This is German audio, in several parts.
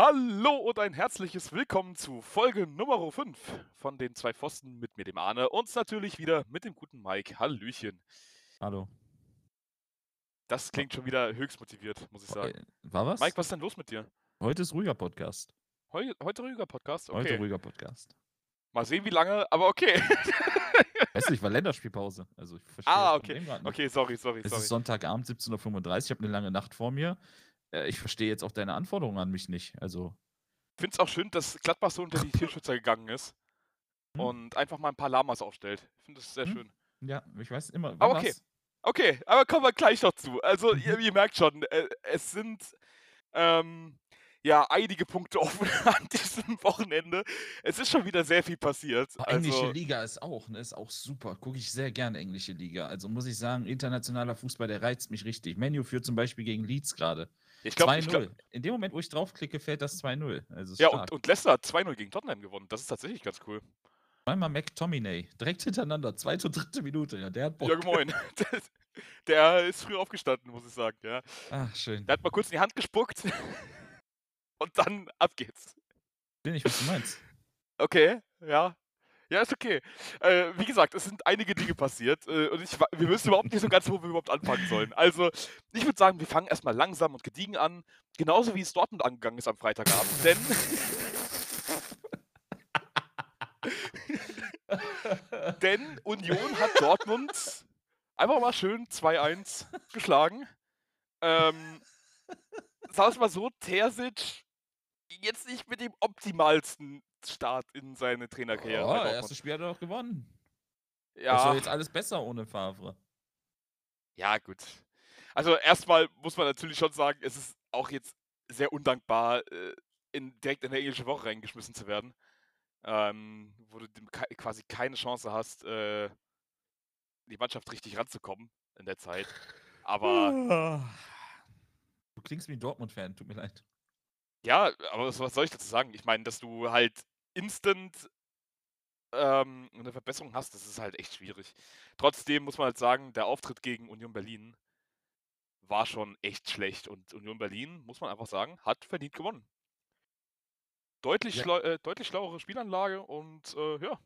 Hallo und ein herzliches Willkommen zu Folge Nummer 5 von den zwei Pfosten mit mir, dem Arne, und natürlich wieder mit dem guten Mike. Hallöchen. Hallo. Das klingt schon wieder höchst motiviert, muss ich sagen. Äh, War was? Mike, was ist denn los mit dir? Heute ist ruhiger Podcast. Heu heute ruhiger Podcast? Okay. Heute ruhiger Podcast. Mal sehen, wie lange, aber okay. Weißt du, ich war Länderspielpause. Also ich verstehe ah, okay. Okay, sorry, sorry, Es sorry. ist Sonntagabend 17.35 Uhr. Ich habe eine lange Nacht vor mir. Äh, Ich verstehe jetzt auch deine Anforderungen an mich nicht. Also, Ich finde es auch schön, dass Gladbach so unter die Tierschützer gegangen ist Hm. und einfach mal ein paar Lamas aufstellt. Ich finde das sehr Hm. schön. ja, ich weiß immer. Aber okay. Okay, aber kommen wir gleich noch zu. Also, Mhm. ihr, ihr merkt schon, äh, es sind ähm, ja einige Punkte offen an diesem Wochenende. Es ist schon wieder sehr viel passiert. Oh, englische Also, Liga ist auch, ne, ist auch super. Gucke ich sehr gerne englische Liga. Also muss ich sagen, internationaler Fußball, der reizt mich richtig. Menu führt zum Beispiel gegen Leeds gerade. Ich glaube, 2-0. ich glaub, In dem Moment, wo ich draufklicke, fällt das 2-0. Also ist ja, stark. und, und Leicester hat 2-0 gegen Tottenham gewonnen. Das ist tatsächlich ganz cool. Zweimal McTominay. Direkt hintereinander. Zweite und dritte Minute. Ja, der hat Bock. Ja, moin. Der- Der ist früh aufgestanden, muss ich sagen. Ja. Ach, schön. Der hat mal kurz in die Hand gespuckt und dann ab geht's. Bin ich, was du meinst. Okay, ja. Ja, ist okay. Äh, wie gesagt, es sind einige Dinge passiert äh, und ich, wir wissen überhaupt nicht so ganz, wo wir überhaupt anfangen sollen. Also, ich würde sagen, wir fangen erstmal langsam und gediegen an, genauso wie es Dortmund angegangen ist am Freitagabend, denn Denn Union hat Dortmund einfach mal schön 2-1 geschlagen. Ähm, sagen wir mal so, Terzic jetzt nicht mit dem optimalsten Start in seine Trainerkarriere. Oh, bei erstes. Spiel hat er doch gewonnen. Ja, war jetzt alles besser ohne Favre. ja, gut. Also erstmal muss man natürlich schon sagen, es ist auch jetzt sehr undankbar, äh, in, direkt in der englische Woche reingeschmissen zu werden. Ähm, wo du quasi keine Chance hast, äh, die Mannschaft richtig ranzukommen in der Zeit. Aber Du klingst wie ein Dortmund-Fan, tut mir leid. ja, aber was, was soll ich dazu sagen? Ich meine, dass du halt instant ähm, eine Verbesserung hast, das ist halt echt schwierig. Trotzdem muss man halt sagen, der Auftritt gegen Union Berlin war schon echt schlecht. Und Union Berlin, muss man einfach sagen, hat verdient gewonnen. Deutlich, Ja. schlau äh, deutlich schlauere Spielanlage und äh, ja.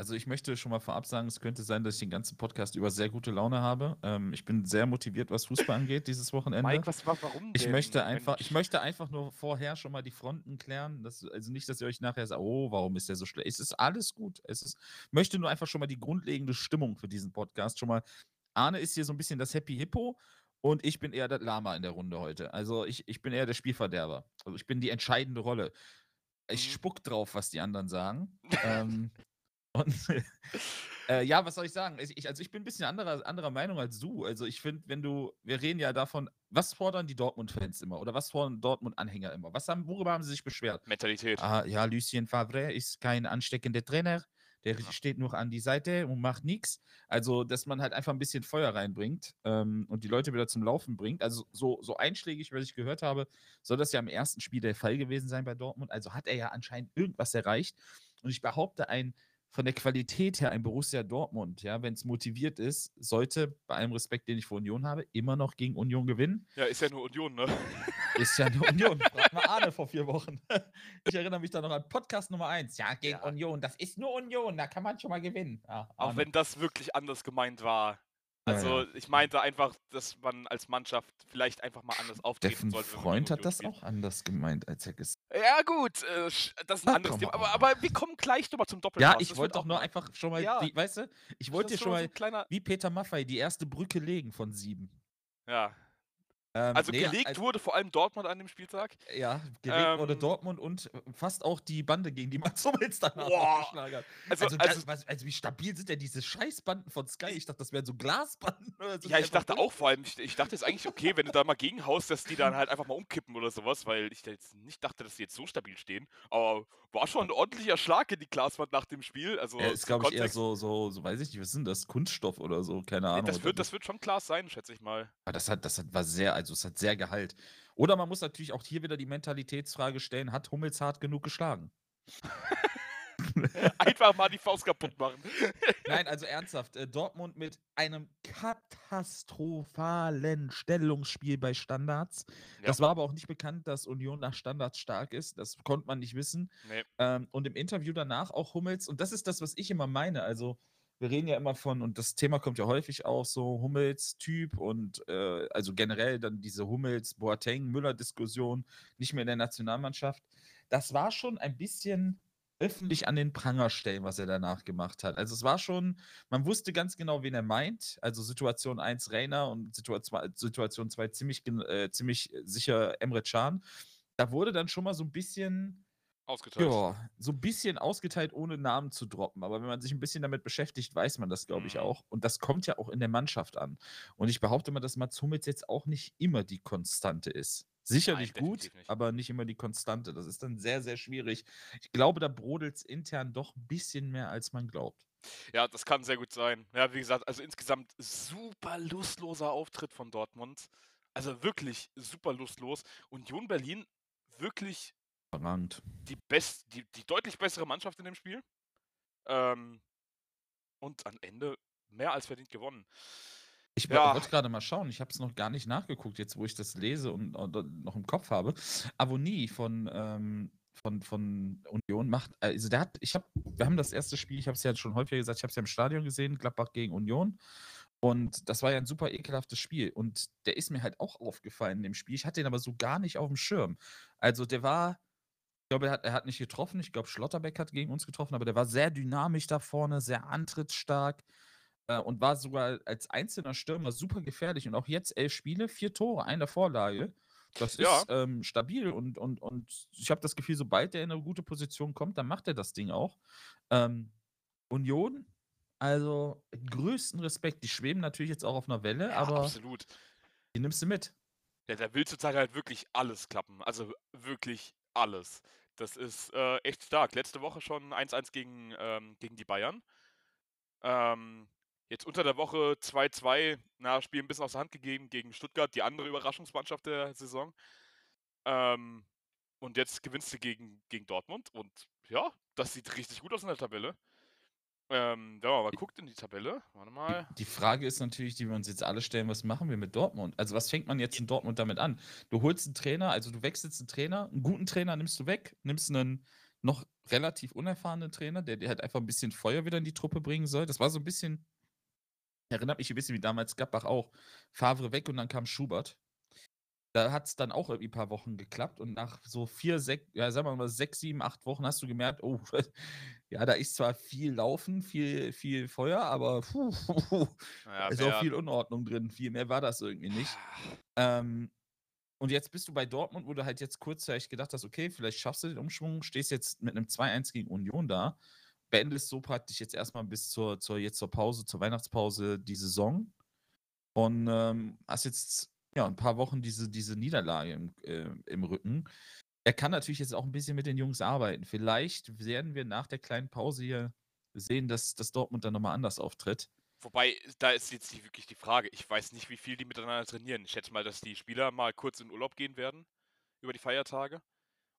Also ich möchte schon mal vorab sagen, es könnte sein, dass ich den ganzen Podcast über sehr gute Laune habe. Ähm, ich bin sehr motiviert, was Fußball angeht, dieses Wochenende. Mike, was, wa- warum ich denn? möchte einfach, ich möchte einfach nur vorher schon mal die Fronten klären. Dass, also nicht, dass ihr euch nachher sagt, oh, warum ist der so schlecht? Es ist alles gut. Es ist, möchte nur einfach schon mal die grundlegende Stimmung für diesen Podcast schon mal. Arne ist hier so ein bisschen das Happy Hippo und ich bin eher der Lama in der Runde heute. Also ich, ich bin eher der Spielverderber. Also ich bin die entscheidende Rolle. Ich Mhm. spuck drauf, was die anderen sagen. ähm, und äh, ja, was soll ich sagen? Ich, ich- also ich bin ein bisschen anderer, anderer Meinung als du. Also ich finde, wenn du, wir reden ja davon, was fordern die Dortmund-Fans immer oder was fordern Dortmund-Anhänger immer? Was haben, worüber haben sie sich beschwert? Mentalität. Ah, ja, Lucien Favre ist kein ansteckender Trainer. Der Ja. steht nur an die Seite und macht nichts. Also, dass man halt einfach ein bisschen Feuer reinbringt ähm, und die Leute wieder zum Laufen bringt. Also, so, so einschlägig, was ich gehört habe, soll das ja im ersten Spiel der Fall gewesen sein bei Dortmund. Also hat er ja anscheinend irgendwas erreicht. Und ich behaupte, ein von der Qualität her ein Borussia Dortmund, ja, wenn es motiviert ist, sollte bei allem Respekt, den ich vor Union habe, immer noch gegen Union gewinnen. Ja, ist ja nur Union, ne? Ist ja eine Union. Frag mal Arne vor vier Wochen. Ich erinnere mich da noch an Podcast Nummer eins. Ja, gegen Ja. Union. Das ist nur Union. Da kann man schon mal gewinnen. Ja, Auch wenn das wirklich anders gemeint war. Ja, Also, ja. ich meinte einfach, dass man als Mannschaft vielleicht einfach mal anders auftreten Steffen sollte. Freund hat das Union auch anders gemeint, als er gesagt spielt. Ja, gut, äh, das ist ein anderes Thema. Aber, aber wir kommen gleich nochmal zum Ja, Doppelpass. ich Das wollte auch nur einfach schon mal, Ja. die, weißt du, ich wollte dir schon so mal, kleiner. wie Peter Maffei, die erste Brücke legen von sieben. Ja. Ähm, Also nee, gelegt als- wurde vor allem Dortmund an dem Spieltag. Ja, gelegt wurde Ähm, Dortmund und fast auch die Bande gegen die Mats Hummels danach Boah. geschlagen hat. Also, Also, also, das, also wie stabil sind denn diese Scheißbanden von Sky? Ich dachte, das wären so Glasbanden. Oder sind ja, ich dachte auch vor allem, ich, ich dachte jetzt eigentlich, okay, wenn du da mal gegenhaust, dass die dann halt einfach mal umkippen oder sowas, weil ich jetzt nicht dachte, dass die jetzt so stabil stehen. Aber war schon ein ordentlicher Schlag in die Glaswand nach dem Spiel. Also, Er ist, glaube ich, eher so, so, so, weiß ich nicht, was sind das? Kunststoff oder so, keine Ahnung. Nee, das, wird, das wird schon Glas sein, schätze ich mal. Aber das hat, das hat, war sehr, also es hat sehr Gehalt. Oder man muss natürlich auch hier wieder die Mentalitätsfrage stellen: Hat Hummels hart genug geschlagen? Einfach mal die Faust kaputt machen. Nein, also ernsthaft, äh, Dortmund mit einem katastrophalen Stellungsspiel bei Standards. Ja. Das war aber auch nicht bekannt, dass Union nach Standards stark ist. Das konnte man nicht wissen. Nee. Ähm, und im Interview danach auch Hummels, und das ist das, was ich immer meine. Also, wir reden ja immer von, und das Thema kommt ja häufig auch so Hummels-Typ und äh, also generell dann diese Hummels-Boateng-Müller-Diskussion, nicht mehr in der Nationalmannschaft. Das war schon ein bisschen öffentlich an den Pranger stellen, was er danach gemacht hat. Also es war schon, man wusste ganz genau, wen er meint. Also Situation 1 Rainer und Situation, Situation 2 ziemlich, äh, ziemlich sicher Emre Can. Da wurde dann schon mal so ein bisschen, Ausgeteilt. ja, so ein bisschen ausgeteilt, ohne Namen zu droppen. Aber wenn man sich ein bisschen damit beschäftigt, weiß man das, glaube ich, Mhm. auch. Und das kommt ja auch in der Mannschaft an. Und ich behaupte mal, dass Mats Hummels jetzt auch nicht immer die Konstante ist. Sicherlich gut, definitiv nicht. aber nicht immer die Konstante. Das ist dann sehr, sehr schwierig. Ich glaube, da brodelt es intern doch ein bisschen mehr, als man glaubt. Ja, das kann sehr gut sein. Ja, wie gesagt, also insgesamt super lustloser Auftritt von Dortmund. Also wirklich super lustlos. Union Berlin wirklich Überragend. die, best, die, die deutlich bessere Mannschaft in dem Spiel. Ähm, und am Ende mehr als verdient gewonnen. Ich Ja. wollte gerade mal schauen, ich habe es noch gar nicht nachgeguckt, jetzt wo ich das lese und, und noch im Kopf habe. Avonie von, ähm, von, von Union macht, also der hat, ich habe, wir haben das erste Spiel, ich habe es ja schon häufiger gesagt, ich habe es ja im Stadion gesehen, Gladbach gegen Union. Und das war ja ein super ekelhaftes Spiel. Und der ist mir halt auch aufgefallen in dem Spiel. Ich hatte ihn aber so gar nicht auf dem Schirm. Also der war, ich glaube, er hat, er hat nicht getroffen. Ich glaube, Schlotterbeck hat gegen uns getroffen, aber der war sehr dynamisch da vorne, sehr antrittsstark äh, und war sogar als einzelner Stürmer super gefährlich. Und auch jetzt elf Spiele, vier Tore, eine Vorlage. Das Ja. ist ähm, stabil und, und, und ich habe das Gefühl, sobald er in eine gute Position kommt, dann macht er das Ding auch. Ähm, Union, also größten Respekt. Die schweben natürlich jetzt auch auf einer Welle, Ja, aber absolut. die nimmst du mit. Ja, der will zurzeit halt wirklich alles klappen. Also wirklich alles. Das ist äh, echt stark. Letzte Woche schon 1-1 gegen, ähm, gegen die Bayern. Ähm, jetzt unter der Woche 2-2, na, Spiel ein bisschen aus der Hand gegeben gegen Stuttgart, die andere Überraschungsmannschaft der Saison. Ähm, und jetzt gewinnst du gegen, gegen Dortmund und ja, das sieht richtig gut aus in der Tabelle. Ähm, wenn man mal guckt in die Tabelle, warte mal. Die, Frage ist natürlich, die wir uns jetzt alle stellen, was machen wir mit Dortmund? Also was fängt man jetzt in Dortmund damit an? Du holst einen Trainer, also du wechselst einen Trainer, einen guten Trainer nimmst du weg, nimmst einen noch relativ unerfahrenen Trainer, der dir halt einfach ein bisschen Feuer wieder in die Truppe bringen soll. Das war so ein bisschen, erinnert mich ein bisschen wie damals Gladbach auch. Favre weg und dann kam Schubert. Da hat es dann auch irgendwie ein paar Wochen geklappt und nach so vier, sechs, ja, sagen wir mal sechs, sieben, acht Wochen hast du gemerkt, oh, ja, da ist zwar viel Laufen, viel, viel Feuer, aber puh, Naja, ist auch viel Unordnung drin. Viel mehr war das irgendwie nicht. Ähm, und jetzt bist du bei Dortmund, wo du halt jetzt kurzzeitig gedacht hast, okay, vielleicht schaffst du den Umschwung, stehst jetzt mit einem 2-1 gegen Union da, beendest so praktisch jetzt erstmal bis zur, zur, jetzt zur Pause, zur Weihnachtspause die Saison und ähm, hast jetzt ja ein paar Wochen diese, diese Niederlage im, äh, im Rücken. Er kann natürlich jetzt auch ein bisschen mit den Jungs arbeiten. Vielleicht werden wir nach der kleinen Pause hier sehen, dass, dass Dortmund dann nochmal anders auftritt. Wobei, da ist jetzt die, wirklich die Frage. Ich weiß nicht, wie viel die miteinander trainieren. Ich schätze mal, dass die Spieler mal kurz in Urlaub gehen werden über die Feiertage.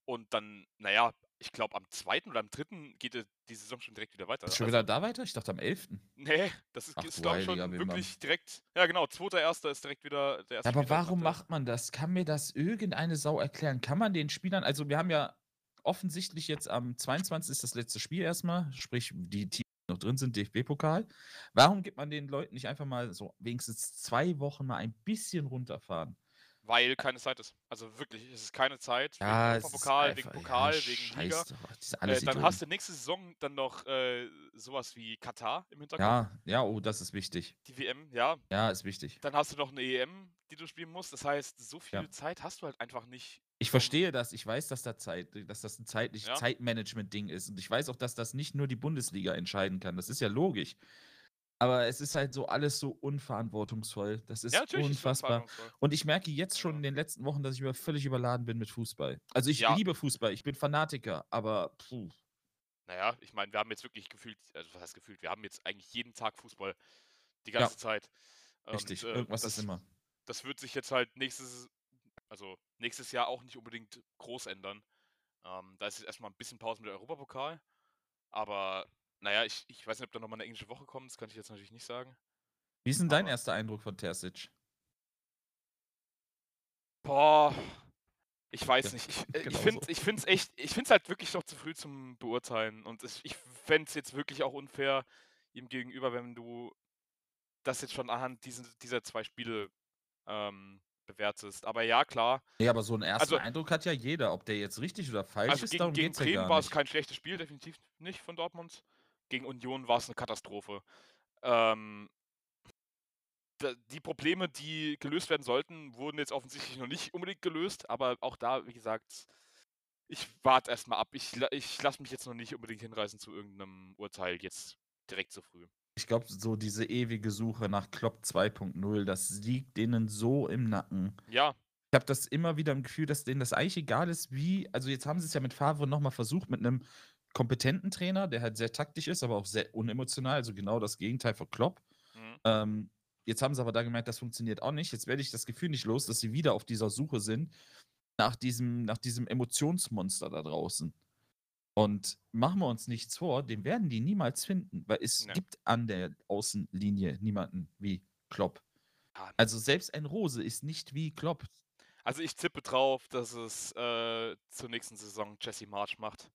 Und dann, naja, ich glaube, am zweiten oder am dritten geht die Saison schon direkt wieder weiter. Ist schon Also, wieder da weiter? Ich dachte am 11. Nee, das ist, Ach, ist glaube ich, schon wirklich direkt. Ja, genau, zweiter, erster ist direkt wieder der erste Aber warum macht man das? Kann mir das irgendeine Sau erklären? Kann man den Spielern, also wir haben ja offensichtlich jetzt am 22. ist das letzte Spiel erstmal, sprich die Teams, die noch drin sind, DFB-Pokal. Warum gibt man den Leuten nicht einfach mal so wenigstens zwei Wochen mal ein bisschen runterfahren? Weil keine Zeit ist. Also wirklich, es ist keine Zeit. Ja, wegen es ist Europapokal, wegen Pokal, ja, wegen Liga. alles Äh, dann hast du nächste Saison dann noch äh, sowas wie Katar im Hintergrund. Ja, ja, oh, das ist wichtig. Die WM, ja. Ja, ist wichtig. Dann hast du noch eine EM, die du spielen musst. Das heißt, so viel Ja. Zeit hast du halt einfach nicht. Ich verstehe das, ich weiß, dass da Zeit, dass das ein zeitlich. Zeitmanagement-Ding ist. Und ich weiß auch, dass das nicht nur die Bundesliga entscheiden kann. Das ist ja logisch. Aber es ist halt so alles so unverantwortungsvoll. Das ist ja, ist unfassbar. verantwortungsvoll. Und ich merke jetzt schon Ja. in den letzten Wochen, dass ich über völlig überladen bin mit Fußball. Also ich Ja. liebe Fußball, ich bin Fanatiker, aber puh, Naja, ich meine, wir haben jetzt wirklich gefühlt, also was heißt gefühlt, wir haben jetzt eigentlich jeden Tag Fußball. Die ganze Zeit. richtig. Und, äh, Irgendwas das, ist immer. Das wird sich jetzt halt nächstes, also nächstes Jahr auch nicht unbedingt groß ändern. Ähm, da ist jetzt erstmal ein bisschen Pause mit dem Europapokal. Aber naja, ich, ich weiß nicht, ob da nochmal eine englische Woche kommt, das kann ich jetzt natürlich nicht sagen. Wie ist denn dein Aber- erster Eindruck von Terzic? Boah, ich weiß Ja, nicht. Ich, äh, ich finde ich find's echt, ich finde es halt wirklich noch zu früh zum Beurteilen. Und ich, ich fände es jetzt wirklich auch unfair ihm gegenüber, wenn du das jetzt schon anhand diesen, dieser zwei Spiele ähm, bewertest. Aber ja, klar. Ja, aber so einen ersten Also- Eindruck hat ja jeder. Ob der jetzt richtig oder falsch Also ist, gegen, darum gegen ja Bremen war es kein schlechtes Spiel, definitiv nicht von Dortmund. Gegen Union war es eine Katastrophe. Ähm, die Probleme, die gelöst werden sollten, wurden jetzt offensichtlich noch nicht unbedingt gelöst, aber auch da, wie gesagt, ich warte erstmal ab. Ich, ich lasse mich jetzt noch nicht unbedingt hinreißen zu irgendeinem Urteil jetzt direkt so früh. Ich glaube, so diese ewige Suche nach Klopp 2.0, das liegt denen so im Nacken. Ja, Ich habe das immer wieder im Gefühl, dass denen das eigentlich egal ist, wie. Also, jetzt haben sie es ja mit Favre nochmal versucht, mit einem kompetenten Trainer, der halt sehr taktisch ist, aber auch sehr unemotional, also genau das Gegenteil von Klopp. mhm. Ähm, jetzt haben sie aber da gemerkt, das funktioniert auch nicht. Jetzt werde ich das Gefühl nicht los, dass sie wieder auf dieser Suche sind nach diesem, nach diesem Emotionsmonster da draußen. Und machen wir uns nichts vor, den werden die niemals finden, weil es Nee. gibt an der Außenlinie niemanden wie Klopp. Ja. Also selbst ein Rose ist nicht wie Klopp. Also ich tippe drauf, dass es äh, zur nächsten Saison Jesse March macht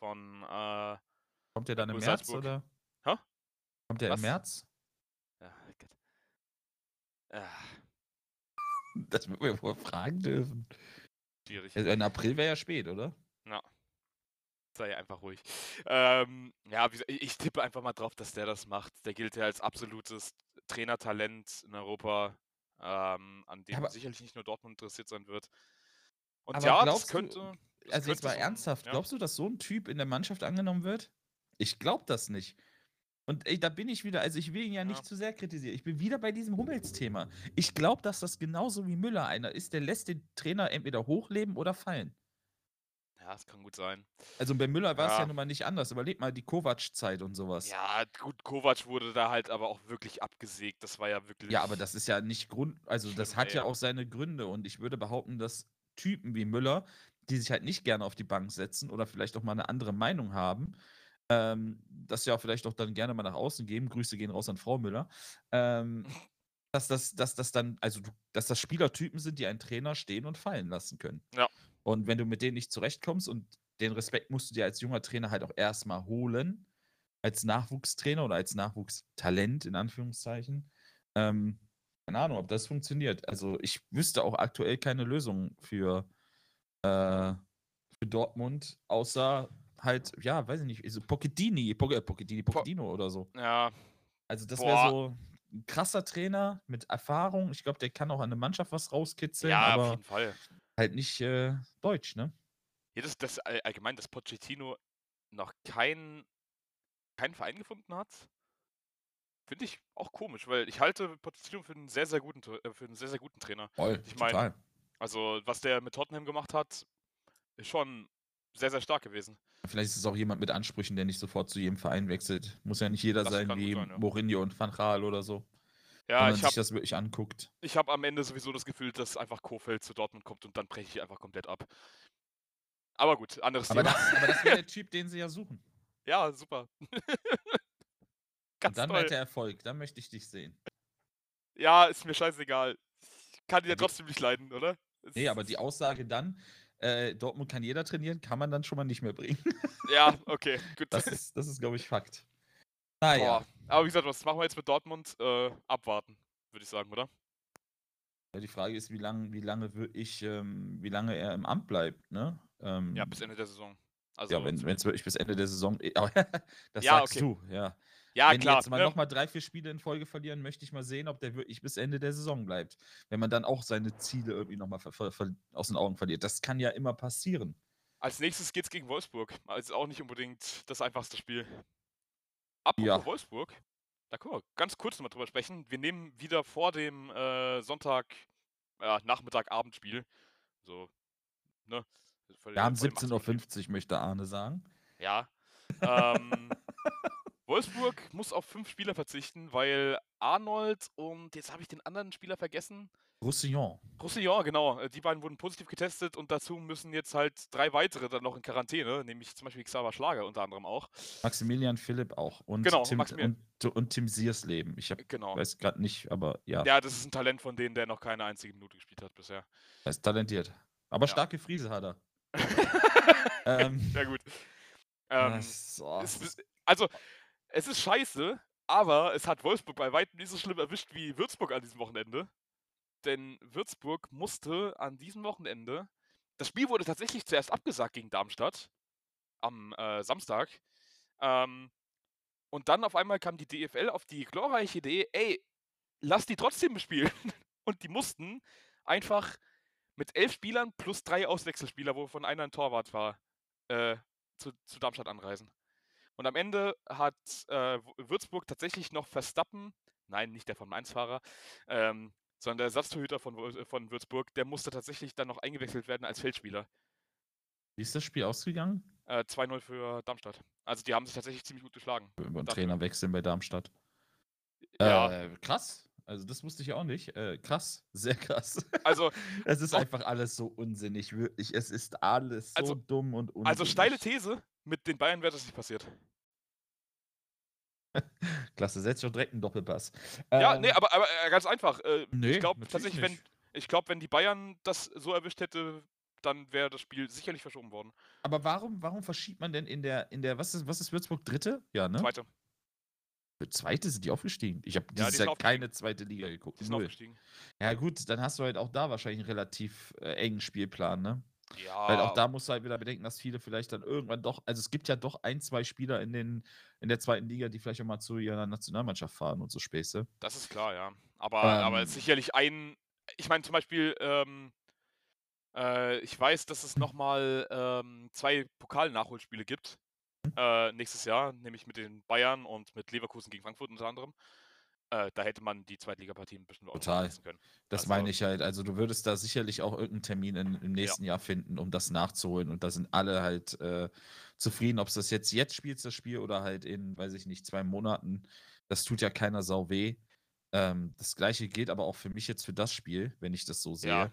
von äh, Kommt der dann im Nur März Salzburg. oder? Hä? Kommt der Was? im März? ja, Gott. Ah, Das wird mir wohl fragen dürfen. schwierig. Also In April wäre ja spät, oder? sei einfach ruhig. Ähm, ja, ich tippe einfach mal drauf, dass der das macht. Der gilt ja als absolutes Trainertalent in Europa, ähm, an dem aber- sicherlich nicht nur Dortmund interessiert sein wird. Und ja, das du- könnte. das Also jetzt mal so ein- ernsthaft, ja. glaubst du, dass so ein Typ in der Mannschaft angenommen wird? Ich glaube das nicht. Und ey, da bin ich wieder, also ich will ihn ja Ja. nicht zu sehr kritisieren. Ich bin wieder bei diesem Hummels-Thema. Ich glaube, dass das genauso wie Müller einer ist, der lässt den Trainer entweder hochleben oder fallen. Ja, das kann gut sein. Also bei Müller war es ja Ja. nun mal nicht anders. Überleg mal die Kovac-Zeit und sowas. Ja, gut, Kovac wurde da halt aber auch wirklich abgesägt. Das war ja wirklich. Ja, aber das ist ja nicht Grund, also das hat ja auch seine Gründe und ich würde behaupten, dass Typen wie Müller, die sich halt nicht gerne auf die Bank setzen oder vielleicht auch mal eine andere Meinung haben, ähm, das ja vielleicht auch dann gerne mal nach außen geben, Grüße gehen raus an Frau Müller, ähm, dass das, dass das dann, also dass das Spielertypen sind, die einen Trainer stehen und fallen lassen können. Ja. Und wenn du mit denen nicht zurechtkommst und den Respekt musst du dir als junger Trainer halt auch erstmal holen, als Nachwuchstrainer oder als Nachwuchstalent in Anführungszeichen, ähm, keine Ahnung, ob das funktioniert. Also ich wüsste auch aktuell keine Lösung für, äh, für Dortmund, außer halt, ja, weiß ich nicht, so Pochettini, Poc äh, Pochettini, Pochettino oder so. Ja, Also das wäre so ein krasser Trainer mit Erfahrung. Ich glaube, der kann auch an der Mannschaft was rauskitzeln, ja, auf aber jeden Fall. halt nicht äh, deutsch, ne? Ja, das, das all- allgemein, dass Pochettino noch keinen keinen Verein gefunden hat, finde ich auch komisch, weil ich halte Pochettino für einen sehr, sehr guten, äh, für einen sehr, sehr guten Trainer. Voll, Ich mein, total. Also, was der mit Tottenham gemacht hat, ist schon sehr, sehr stark gewesen. Vielleicht ist es auch jemand mit Ansprüchen, der nicht sofort zu jedem Verein wechselt. Muss ja nicht jeder Das sein wie sein, ja. Mourinho und Van Gaal oder so. Ja, wenn man ich sich habe das wirklich anguckt. ich hab am Ende sowieso das Gefühl, dass einfach Kofeld zu Dortmund kommt und dann breche ich einfach komplett ab. Aber gut, anderes Aber Thema. das, aber das wäre der Typ, den sie ja suchen. Ja, super. Und Ganz dann toll. hat er Erfolg. Dann möchte ich dich sehen. Ja, ist mir scheißegal. Ich kann ihn ja trotzdem nicht leiden, oder? Nee, aber die Aussage dann, äh, Dortmund kann jeder trainieren, kann man dann schon mal nicht mehr bringen. Ja, okay, gut. Das ist, das ist glaube ich, Fakt. Naja. Boah. Aber wie gesagt, was machen wir jetzt mit Dortmund? Äh, abwarten, würde ich sagen, oder? Ja, Die Frage ist, wie lange, wie lange wirklich, ähm, wie lange er im Amt bleibt, ne? Ähm, Ja, bis Ende der Saison. Also, ja, wenn es wirklich bis Ende der Saison. Aber das Ja, sagst okay. du, ja. Ja, wenn klar. die jetzt mal ne? nochmal drei, vier Spiele in Folge verlieren, möchte ich mal sehen, ob der wirklich bis Ende der Saison bleibt. Wenn man dann auch seine Ziele irgendwie nochmal aus den Augen verliert. Das kann ja immer passieren. Als nächstes geht's gegen Wolfsburg. Also auch nicht unbedingt das einfachste Spiel. Apropos Ja. Wolfsburg, da können wir ganz kurz nochmal drüber sprechen. Wir nehmen wieder vor dem äh, Sonntag, ja, Nachmittag, Abendspiel. So, ne? Wir haben vor dem 17.50 Uhr, möchte Arne sagen. Ja. Ähm, Wolfsburg muss auf fünf Spieler verzichten, weil Arnold und jetzt habe ich den anderen Spieler vergessen. Roussillon. Roussillon, genau. Äh, die beiden wurden positiv getestet und dazu müssen jetzt halt drei weitere dann noch in Quarantäne, nämlich zum Beispiel Xaver Schlager unter anderem auch. Maximilian Philipp auch. Und Genau, Tim, Maximilian. und, und Tim Siersleben. Ich hab, Genau. weiß gerade nicht, aber ja, Ja, das ist ein Talent von denen, der noch keine einzige Minute gespielt hat bisher. er ist talentiert. Aber Ja. starke Friese hat er. Ähm, ja, gut. Ähm, das ist- also, es ist scheiße, aber es hat Wolfsburg bei weitem nicht so schlimm erwischt wie Würzburg an diesem Wochenende. Denn Würzburg musste an diesem Wochenende. Das Spiel wurde tatsächlich zuerst abgesagt gegen Darmstadt am äh, Samstag. Ähm, und dann auf einmal kam die DFL auf die glorreiche Idee, ey, lass die trotzdem spielen. Und die mussten einfach mit elf Spielern plus drei Auswechselspieler, wovon einer ein Torwart war, äh, zu, zu Darmstadt anreisen. Und am Ende hat äh, Würzburg tatsächlich noch Verstappen, nein, nicht der Formel 1-Fahrer, ähm, sondern der Ersatztorhüter von, Wol- von Würzburg, der musste tatsächlich dann noch eingewechselt werden als Feldspieler. Wie ist das Spiel ausgegangen? Äh, 2-0 für Darmstadt. Also die haben sich tatsächlich ziemlich gut geschlagen. Über einen Dafür- Trainer wechseln bei Darmstadt. Ja, Äh, krass. Also das wusste ich auch nicht. Äh, krass, sehr krass. also, Es ist einfach alles so unsinnig, wirklich. Es ist alles so Also- dumm und unsinnig. also steile These, mit den Bayern wäre das nicht passiert. Klasse, setzt doch direkt einen Doppelpass. Ja, Ähm, nee, aber, aber äh, ganz einfach. Äh, nee, ich glaube tatsächlich, wenn, ich glaube, wenn die Bayern das so erwischt hätte, dann wäre das Spiel sicherlich verschoben worden. Aber warum, warum verschiebt man denn in der, in der, was ist, was ist Würzburg, dritte? Ja, ne? Zweite, Zweite sind die aufgestiegen. Ich habe die dieses sind Jahr keine zweite Liga geguckt. die sind Null. aufgestiegen. Ja, gut, dann hast du halt auch da wahrscheinlich einen relativ äh, engen Spielplan, ne? Ja, Weil auch da musst du halt wieder bedenken, dass viele vielleicht dann irgendwann doch, also es gibt ja doch ein, zwei Spieler in, den, in der zweiten Liga, die vielleicht auch mal zu ihrer Nationalmannschaft fahren und so Späße. das ist klar, ja. Aber, aber Ähm. sicherlich ein, ich meine zum Beispiel, ähm, äh, ich weiß, dass es nochmal ähm, zwei Pokal-Nachholspiele gibt. Äh, nächstes Jahr, nämlich mit den Bayern und mit Leverkusen gegen Frankfurt unter anderem. Äh, da hätte man die Zweitligapartien bestimmt auch Total. können. Das Also- meine ich halt. Also du würdest da sicherlich auch irgendeinen Termin in, im nächsten Jahr finden, um das nachzuholen. Und da sind alle halt äh, zufrieden, ob es das jetzt jetzt spielt, das Spiel, oder halt in, weiß ich nicht, zwei Monaten. Das tut ja keiner Sau weh. Ähm, das gleiche gilt aber auch für mich jetzt für das Spiel, wenn ich das so sehe. Ja.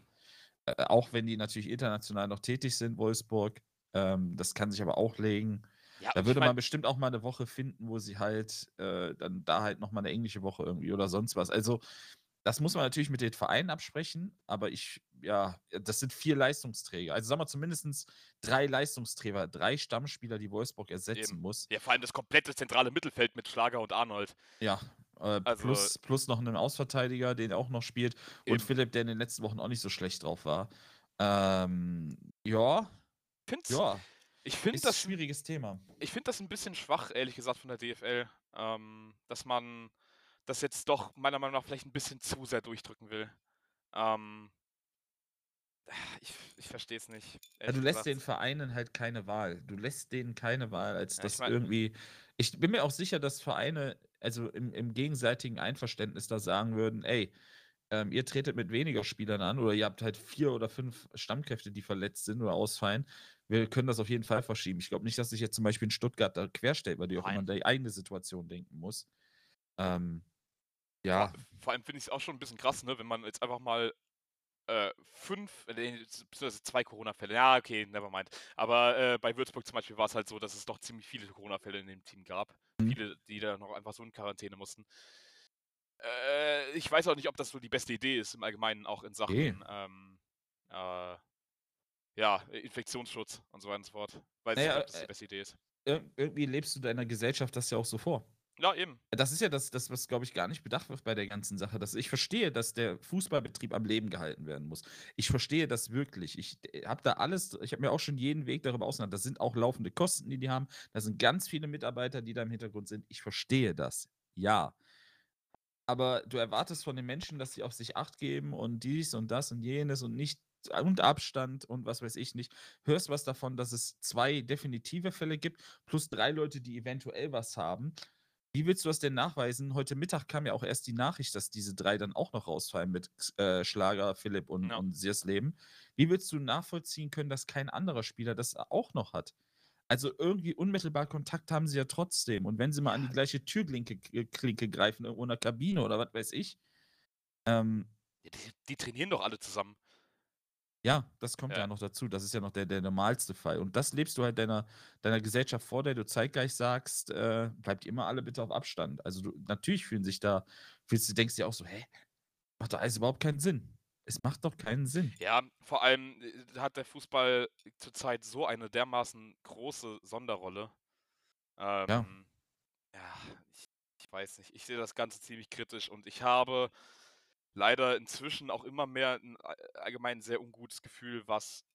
Äh, auch wenn die natürlich international noch tätig sind, Wolfsburg. Ähm, das kann sich aber auch legen. Ja, Da und ich würde mein- man bestimmt auch mal eine Woche finden, wo sie halt äh, dann da halt nochmal eine englische Woche irgendwie oder sonst was. Also, das muss man natürlich mit den Vereinen absprechen, aber ich, ja, das sind vier Leistungsträger. Also sagen wir zumindest drei Leistungsträger, drei Stammspieler, die Wolfsburg ersetzen Eben. muss. Ja, vor allem das komplette zentrale Mittelfeld mit Schlager und Arnold. Ja. Äh, Also- plus, plus noch einen Ausverteidiger, den auch noch spielt. Und Eben. Philipp, der in den letzten Wochen auch nicht so schlecht drauf war. Ähm, ja, Find's, ja. Ich finde Ist ein das, schwieriges Thema. ich find das ein bisschen schwach, ehrlich gesagt, von der DFL, ähm, dass man das jetzt doch meiner Meinung nach vielleicht ein bisschen zu sehr durchdrücken will. Ähm, ich ich verstehe es nicht. Ja, du lässt gesagt. den Vereinen halt keine Wahl. Du lässt denen keine Wahl, als Ja, ich dass mein- irgendwie. Ich bin mir auch sicher, dass Vereine, also im, im gegenseitigen Einverständnis, da sagen würden: ey, ähm, ihr tretet mit weniger Spielern an oder ihr habt halt vier oder fünf Stammkräfte, die verletzt sind oder ausfallen. Wir können das auf jeden Fall verschieben. Ich glaube nicht, dass sich jetzt zum Beispiel in Stuttgart da querstellt, weil die auch immer Nein. an die eigene Situation denken muss. Ähm, ja, Vor, vor allem finde ich es auch schon ein bisschen krass, ne, wenn man jetzt einfach mal äh, fünf, äh, beziehungsweise zwei Corona-Fälle, ja, okay, never mind. Aber äh, bei Würzburg zum Beispiel war es halt so, dass es doch ziemlich viele Corona-Fälle in dem Team gab. Mhm. Viele, die da noch einfach so in Quarantäne mussten. Äh, ich weiß auch nicht, ob das so die beste Idee ist, im Allgemeinen auch in Sachen Nee. ähm, äh, ja, Infektionsschutz und so weiter und so fort. Weiß Naja, nicht, ob das die äh, beste Idee ist. ir irgendwie lebst du deiner Gesellschaft das ja auch so vor. Ja, eben. Das ist ja das, das was, glaube ich, gar nicht bedacht wird bei der ganzen Sache. Das, ich verstehe, dass der Fußballbetrieb am Leben gehalten werden muss. Ich verstehe das wirklich. Ich habe da alles, ich habe mir auch schon jeden Weg darüber ausgedacht. Das sind auch laufende Kosten, die die haben. Da sind ganz viele Mitarbeiter, die da im Hintergrund sind. Ich verstehe das. Ja. Aber du erwartest von den Menschen, dass sie auf sich Acht geben und dies und das und jenes und nicht und Abstand und was weiß ich nicht. Hörst was davon, dass es zwei definitive Fälle gibt, plus drei Leute, die eventuell was haben. Wie willst du das denn nachweisen? Heute Mittag kam ja auch erst die Nachricht, dass diese drei dann auch noch rausfallen mit äh, Schlager, Philipp und, Ja. und Siersleben. Wie willst du nachvollziehen können, dass kein anderer Spieler das auch noch hat? Also irgendwie unmittelbar Kontakt haben sie ja trotzdem. Und wenn sie mal an die gleiche Türklinke äh, Klinke greifen, irgendwo in der Kabine oder was weiß ich, ähm, Ja, die, die trainieren doch alle zusammen. Ja, das kommt ja. Ja. noch dazu. Das ist ja noch der, der normalste Fall. Und das lebst du halt deiner, deiner Gesellschaft vor, der du zeitgleich sagst, äh, bleibt immer alle bitte auf Abstand. Also du, natürlich fühlen sich da, fühlst du denkst dir auch so, hä, macht doch alles überhaupt keinen Sinn. Es macht doch keinen Sinn. Ja, vor allem äh, hat der Fußball zurzeit so eine dermaßen große Sonderrolle. Ähm, Ja. ja, ich, ich weiß nicht. Ich sehe das Ganze ziemlich kritisch und ich habe leider inzwischen auch immer mehr ein all- allgemein sehr ungutes Gefühl, was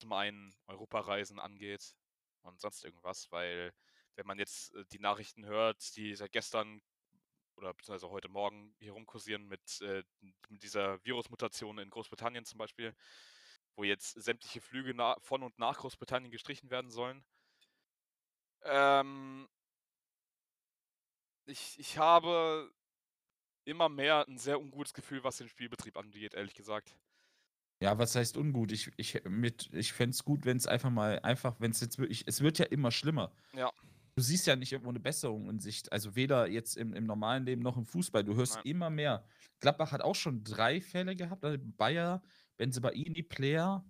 zum einen Europareisen angeht und sonst irgendwas, weil wenn man jetzt äh, die Nachrichten hört, die seit gestern oder beziehungsweise heute Morgen hier rumkursieren mit, äh, mit dieser Virusmutation in Großbritannien zum Beispiel, wo jetzt sämtliche Flüge von und nach Großbritannien gestrichen werden sollen. Ähm, ich, ich habe immer mehr ein sehr ungutes Gefühl, was den Spielbetrieb angeht, ehrlich gesagt. Ja, was heißt ungut? Ich, ich, mit- ich fände es gut, wenn es einfach mal, einfach, wenn es jetzt wirklich, es wird ja immer schlimmer. Ja, Du siehst ja nicht irgendwo eine Besserung in Sicht. Also weder jetzt im, im normalen Leben noch im Fußball. Du hörst Nein. immer mehr. Gladbach hat auch schon drei Fälle gehabt. Also Bayer, Benzebaini, Player.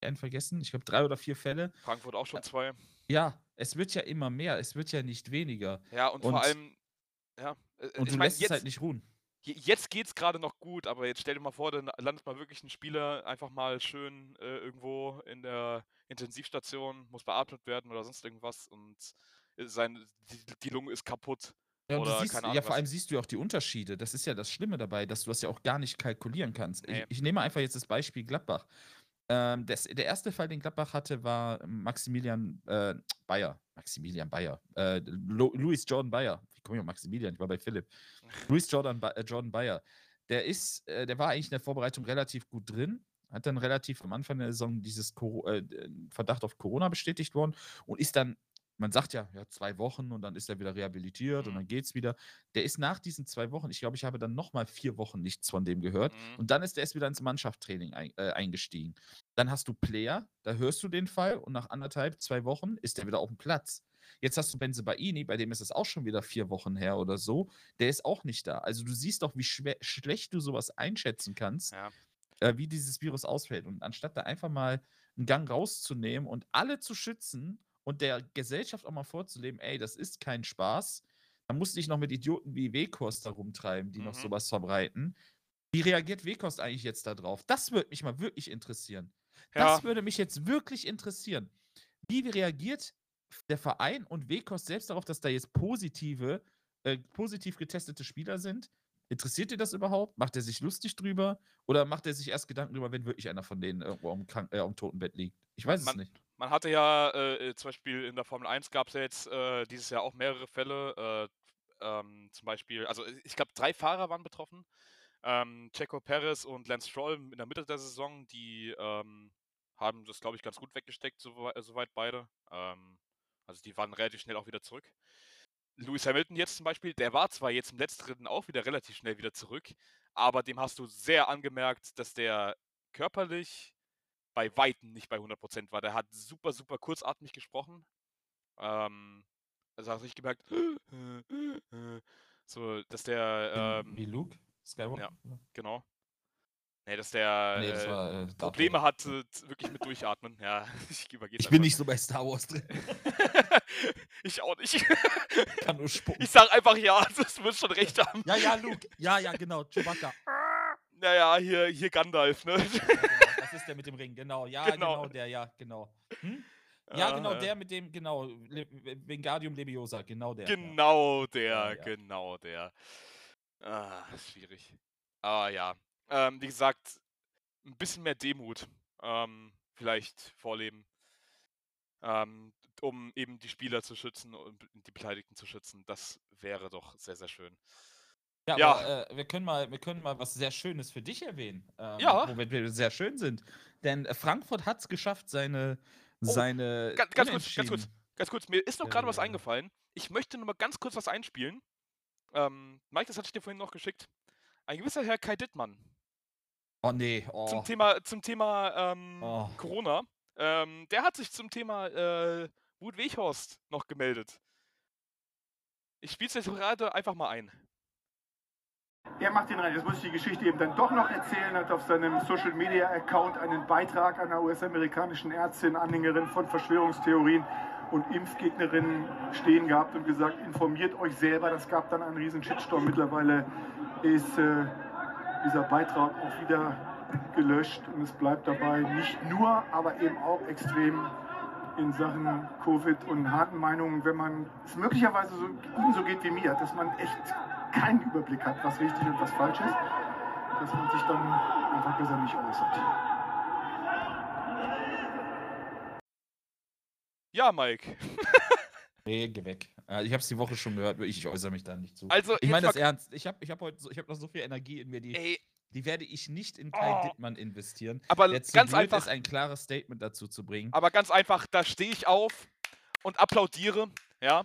Einen vergessen. Ich glaube drei oder vier Fälle. Frankfurt auch schon zwei. Ja, es wird ja immer mehr. Es wird ja nicht weniger. Ja, und, Und- vor allem, ja, äh, Und du mein, lässt jetzt, es halt nicht ruhen. Je- Jetzt geht's gerade noch gut, aber jetzt stell dir mal vor, dann landet mal wirklich ein Spieler einfach mal schön äh, irgendwo in der Intensivstation, muss beatmet werden oder sonst irgendwas und äh, sein, die, die Lunge ist kaputt. Ja, siehst, keine ja, Ahnung vor allem siehst du ja auch die Unterschiede. Das ist ja das Schlimme dabei, dass du das ja auch gar nicht kalkulieren kannst. Nee. Ich, ich nehme einfach jetzt das Beispiel Gladbach. Ähm, das, der erste Fall, den Gladbach hatte, war Maximilian äh, Bayer. Maximilian Bayer. Äh, Lo, Louis Jordan Bayer. Komme ich auf Maximilian? Ich war bei Philipp. Louis Jordan, äh, Jordan Bayer. Der ist, äh, der war eigentlich in der Vorbereitung relativ gut drin. Hat dann relativ am Anfang der Saison dieses Coro äh, Verdacht auf Corona bestätigt worden und ist dann man sagt ja, ja, zwei Wochen und dann ist er wieder rehabilitiert und Mhm. dann geht's wieder. Der ist nach diesen zwei Wochen, ich glaube, ich habe dann nochmal vier Wochen nichts von dem gehört. Mhm. Und dann ist er erst wieder ins Mannschaftstraining ein, äh, eingestiegen. Dann hast du Player, da hörst du den Fall und nach anderthalb, zwei Wochen ist er wieder auf dem Platz. Jetzt hast du Benze Baini, bei dem ist es auch schon wieder vier Wochen her oder so. Der ist auch nicht da. Also du siehst doch, wie schwer, schlecht du sowas einschätzen kannst, Ja. äh, wie dieses Virus ausfällt. Und anstatt da einfach mal einen Gang rauszunehmen und alle zu schützen und der Gesellschaft auch mal vorzuleben, ey, das ist kein Spaß, dann musst du dich noch mit Idioten wie Wehkost da rumtreiben, die noch Mhm. sowas verbreiten. Wie reagiert Wehkost eigentlich jetzt darauf? Das würde mich mal wirklich interessieren. Ja, Das würde mich jetzt wirklich interessieren. Wie reagiert der Verein und Wehkost selbst darauf, dass da jetzt positive, äh, positiv getestete Spieler sind? Interessiert ihr das überhaupt? Macht er sich lustig drüber? Oder macht er sich erst Gedanken drüber, wenn wirklich einer von denen irgendwo am, äh, am Totenbett liegt? Ich weiß es Man- nicht. man hatte ja äh, äh, zum Beispiel in der Formel 1 gab es ja jetzt äh, dieses Jahr auch mehrere Fälle. Äh, ähm, zum Beispiel, also ich glaube, drei Fahrer waren betroffen. Ähm, Checo Perez und Lance Stroll in der Mitte der Saison, die ähm, haben das, glaube ich, ganz gut weggesteckt, sowe- soweit beide. Ähm, also die waren relativ schnell auch wieder zurück. Lewis Hamilton jetzt zum Beispiel, der war zwar jetzt im letzten auch wieder relativ schnell wieder zurück, aber dem hast du sehr angemerkt, dass der körperlich bei Weitem nicht bei 100% war. Der hat super, super kurzatmig gesprochen. Ähm, also hast du nicht gemerkt, so, dass der, ähm, Wie Luke? Skywalker? genau. Nee, dass der Nee, das äh, war, äh, Probleme z- wirklich mit Durchatmen. Ja, ich übergehe Ich bin nicht so bei Star Wars drin. ich auch nicht. Kann nur spucken. ich sag einfach ja, das wird schon recht haben. Ja, ja, Luke. Ja, ja, genau. Chewbacca. Naja, hier, hier Gandalf, ne? Ja, genau. Das ist der mit dem Ring, genau. Ja, Genau. genau, der, ja, genau. Hm? Ja, genau, der mit dem, genau. Le Wingardium Leviosa, genau der. ja. Genau der, Ja, ja. genau der. Ah, schwierig. Ah ja. Ähm, wie gesagt, ein bisschen mehr Demut ähm, vielleicht vorleben. Ähm, um eben die Spieler zu schützen und die Beteiligten zu schützen. Das wäre doch sehr, sehr schön. Ja, Ja. aber äh, wir, können mal, wir können mal was sehr Schönes für dich erwähnen. Ähm, Ja. Womit wir sehr schön sind. Denn äh, Frankfurt hat es geschafft, seine. Oh, seine Ganz, ganz kurz, ganz kurz, ganz kurz. Mir ist noch gerade was ja, ja. eingefallen. Ich möchte nur mal ganz kurz was einspielen. Ähm, Mike, das hatte ich dir vorhin noch geschickt. Ein gewisser Herr Kai Dittmann Oh, nee. Oh. zum Thema, zum Thema ähm, Oh. Corona. Ähm, der hat sich zum Thema äh, Wut Weghorst noch gemeldet. Ich spiele es jetzt gerade einfach mal ein. Er macht den rein. Jetzt muss ich die Geschichte eben dann doch noch erzählen. Hat auf seinem Social Media Account einen Beitrag einer US-amerikanischen Ärztin, Anhängerin von Verschwörungstheorien und Impfgegnerinnen stehen gehabt und gesagt, informiert euch selber. Das gab dann einen riesen Shitstorm. Mittlerweile ist äh, dieser Beitrag auch wieder gelöscht und es bleibt dabei nicht nur, aber eben auch extrem in Sachen Covid und harten Meinungen, wenn man es möglicherweise so, ihm so geht wie mir, dass man echt keinen Überblick hat, was richtig und was falsch ist, dass man sich dann einfach besser nicht äußert. Ja, Mike. Nee, geh weg. Ich habe es die Woche schon gehört, ich äußere mich da nicht zu. Also, Ich meine das ernst. Ich habe ich hab heute so, ich hab noch so viel Energie in mir, die, Ey, die werde ich nicht in Kai Oh. Dittmann investieren. aber Der ganz einfach, ist, ein klares Statement dazu zu bringen. aber ganz einfach, da stehe ich auf und applaudiere, ja.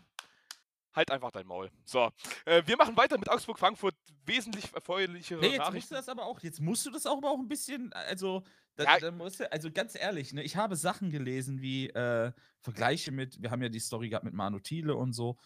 Halt einfach dein Maul. So, äh, wir machen weiter mit Augsburg-Frankfurt. Wesentlich erfreulichere Nee, jetzt musst Nachrichten. du das aber auch, jetzt musst du das auch aber auch ein bisschen, also, da, Ja. da musst du, also ganz ehrlich, ne, ich habe Sachen gelesen wie äh, Vergleiche mit, wir haben ja die Story gehabt mit Manu Thiele und so.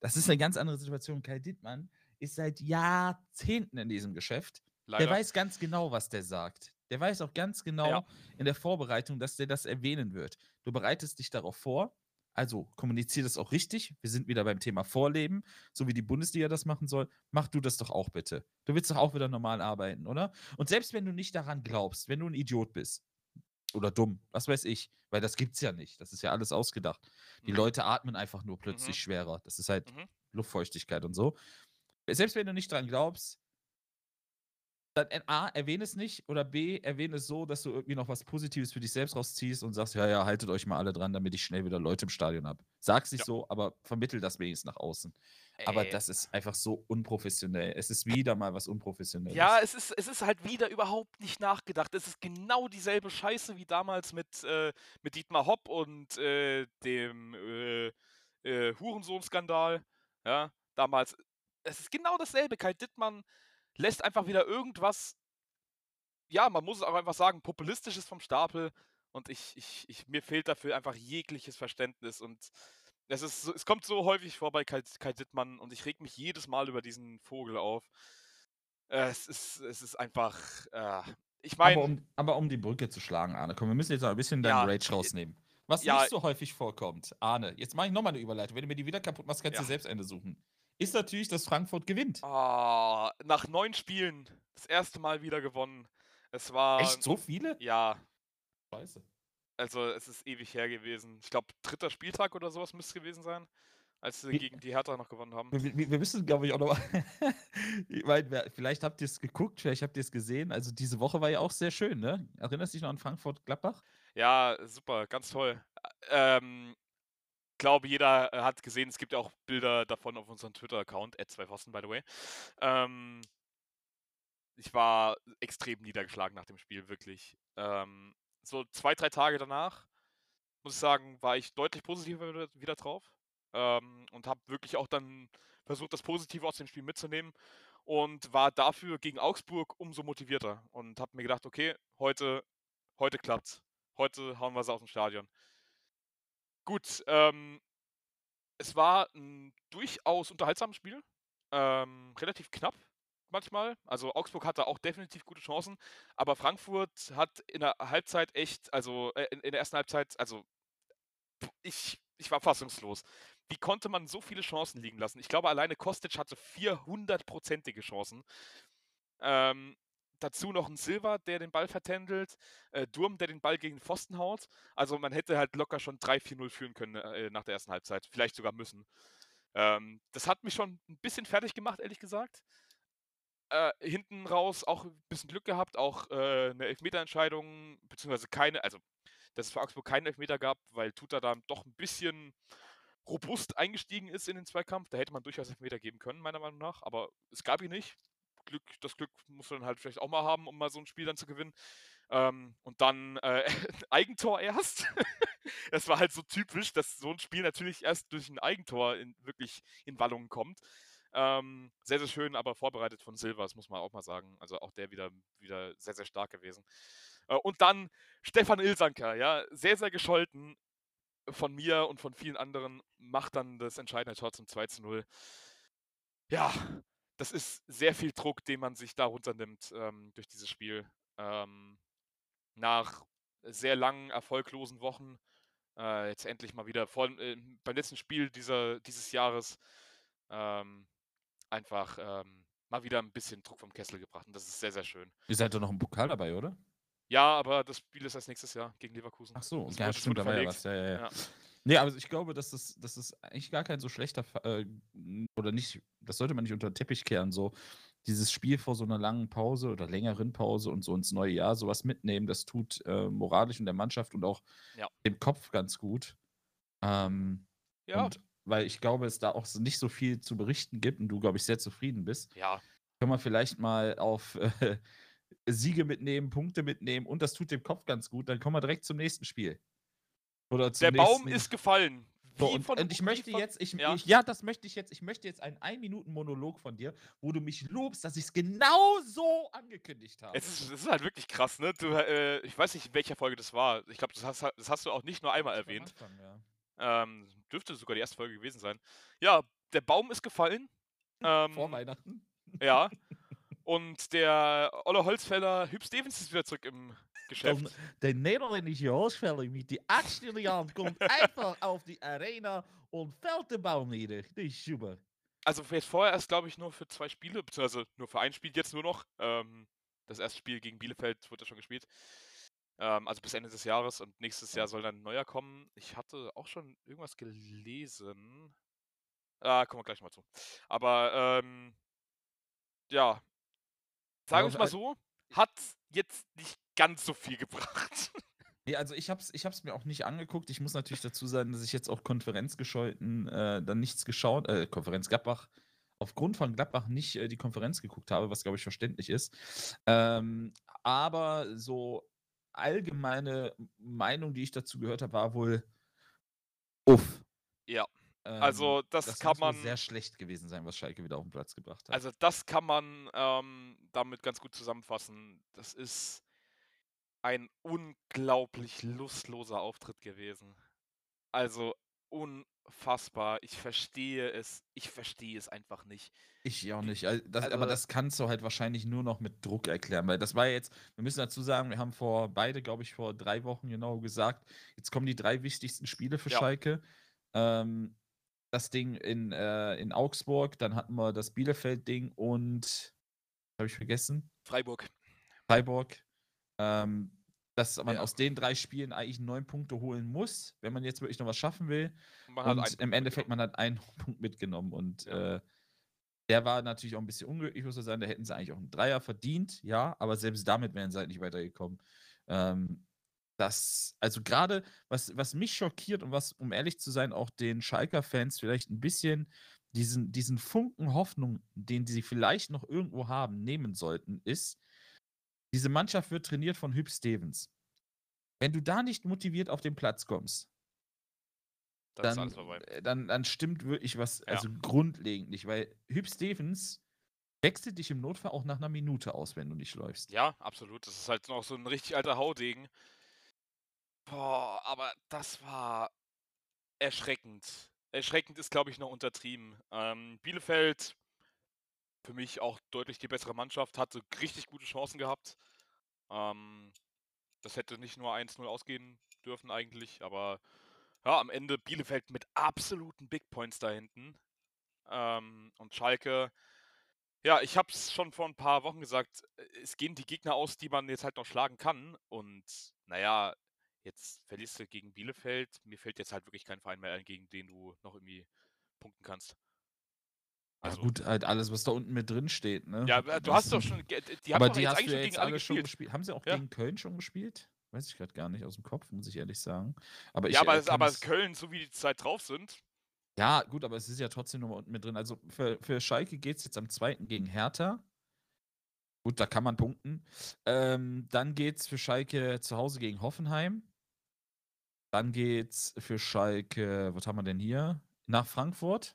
Das ist eine ganz andere Situation. Kai Dittmann ist seit Jahrzehnten in diesem Geschäft. Leider. Der weiß ganz genau, was der sagt. Der weiß auch ganz genau Ja. in der Vorbereitung, dass der das erwähnen wird. Du bereitest dich darauf vor. Also kommunizier das auch richtig. Wir sind wieder beim Thema Vorleben, so wie die Bundesliga das machen soll. Mach du das doch auch bitte. Du willst doch auch wieder normal arbeiten, oder? Und selbst wenn du nicht daran glaubst, wenn du ein Idiot bist oder dumm, was weiß ich, weil das gibt's ja nicht. Das ist ja alles ausgedacht. Die Mhm. Leute atmen einfach nur plötzlich Mhm. schwerer. Das ist halt Mhm. Luftfeuchtigkeit und so. Selbst wenn du nicht dran glaubst, dann A, erwähne es nicht oder B, erwähne es so, dass du irgendwie noch was Positives für dich selbst rausziehst und sagst, ja, ja, haltet euch mal alle dran, damit ich schnell wieder Leute im Stadion habe. Sag's nicht Ja. so, aber vermittel das wenigstens nach außen. Aber Ey. das ist einfach so unprofessionell. Es ist wieder mal was Unprofessionelles. Ja, es ist, es ist halt wieder überhaupt nicht nachgedacht. Es ist genau dieselbe Scheiße wie damals mit, äh, mit Dietmar Hopp und äh, dem äh, äh, Hurensohn-Skandal. Ja, damals. Es ist genau dasselbe. Kai Dittmann lässt einfach wieder irgendwas, ja, man muss es auch einfach sagen, populistisches vom Stapel. Und ich, ich, ich, mir fehlt dafür einfach jegliches Verständnis. Und es, ist, es kommt so häufig vor bei Kai, Kai Dittmann und ich reg mich jedes Mal über diesen Vogel auf. Äh, Es ist, es ist einfach. Äh, ich aber, meine, um, aber um die Brücke zu schlagen, Arne, komm, wir müssen jetzt ein bisschen deinen Ja, Rage rausnehmen. Was ja. nicht so häufig vorkommt, Arne, jetzt mache ich nochmal eine Überleitung. Wenn du mir die wieder kaputt machst, kannst du Ja. selbst Ende suchen. Ist natürlich, dass Frankfurt gewinnt. ah, nach neun Spielen das erste Mal wieder gewonnen. Es war. Echt so viele? Ja, Scheiße. also es ist ewig her gewesen. Ich glaube, dritter Spieltag oder sowas müsste es gewesen sein, als sie Wie- gegen die Hertha noch gewonnen haben. Wir, wir, wir müssen, glaube ich, auch noch mal. ich meine, vielleicht habt ihr es geguckt, vielleicht habt ihr es gesehen. Also, diese Woche war ja auch sehr schön, ne? Erinnerst du dich noch an Frankfurt-Gladbach? Ja, super, ganz toll. Ähm, glaube, jeder äh, hat gesehen, es gibt auch Bilder davon auf unserem Twitter-Account, @2pfosten, by the way. Ähm, ich war extrem niedergeschlagen nach dem Spiel, wirklich. Ähm, so zwei, drei Tage danach, muss ich sagen, war ich deutlich positiver wieder, wieder drauf. Ähm, und habe wirklich auch dann versucht, das Positive aus dem Spiel mitzunehmen. Und war dafür gegen Augsburg umso motivierter. Und habe mir gedacht, okay, heute, heute klappt's. Heute hauen wir sie aus dem Stadion. Gut, ähm, es war ein durchaus unterhaltsames Spiel. Ähm, relativ knapp manchmal. Also Augsburg hatte auch definitiv gute Chancen, aber Frankfurt hat in der Halbzeit echt, also äh, in, in der ersten Halbzeit, also ich, ich war fassungslos. Wie konnte man so viele Chancen liegen lassen? Ich glaube, alleine Kostic hatte 400-prozentige Chancen. Ähm, dazu noch ein Silva, der den Ball vertändelt, äh, Durm, der den Ball gegen den Pfosten haut. Also man hätte halt locker schon 3-4-0 führen können äh, nach der ersten Halbzeit. Vielleicht sogar müssen. Ähm, das hat mich schon ein bisschen fertig gemacht, ehrlich gesagt. Äh, hinten raus auch ein bisschen Glück gehabt, auch äh, eine Elfmeterentscheidung, beziehungsweise keine, also dass es für Augsburg keinen Elfmeter gab, weil Tuta da doch ein bisschen robust eingestiegen ist in den Zweikampf. Da hätte man durchaus Elfmeter geben können, meiner Meinung nach, aber es gab ihn nicht. Glück, das Glück muss man halt vielleicht auch mal haben, um mal so ein Spiel dann zu gewinnen. Ähm, und dann äh, Eigentor erst. Es war halt so typisch, dass so ein Spiel natürlich erst durch ein Eigentor in, wirklich in Wallungen kommt. Ähm, sehr, sehr schön, aber vorbereitet von Silva, das muss man auch mal sagen. Also auch der wieder, wieder sehr, sehr stark gewesen. Äh, und dann Stefan Ilsanker, ja, sehr, sehr gescholten von mir und von vielen anderen, macht dann das entscheidende Tor zum 2 zu 0. Ja, das ist sehr viel Druck, den man sich da runternimmt ähm, durch dieses Spiel. Ähm, nach sehr langen, erfolglosen Wochen. Äh, jetzt endlich mal wieder, vor allem äh, beim letzten Spiel dieser, dieses Jahres, ähm, einfach ähm, mal wieder ein bisschen Druck vom Kessel gebracht. Und das ist sehr, sehr schön. Ihr seid doch noch im Pokal dabei, oder? Ja, aber das Spiel ist erst nächstes Jahr gegen Leverkusen. Ach so, Das ja, stimmt, da war ja was. Ja, ja, ja. Nee, aber ich glaube, dass das, das ist eigentlich gar kein so schlechter äh, oder nicht, das sollte man nicht unter den Teppich kehren, so dieses Spiel vor so einer langen Pause oder längeren Pause und so ins neue Jahr sowas mitnehmen, das tut äh, moralisch in der Mannschaft und auch Ja. dem Kopf ganz gut. Ähm, Ja, Und weil ich glaube, es da auch nicht so viel zu berichten gibt und du, glaube ich, sehr zufrieden bist, ja, können wir vielleicht mal auf äh, Siege mitnehmen, Punkte mitnehmen und das tut dem Kopf ganz gut. Dann kommen wir direkt zum nächsten Spiel. Der Baum ist gefallen. so, und, von- und ich möchte von- jetzt, ich, ja. Ich, ja, das möchte ich jetzt, ich möchte jetzt einen Ein-Minuten-Monolog von dir, wo du mich lobst, dass ich es genau so angekündigt habe. Es ist, es ist halt wirklich krass, ne? Du, äh, ich weiß nicht, in welcher Folge das war. Ich glaube, das hast, das hast du auch nicht nur einmal erwähnt. Anfang, ja. Ähm, dürfte sogar die erste Folge gewesen sein. Ja, der Baum ist gefallen. Ähm, Vor Weihnachten. ja. Und der Olle Holzfäller Hüb Stevens ist wieder zurück im Geschäft. Dan, der niederländische Holzfäller mit die Axt in die Hand kommt einfach auf die Arena und fällt den Baum nieder. Das ist super. Also jetzt vorher erst, glaube ich, nur für zwei Spiele, beziehungsweise nur für ein Spiel jetzt nur noch. Ähm, das erste Spiel gegen Bielefeld wurde ja schon gespielt. Ähm, also bis Ende des Jahres und nächstes Jahr soll dann ein neuer kommen. Ich hatte auch schon irgendwas gelesen. Ah, kommen wir gleich mal zu. Aber ähm, ja, sagen wir es mal halt- so, hat jetzt nicht ganz so viel gebracht. Nee, also ich hab's, ich hab's mir auch nicht angeguckt. Ich muss natürlich dazu sagen, dass ich jetzt auch konferenzgescholten äh, dann nichts geschaut, äh, Konferenz Gladbach, aufgrund von Gladbach nicht äh, die Konferenz geguckt habe, was glaube ich verständlich ist. Ähm, aber so allgemeine Meinung, die ich dazu gehört habe, war wohl uff. Ja, also das das kann man- sehr schlecht gewesen sein, was Schalke wieder auf den Platz gebracht hat. Also das kann man ähm, damit ganz gut zusammenfassen. Das ist ein unglaublich lustloser Auftritt gewesen. Also unfassbar. Ich verstehe es. Ich verstehe es einfach nicht. Ich auch nicht. Also das, also- aber das kannst du halt wahrscheinlich nur noch mit Druck erklären, weil das war jetzt, wir müssen dazu sagen, wir haben vor beide, glaube ich, vor drei Wochen genau gesagt, jetzt kommen die drei wichtigsten Spiele für Ja. Schalke. Ähm, das Ding in, äh, in Augsburg, dann hatten wir das Bielefeld-Ding und habe ich vergessen? Freiburg. Freiburg. Ähm, dass man Ja. aus den drei Spielen eigentlich neun Punkte holen muss, wenn man jetzt wirklich noch was schaffen will. Man Und im Endeffekt, man hat einen Punkt mitgenommen und Ja. äh, der war natürlich auch ein bisschen unglücklich, muss man sagen. Da hätten sie eigentlich auch einen Dreier verdient, ja, aber selbst damit wären sie halt nicht weitergekommen. Ähm, das, also gerade, was, was mich schockiert und was, um ehrlich zu sein, auch den Schalker-Fans vielleicht ein bisschen diesen, diesen Funken Hoffnung, den sie vielleicht noch irgendwo haben, nehmen sollten, ist, diese Mannschaft wird trainiert von Hüb Stevens. Wenn du da nicht motiviert auf den Platz kommst, Dann äh, dann, dann stimmt wirklich was, Ja. also grundlegend nicht, weil Hüb Stevens wechselt dich im Notfall auch nach einer Minute aus, wenn du nicht läufst. Ja, absolut. Das ist halt noch so ein richtig alter Haudegen. Boah, aber das war erschreckend. Erschreckend ist, glaube ich, noch untertrieben. Ähm, Bielefeld, für mich auch deutlich die bessere Mannschaft, hatte richtig gute Chancen gehabt. Ähm, das hätte nicht nur 1-0 ausgehen dürfen eigentlich, aber ja, am Ende Bielefeld mit absoluten Big Points da hinten. Ähm, und Schalke, ja, ich habe es schon vor ein paar Wochen gesagt, äh, es gehen die Gegner aus, die man jetzt halt noch schlagen kann. Und naja, jetzt verlierst du gegen Bielefeld. Mir fällt jetzt halt wirklich kein Verein mehr ein, gegen den du noch irgendwie punkten kannst. Also gut, halt alles, was da unten mit drin steht, ne? Ja, du hast doch schon, die haben aber die hast eigentlich du ja jetzt alle alle schon gespielt. gespielt. Haben sie auch Ja. gegen Köln schon gespielt? Weiß ich gerade gar nicht aus dem Kopf, muss ich ehrlich sagen. Aber ich, Ja, aber, äh, es- aber Köln, so wie die Zeit drauf sind, Ja, gut, aber es ist ja trotzdem nochmal unten mit drin. Also für, für Schalke geht es jetzt am zweiten gegen Hertha. Gut, da kann man punkten. Ähm, dann geht es für Schalke zu Hause gegen Hoffenheim. Dann geht's für Schalke, was haben wir denn hier? Nach Frankfurt.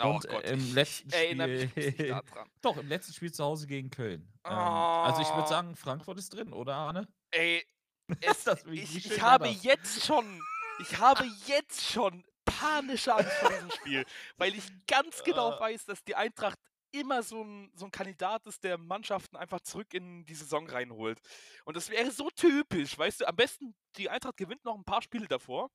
oh Und, äh, Gott, im letzten Spiel-. Doch, im letzten Spiel zu Hause gegen Köln. Ähm, also ich Oh. würde sagen, Frankfurt ist drin, oder Arne? Ey, es, Das- ich, ich habe das? jetzt schon, ich habe jetzt schon panische Angst vor diesem Spiel, weil ich ganz genau Ah. weiß, dass die Eintracht immer so ein, so ein Kandidat ist, der Mannschaften einfach zurück in die Saison reinholt. Und das wäre so typisch, weißt du, am besten die Eintracht gewinnt noch ein paar Spiele davor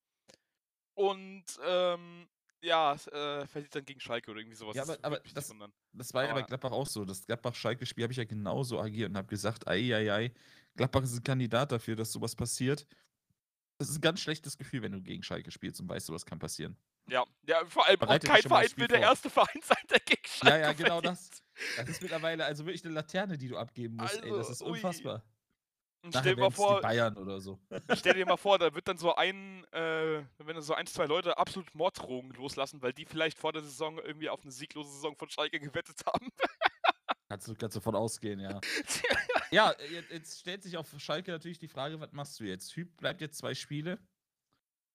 und ähm, ja, äh, verliert dann gegen Schalke oder irgendwie sowas. Ja, aber, aber das, das war ja bei Gladbach auch so. Das Gladbach-Schalke-Spiel habe ich ja genauso agiert und habe gesagt, ei, ei, ei, Gladbach ist ein Kandidat dafür, dass sowas passiert. Das ist ein ganz schlechtes Gefühl, wenn du gegen Schalke spielst und weißt, sowas kann passieren. Ja, ja, vor allem auch kein Verein will der erste Verein sein, der gegen Schalke Ja, ja, genau verliert. das. Das ist mittlerweile also wirklich eine Laterne, die du abgeben musst. ey, das Also, ist unfassbar. Stell dir mal vor, Bayern oder so. stell dir mal vor, da wird dann so ein, äh, wenn so ein, zwei Leute absolut Morddrohungen loslassen, weil die vielleicht vor der Saison irgendwie auf eine sieglose Saison von Schalke gewettet haben. Kannst du, kannst du von ausgehen, ja. ja, äh, jetzt, jetzt stellt sich auf Schalke natürlich die Frage, was machst du jetzt? Hüb bleibt jetzt zwei Spiele.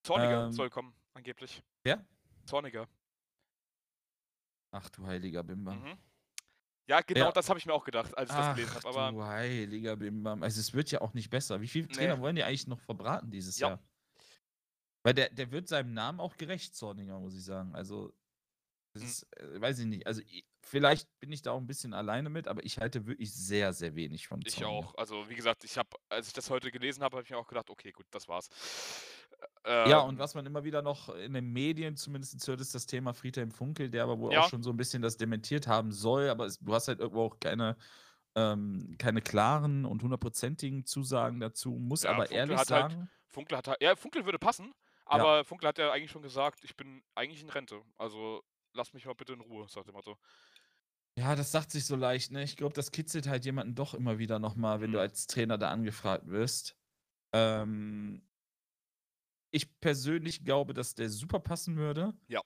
Zorniger Ähm, soll kommen, angeblich. wer? Zorniger. Ach du heiliger Bimbam. Mhm. Ja, genau Ja. das habe ich mir auch gedacht, als ich das gelesen Ach habe. Aber du heiliger Bimbam. Also es wird ja auch nicht besser. Wie viele Nee. Trainer wollen die eigentlich noch verbraten dieses Ja. Jahr? Weil der, der wird seinem Namen auch gerecht, Zorniger, muss ich sagen. Also, das Hm. ist, äh, weiß ich nicht. Also, vielleicht bin ich da auch ein bisschen alleine mit, aber ich halte wirklich sehr, sehr wenig von ich Zorniger. auch. Also, wie gesagt, ich habe, als ich das heute gelesen habe, habe ich mir auch gedacht, okay, gut, das war's. Ja, und Ähm, was man immer wieder noch in den Medien zumindest hört, ist das Thema Friedhelm Funkel, der aber wohl Ja. auch schon so ein bisschen das dementiert haben soll, aber es, du hast halt irgendwo auch keine, ähm, keine klaren und hundertprozentigen Zusagen dazu. Muss Ja, aber Funkel ehrlich halt- sagen, Funkel hat halt, ja, Funkel würde passen, aber Funkel hat ja eigentlich schon gesagt, ich bin eigentlich in Rente. Also, lass mich mal bitte in Ruhe, sagt der Motto. ja, das sagt sich so leicht, ne? Ich glaube, das kitzelt halt jemanden doch immer wieder nochmal, wenn du Mhm. als Trainer da angefragt wirst. Ähm, ich persönlich glaube, dass der super passen würde. Ja.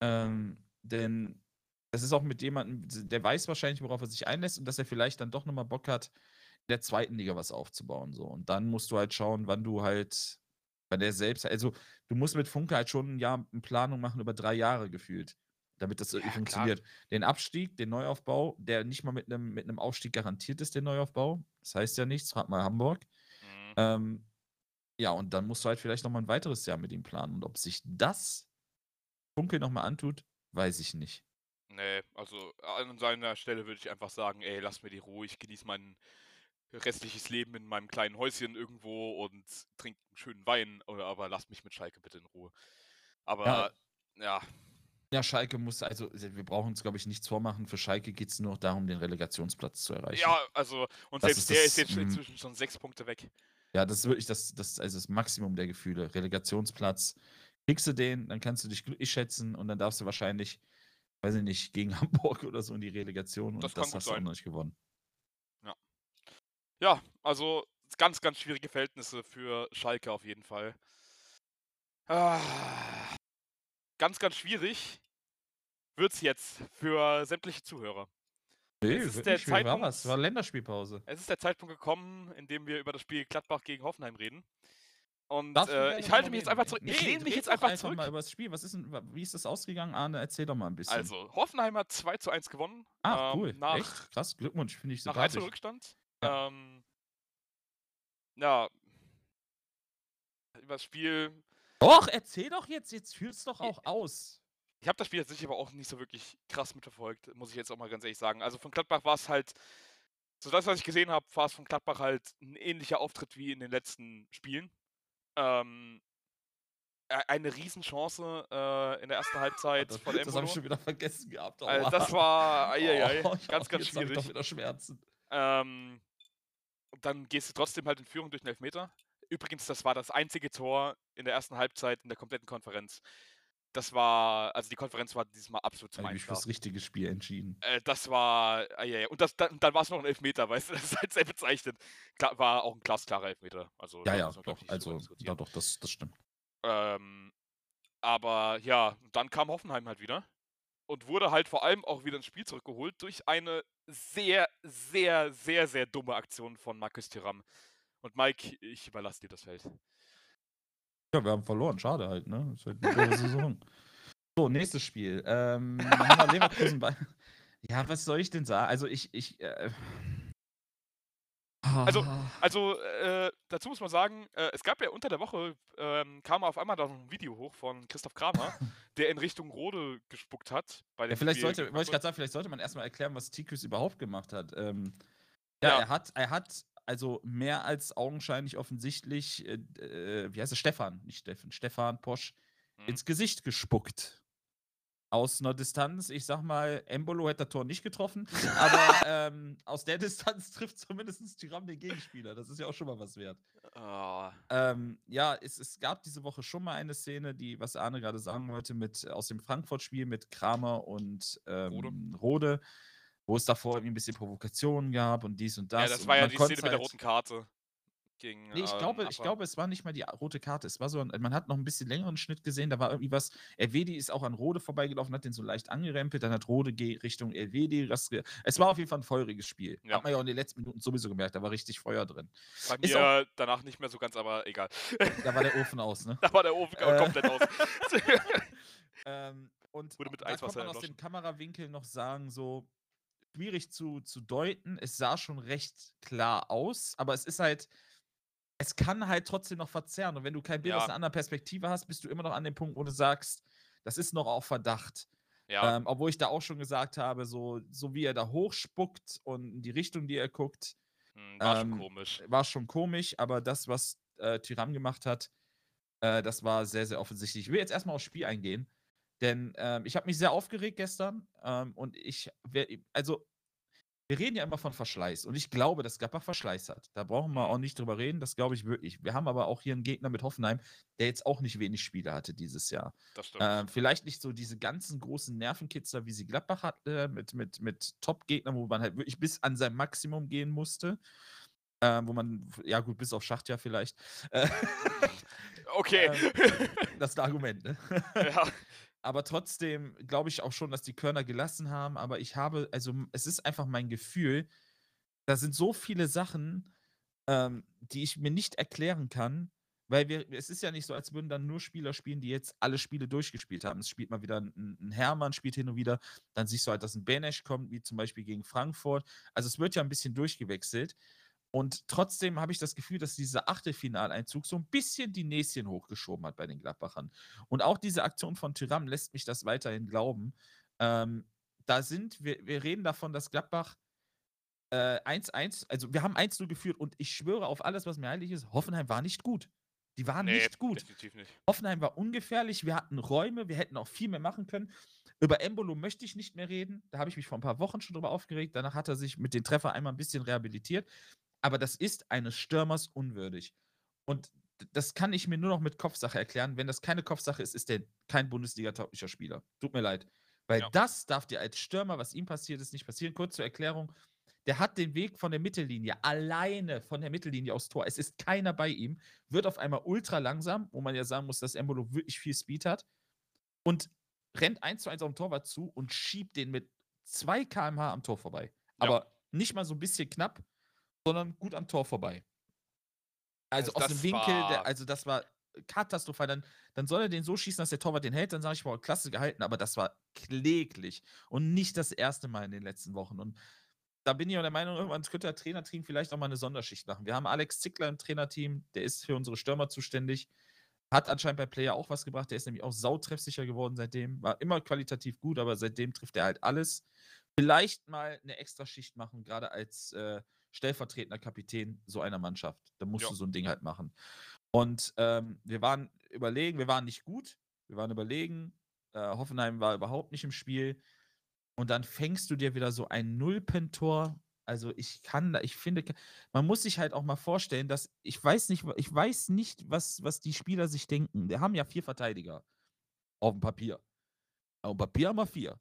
Ähm, denn das ist auch mit jemandem, der weiß wahrscheinlich, worauf er sich einlässt und dass er vielleicht dann doch nochmal Bock hat, in der zweiten Liga was aufzubauen. So. Und dann musst du halt schauen, wann du halt, wann der selbst, also du musst mit Funke halt schon ein Jahr eine Planung machen über drei Jahre gefühlt, damit das Ja, irgendwie klar. funktioniert. Den Abstieg, den Neuaufbau, der nicht mal mit einem mit einem Aufstieg garantiert ist, der Neuaufbau. Das heißt ja nichts, frag mal Hamburg. Mhm. Ähm, ja, und dann musst du halt vielleicht nochmal ein weiteres Jahr mit ihm planen. Und ob sich das Funkel nochmal antut, weiß ich nicht. Nee, also an seiner Stelle würde ich einfach sagen, ey, lass mir die Ruhe, ich genieße mein restliches Leben in meinem kleinen Häuschen irgendwo und trinke einen schönen Wein, oder aber lass mich mit Schalke bitte in Ruhe. Aber ja, Ja, Schalke muss, also wir brauchen uns, glaube ich, nichts vormachen. Für Schalke geht es nur noch darum, den Relegationsplatz zu erreichen. ja, also, und Das selbst ist der das, ist jetzt mhm. inzwischen schon sechs Punkte weg. Ja, das ist wirklich das, das, also das Maximum der Gefühle. Relegationsplatz. Kriegst du den, dann kannst du dich glücklich schätzen und dann darfst du wahrscheinlich, weiß ich nicht, gegen Hamburg oder so in die Relegation und Das hast du auch sein. noch nicht gewonnen. Ja, also ganz, ganz schwierige Verhältnisse für Schalke auf jeden Fall. Ah, ganz, ganz schwierig wird's jetzt für sämtliche Zuhörer. Nee, Es ist der nicht Zeitpunkt- was. War Länderspielpause. Es ist der Zeitpunkt gekommen, in dem wir über das Spiel Gladbach gegen Hoffenheim reden. Und äh, ich halte mich jetzt einfach zurück. Nee, ich lehne mich jetzt doch einfach zurück. mal über das Spiel. Was ist denn, wie ist das ausgegangen, Arne? Erzähl doch mal ein bisschen. Also, Hoffenheim hat 2 zu 1 gewonnen. ah, ähm, cool. Nach, Echt? Krass, Glückwunsch, finde ich nach sympathisch. 1 Rückstand. Ja. Ähm, ja. Über das Spiel. Doch, erzähl doch jetzt, jetzt führ's doch auch aus. Ich habe das Spiel tatsächlich aber auch nicht so wirklich krass mitverfolgt, muss ich jetzt auch mal ganz ehrlich sagen. Also von Gladbach war es halt, so das, was ich gesehen habe, war es von Gladbach halt ein ähnlicher Auftritt wie in den letzten Spielen. Ähm, e- eine Riesenchance äh, in der ersten Halbzeit das von das habe Embolo. ich schon wieder vergessen gehabt. Also aua. das war eieiei, Oh, ich ganz, hab- ganz jetzt hab ich schwierig. doch wieder Schmerzen. Ähm, dann gehst du trotzdem halt in Führung durch den Elfmeter. Übrigens, das war das einzige Tor in der ersten Halbzeit in der kompletten Konferenz. Das war, also die Konferenz war diesmal absolut zu Habe meinem ich fürs richtige Spiel entschieden. äh, das war, ah, ja, ja. und das, dann, dann war es noch ein Elfmeter, weißt du, das ist halt sehr bezeichnend. Klar, war auch ein glasklarer Elfmeter. Also, Ja, ja, doch. Also, ja, doch, das, das stimmt. Ähm, aber ja, dann kam Hoffenheim halt wieder und wurde halt vor allem auch wieder ins Spiel zurückgeholt durch eine sehr, sehr, sehr, sehr dumme Aktion von Markus Thuram. Und Mike, ich überlasse dir das Feld. Ja, wir haben verloren. Schade halt, ne? Das ist halt eine Saison. So, nächstes Spiel. Ähm, Leverkusen bei. Ja, was soll ich denn sagen? Also, ich. ich äh, Also- Also, äh, dazu muss man sagen, äh, es gab ja unter der Woche, ähm, kam auf einmal da noch ein Video hoch von Christoph Kramer, der in Richtung Rode gespuckt hat. Bei dem Ja, vielleicht Spiel sollte, wollte ich gerade sagen, vielleicht sollte man erstmal erklären, was Tikus überhaupt gemacht hat. Ähm, ja, Ja. er hat, er hat also mehr als augenscheinlich offensichtlich, äh, äh, wie heißt er, Stefan, nicht Steffen, Stefan Posch, Mhm. ins Gesicht gespuckt. Aus einer Distanz, ich sag mal, Embolo hätte das Tor nicht getroffen, aber ähm, aus der Distanz trifft zumindest Tyram den Gegenspieler. Das ist ja auch schon mal was wert. Ah, Ähm, ja, es, es gab diese Woche schon mal eine Szene, die, was Arne gerade sagen wollte, mit aus dem Frankfurt-Spiel mit Kramer und ähm, Rode. Wo es davor irgendwie ein bisschen Provokationen gab und dies und das. ja, das war ja die Szene mit der halt- roten Karte. Gegen, Nee, ich ähm, glaube, ich glaube, es war nicht mal die rote Karte. Es war so, ein, man hat noch ein bisschen längeren Schnitt gesehen. Da war irgendwie was. Elvedi ist auch an Rode vorbeigelaufen, hat den so leicht angerempelt. Dann hat Rode Richtung Elvedi. Es war auf jeden Fall ein feuriges Spiel. Ja. Hat man ja auch in den letzten Minuten sowieso gemerkt. Da war richtig Feuer drin. Bei ist mir danach nicht mehr so ganz, aber egal. Da war der Ofen aus, ne? Da war der Ofen Äh. komplett aus. Ähm, und Wurde mit da konnte man aus dem. Kamerawinkel noch sagen, so schwierig zu, zu deuten. Es sah schon recht klar aus, aber es ist halt, es kann halt trotzdem noch verzerren. Und wenn du kein Bild aus Ja. einer anderen Perspektive hast, bist du immer noch an dem Punkt, wo du sagst, das ist noch auf Verdacht. ja, Ähm, obwohl ich da auch schon gesagt habe, so, so wie er da hochspuckt und in die Richtung, die er guckt, hm, war schon ähm, komisch. war schon komisch, aber das, was äh, Tyram gemacht hat, äh, das war sehr, sehr offensichtlich. Ich will jetzt erstmal aufs Spiel eingehen, denn ähm, ich habe mich sehr aufgeregt gestern ähm, und ich, also, wir reden ja immer von Verschleiß und ich glaube, dass Gladbach Verschleiß hat. Da brauchen wir auch nicht drüber reden, das glaube ich wirklich. Wir haben aber auch hier einen Gegner mit Hoffenheim, der jetzt auch nicht wenig Spiele hatte dieses Jahr. Das stimmt. Ähm, vielleicht nicht so diese ganzen großen Nervenkitzler, wie sie Gladbach hatte, mit, mit, mit Top-Gegnern, wo man halt wirklich bis an sein Maximum gehen musste. Ähm, wo man, ja gut, bis auf Schacht ja vielleicht. Äh, okay. ähm, das ist ein Argument, ne? ja. Aber trotzdem glaube ich auch schon, dass die Körner gelassen haben. Aber ich habe, also es ist einfach mein Gefühl, da sind so viele Sachen, ähm, die ich mir nicht erklären kann, weil wir, es ist ja nicht so, als würden dann nur Spieler spielen, die jetzt alle Spiele durchgespielt haben. Es spielt mal wieder ein, ein Hermann, spielt hin und wieder. Dann siehst du halt, dass ein Benesch kommt, wie zum Beispiel gegen Frankfurt. Also es wird ja ein bisschen durchgewechselt. Und trotzdem habe ich das Gefühl, dass dieser Achtelfinaleinzug so ein bisschen die Näschen hochgeschoben hat bei den Gladbachern. Und auch diese Aktion von Tyram lässt mich das weiterhin glauben. Ähm, da sind, wir, wir reden davon, dass Gladbach äh, 1-1, also wir haben 1-0 geführt und ich schwöre auf alles, was mir heilig ist, Hoffenheim war nicht gut. Die waren Nee, nicht gut. nicht. Hoffenheim war ungefährlich, wir hatten Räume, wir hätten auch viel mehr machen können. Über Embolo möchte ich nicht mehr reden. Da habe ich mich vor ein paar Wochen schon drüber aufgeregt. Danach hat er sich mit den Treffer einmal ein bisschen rehabilitiert. Aber das ist eines Stürmers unwürdig. Und das kann ich mir nur noch mit Kopfsache erklären. Wenn das keine Kopfsache ist, ist der kein Bundesliga-tauglicher Spieler. Tut mir leid. Weil Ja. das darf dir als Stürmer, was ihm passiert ist, nicht passieren. Kurz zur Erklärung. Der hat den Weg von der Mittellinie, alleine von der Mittellinie aufs Tor. Es ist keiner bei ihm, wird auf einmal ultra langsam, wo man ja sagen muss, dass Embolo wirklich viel Speed hat und rennt 1 zu 1 auf den Torwart zu und schiebt den mit 2 km/h am Tor vorbei. Ja. Aber nicht mal so ein bisschen knapp, sondern gut am Tor vorbei. Also, Also aus dem Winkel, der, also das war katastrophal. Dann, dann soll er den so schießen, dass der Torwart den hält. Dann sage ich mal, klasse gehalten, aber das war kläglich und nicht das erste Mal in den letzten Wochen. Und da bin ich auch der Meinung, irgendwann könnte der Trainerteam vielleicht auch mal eine Sonderschicht machen. Wir haben Alex Zickler im Trainerteam, der ist für unsere Stürmer zuständig. Hat anscheinend bei Player auch was gebracht. Der ist nämlich auch sautreffsicher geworden seitdem. War immer qualitativ gut, aber seitdem trifft er halt alles. Vielleicht mal eine extra Schicht machen, gerade als äh, stellvertretender Kapitän so einer Mannschaft. Da musst Ja. du so ein Ding halt machen. Und ähm, wir waren überlegen, wir waren nicht gut. Wir waren überlegen. Äh, Hoffenheim war überhaupt nicht im Spiel. Und dann fängst du dir wieder so ein Nullpentor. Also ich kann da, ich finde, man muss sich halt auch mal vorstellen, dass ich weiß nicht, ich weiß nicht, was, was die Spieler sich denken. Wir haben ja vier Verteidiger auf dem Papier. Auf dem Papier haben wir vier.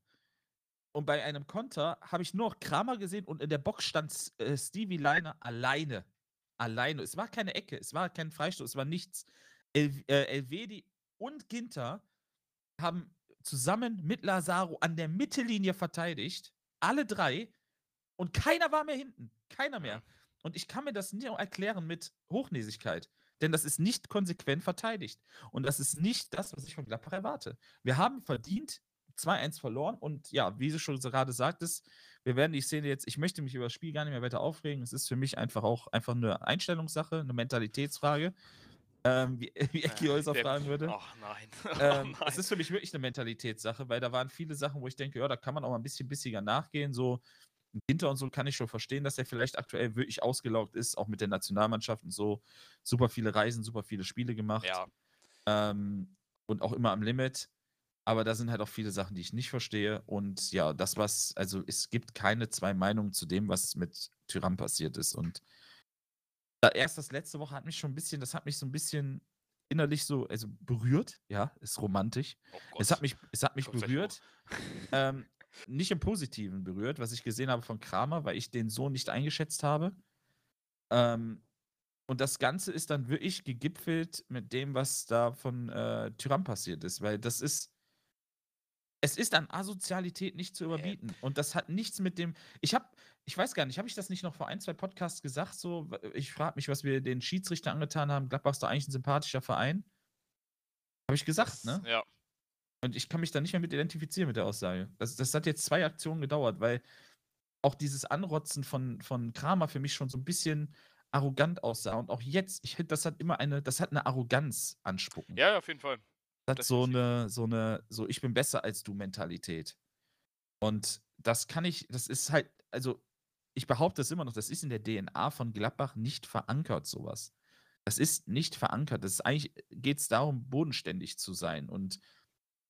Und bei einem Konter habe ich nur noch Kramer gesehen und in der Box stand äh, Stevie Leiner alleine. Alleine. Es war keine Ecke, es war kein Freistoß, es war nichts. El, äh, Elvedi und Ginter haben zusammen mit Lazaro an der Mittellinie verteidigt. Alle drei. Und keiner war mehr hinten. Keiner mehr. Und ich kann mir das nicht erklären mit Hochnäsigkeit. Denn das ist nicht konsequent verteidigt. Und das ist nicht das, was ich von Gladbach erwarte. Wir haben verdient 2-1 verloren. Und ja, wie du schon gerade sagtest, wir werden die Szene jetzt, ich möchte mich über das Spiel gar nicht mehr weiter aufregen. Es ist für mich einfach auch einfach eine Einstellungssache, eine Mentalitätsfrage. Ähm, wie, wie Eki Äh, Häuser fragen würde. Ach nein. Ähm, oh, es nein. ist für mich wirklich eine Mentalitätssache, weil da waren viele Sachen, wo ich denke, ja, da kann man auch mal ein bisschen bissiger nachgehen. So Hinter und so kann ich schon verstehen, dass er vielleicht aktuell wirklich ausgelaugt ist, auch mit der Nationalmannschaft und so. Super viele Reisen, super viele Spiele gemacht. ja, Ähm, und auch immer am Limit. Aber da sind halt auch viele Sachen, die ich nicht verstehe. Und ja, das, was, also es gibt keine zwei Meinungen zu dem, was mit Tyrann passiert ist. Und erst das letzte Woche hat mich schon ein bisschen, das hat mich so ein bisschen innerlich so, also berührt, ja, ist romantisch. oh Es hat mich, es hat mich berührt. Ähm, nicht im Positiven berührt, was ich gesehen habe von Kramer, weil ich den so nicht eingeschätzt habe. Ähm, und das Ganze ist dann wirklich gegipfelt mit dem, was da von äh, Tyrann passiert ist, weil das ist. Es ist an Asozialität nicht zu überbieten. Und das hat nichts mit dem. Ich habe, ich weiß gar nicht, habe ich das nicht noch vor ein, zwei Podcasts gesagt? So, ich frage mich, was wir den Schiedsrichter angetan haben. Gladbach ist doch eigentlich ein sympathischer Verein. Habe ich gesagt, ne? Ja, Und ich kann mich da nicht mehr mit identifizieren mit der Aussage. Das, das hat jetzt zwei Aktionen gedauert, weil auch dieses Anrotzen von, von Kramer für mich schon so ein bisschen arrogant aussah. Und auch jetzt, ich finde, das hat immer eine, das hat eine Arroganz anspucken. ja, auf jeden Fall. Hat so eine, so eine, so ich bin besser als du Mentalität. Und das kann ich, das ist halt, also ich behaupte es immer noch, das ist in der DNA von Gladbach nicht verankert, sowas. Das ist nicht verankert. Das ist eigentlich geht es darum, bodenständig zu sein. Und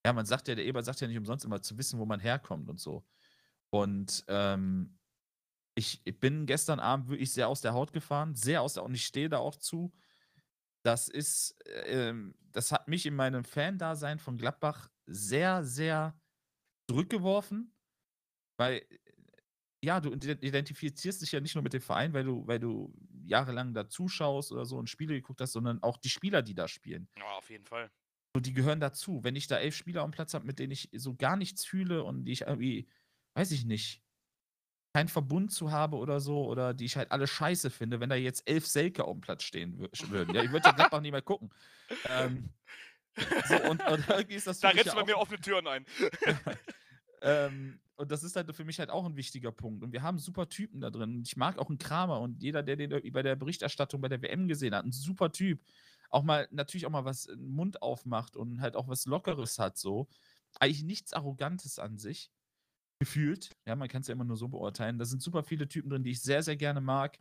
ja, man sagt ja, der Eber sagt ja nicht umsonst immer zu wissen, wo man herkommt und so. Und ähm, ich, ich bin gestern Abend wirklich sehr aus der Haut gefahren, sehr aus der, und ich stehe da auch zu. Das ist, ähm, das hat mich in meinem Fan-Dasein von Gladbach sehr, sehr zurückgeworfen, weil, ja, du ident- identifizierst dich ja nicht nur mit dem Verein, weil du, weil du jahrelang da zuschaust oder so und Spiele geguckt hast, sondern auch die Spieler, die da spielen. Ja, auf jeden Fall. So, die gehören dazu. Wenn ich da elf Spieler am Platz habe, mit denen ich so gar nichts fühle und die ich irgendwie, weiß ich nicht, keinen Verbund zu habe oder so, oder die ich halt alle scheiße finde, wenn da jetzt elf Selke auf dem Platz stehen wür- würden. Ja, ich würde ja Gladbach nicht mehr gucken. Ähm, so, und, und irgendwie ist das Da rennst ja bei mir offene Türen ein. ähm, und das ist halt für mich halt auch ein wichtiger Punkt. Und wir haben super Typen da drin. Und ich mag auch einen Kramer und jeder, der den bei der Berichterstattung bei der WM gesehen hat, ein super Typ. Auch mal, natürlich auch mal was äh, Mund aufmacht und halt auch was Lockeres hat, so. Eigentlich nichts Arrogantes an sich. Gefühlt. Ja, man kann es ja immer nur so beurteilen. Da sind super viele Typen drin, die ich sehr, sehr gerne mag,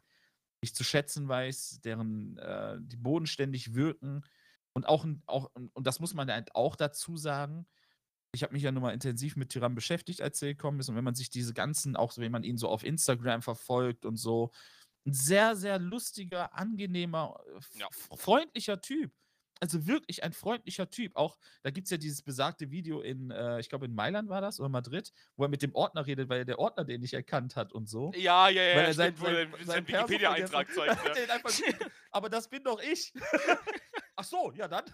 die ich zu schätzen weiß, deren, äh, die bodenständig wirken. Und auch, auch und, das muss man halt auch dazu sagen, ich habe mich ja nun mal intensiv mit Tyrann beschäftigt, als er gekommen ist. Und wenn man sich diese ganzen, auch so, wenn man ihn so auf Instagram verfolgt und so, ein sehr, sehr lustiger, angenehmer, äh, Ja. freundlicher Typ. Also wirklich ein freundlicher Typ. Auch, da gibt es ja dieses besagte Video in, äh, ich glaube in Mailand war das oder Madrid, wo er mit dem Ordner redet, weil der Ordner den nicht erkannt hat und so. Ja, ja, ja, Weil er sein- wo er sein- sein seinen Perso Wikipedia-Eintrag zeigt. Nicht- aber das bin doch ich. Ach so, ja dann.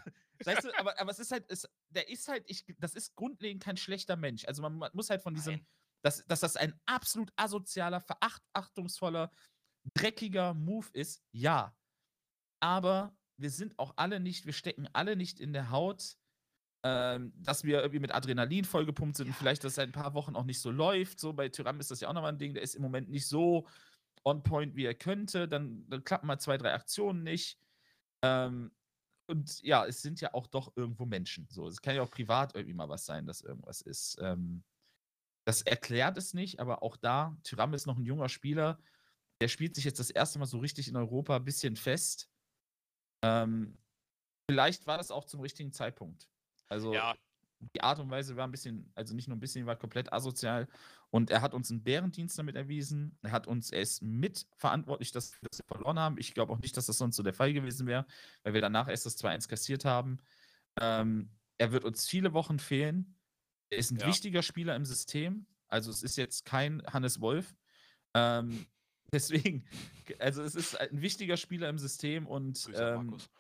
Weißt du, aber, aber es ist halt, es, der ist halt, ich, das ist grundlegend kein schlechter Mensch. Also man, man muss halt von diesem, dass, dass das ein absolut asozialer, verachtungsvoller, dreckiger Move ist, ja. Aber wir sind auch alle nicht, wir stecken alle nicht in der Haut, ähm, dass wir irgendwie mit Adrenalin vollgepumpt sind und Ja. vielleicht, dass es seit ein paar Wochen auch nicht so läuft. So bei Tyrann ist das ja auch nochmal ein Ding, der ist im Moment nicht so on point, wie er könnte. Dann, dann klappen mal zwei, drei Aktionen nicht. Ähm, und ja, es sind ja auch doch irgendwo Menschen. So, es kann ja auch privat irgendwie mal was sein, dass irgendwas ist. Ähm, das erklärt es nicht, aber auch da, Tyram ist noch ein junger Spieler. Der spielt sich jetzt das erste Mal so richtig in Europa ein bisschen fest. Ähm, vielleicht war das auch zum richtigen Zeitpunkt. Also Ja, die Art und Weise war ein bisschen, also nicht nur ein bisschen, war komplett asozial. Und er hat uns einen Bärendienst damit erwiesen. Er hat uns, er ist mitverantwortlich, dass wir das verloren haben. Ich glaube auch nicht, dass das sonst so der Fall gewesen wäre, weil wir danach erst das 2-1 kassiert haben. Ähm, er wird uns viele Wochen fehlen. Er ist ein Ja. wichtiger Spieler im System. Also es ist jetzt kein Hannes Wolf. Ähm, deswegen, also es ist ein wichtiger Spieler im System und Grüße ähm, Markus.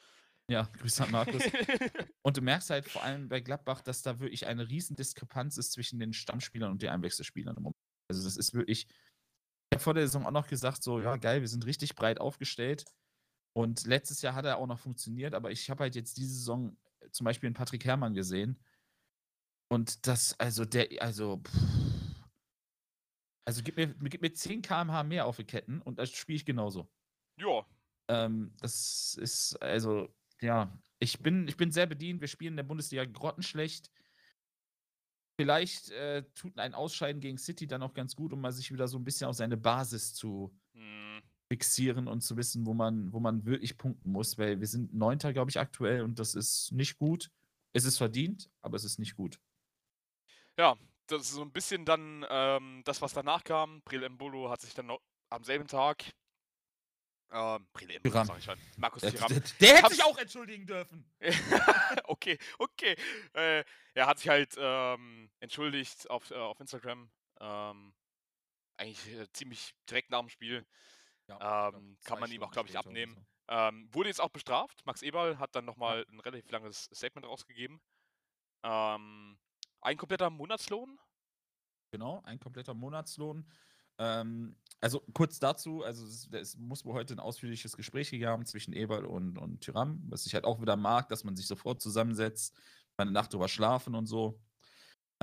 ja, Grüße an Markus. Und du merkst halt vor allem bei Gladbach, dass da wirklich eine riesen Diskrepanz ist zwischen den Stammspielern und den Einwechselspielern im Moment. Also das ist wirklich, ich habe vor der Saison auch noch gesagt, so, ja geil, wir sind richtig breit aufgestellt. Und letztes Jahr hat er auch noch funktioniert, aber ich habe halt jetzt diese Saison äh, zum Beispiel einen Patrick Herrmann gesehen. Und das, also der, also, pff, Also gib mir, gib mir 10 km/h mehr auf die Ketten und das spiele ich genauso. Ja. Ähm, das ist, also, ja, ich bin, ich bin sehr bedient. Wir spielen in der Bundesliga grottenschlecht. Vielleicht äh, tut ein Ausscheiden gegen City dann auch ganz gut, um mal sich wieder so ein bisschen auf seine Basis zu Hm. fixieren und zu wissen, wo man, wo man wirklich punkten muss, weil wir sind Neunter, glaube ich, aktuell und das ist nicht gut. Es ist verdient, aber es ist nicht gut. Ja, das ist so ein bisschen dann ähm, das, was danach kam. Bril Mbolo hat sich dann noch am selben Tag. Ähm, Bril Mbolo, Thuram. sag ich schon. Markus Der, Thuram. der, der hätte Hab's- sich auch entschuldigen dürfen. okay, okay. Äh, er hat sich halt ähm, entschuldigt auf, äh, auf Instagram. Ähm, eigentlich äh, ziemlich direkt nach dem Spiel. Ja, Ähm, glaub, kann man ihm auch, Stunden glaub ich, abnehmen. so. Ähm, wurde jetzt auch bestraft. Max Eberl hat dann nochmal ein relativ langes Statement rausgegeben. Ähm, ein kompletter Monatslohn. Genau, ein kompletter Monatslohn. Ähm, also kurz dazu, also es, es muss wohl heute ein ausführliches Gespräch gegeben haben zwischen Eberl und, und Tyram, was ich halt auch wieder mag, dass man sich sofort zusammensetzt, eine Nacht drüber schlafen und so.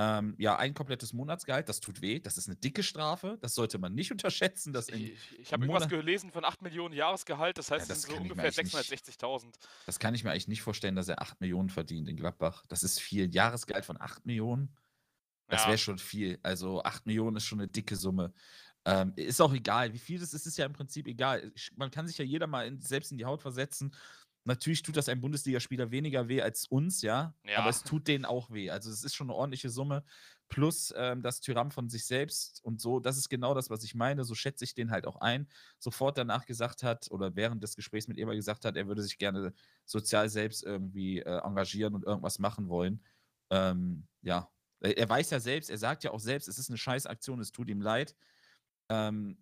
Ähm, ja, ein komplettes Monatsgehalt, das tut weh, das ist eine dicke Strafe, das sollte man nicht unterschätzen. Dass Ich, ich habe irgendwas gelesen von 8 Millionen Jahresgehalt, das heißt, Ja, das sind so ungefähr eigentlich nicht- 660.000. das kann ich mir eigentlich nicht vorstellen, dass er 8 Millionen verdient in Gladbach. Das ist viel. Jahresgehalt von 8 Millionen. Das Ja. wäre schon viel. Also 8 Millionen ist schon eine dicke Summe. Ähm, ist auch egal, wie viel das ist, ist ja im Prinzip egal. Ich- Man kann sich ja jeder mal in, selbst in die Haut versetzen. Natürlich tut das einem Bundesligaspieler weniger weh als uns, ja. Ja. Aber es tut denen auch weh. Also es ist schon eine ordentliche Summe. Plus ähm, das Tyram von sich selbst und so, das ist genau das, was ich meine. So schätze ich den halt auch ein. Sofort danach gesagt hat oder während des Gesprächs mit Eber gesagt hat, er würde sich gerne sozial selbst irgendwie äh, engagieren und irgendwas machen wollen. Ähm, ja, er er weiß ja selbst, er sagt ja auch selbst, es ist eine Scheißaktion, es tut ihm leid. Ähm,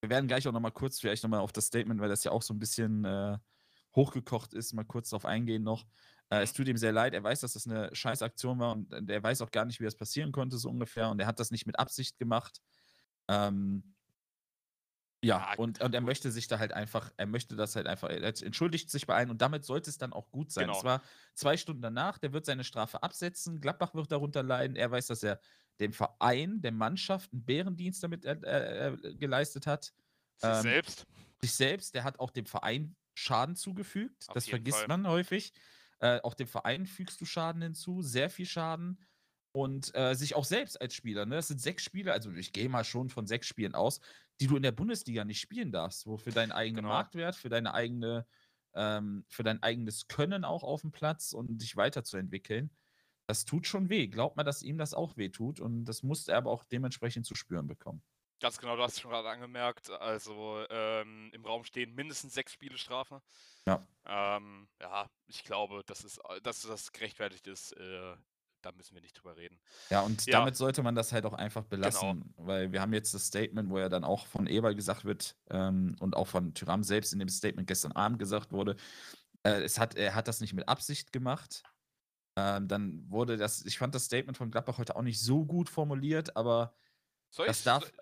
wir werden gleich auch nochmal kurz, vielleicht nochmal auf das Statement, weil das ja auch so ein bisschen äh, hochgekocht ist, mal kurz darauf eingehen noch. Äh, Es Mhm. tut ihm sehr leid, er weiß, dass das eine Scheißaktion war und äh, er weiß auch gar nicht, wie das passieren konnte, so ungefähr. Und er hat das nicht mit Absicht gemacht. Ähm, ja, Ja, und, und er möchte sich da halt einfach, er möchte das halt einfach, er entschuldigt sich bei allen und damit sollte es dann auch gut sein. Genau. Es war zwei Stunden danach, der wird seine Strafe absetzen, Gladbach wird darunter leiden, er weiß, dass er dem Verein, der Mannschaft einen Bärendienst damit äh, äh, geleistet hat. Sich Ähm, selbst. Sich selbst, der hat auch dem Verein Schaden zugefügt. Auf das vergisst Fall. man häufig. Äh, auch dem Verein fügst du Schaden hinzu, sehr viel Schaden. Und äh, sich auch selbst als Spieler, ne? Das sind sechs Spiele, also ich gehe mal schon von sechs Spielen aus, die du in der Bundesliga nicht spielen darfst, wo für deinen eigenen Genau. Marktwert, für deine eigene, ähm, für dein eigenes Können auch auf dem Platz und dich weiterzuentwickeln. Das tut schon weh. Glaubt mal, dass ihm das auch weh tut und das musste er aber auch dementsprechend zu spüren bekommen. Ganz genau, du hast es schon gerade angemerkt. Also ähm, im Raum stehen mindestens sechs Spiele Strafe. Ja. Ähm, ja, ich glaube, dass, es, dass das gerechtfertigt ist. Äh, da müssen wir nicht drüber reden. Ja, und Ja. damit sollte man das halt auch einfach belassen, weil wir haben jetzt das Statement, wo ja dann auch von Eberl gesagt wird ähm, und auch von Tyram selbst in dem Statement gestern Abend gesagt wurde, äh, es hat, er hat das nicht mit Absicht gemacht. Ähm, dann wurde das, ich fand das Statement von Gladbach heute auch nicht so gut formuliert, aber Soll das ich, darf.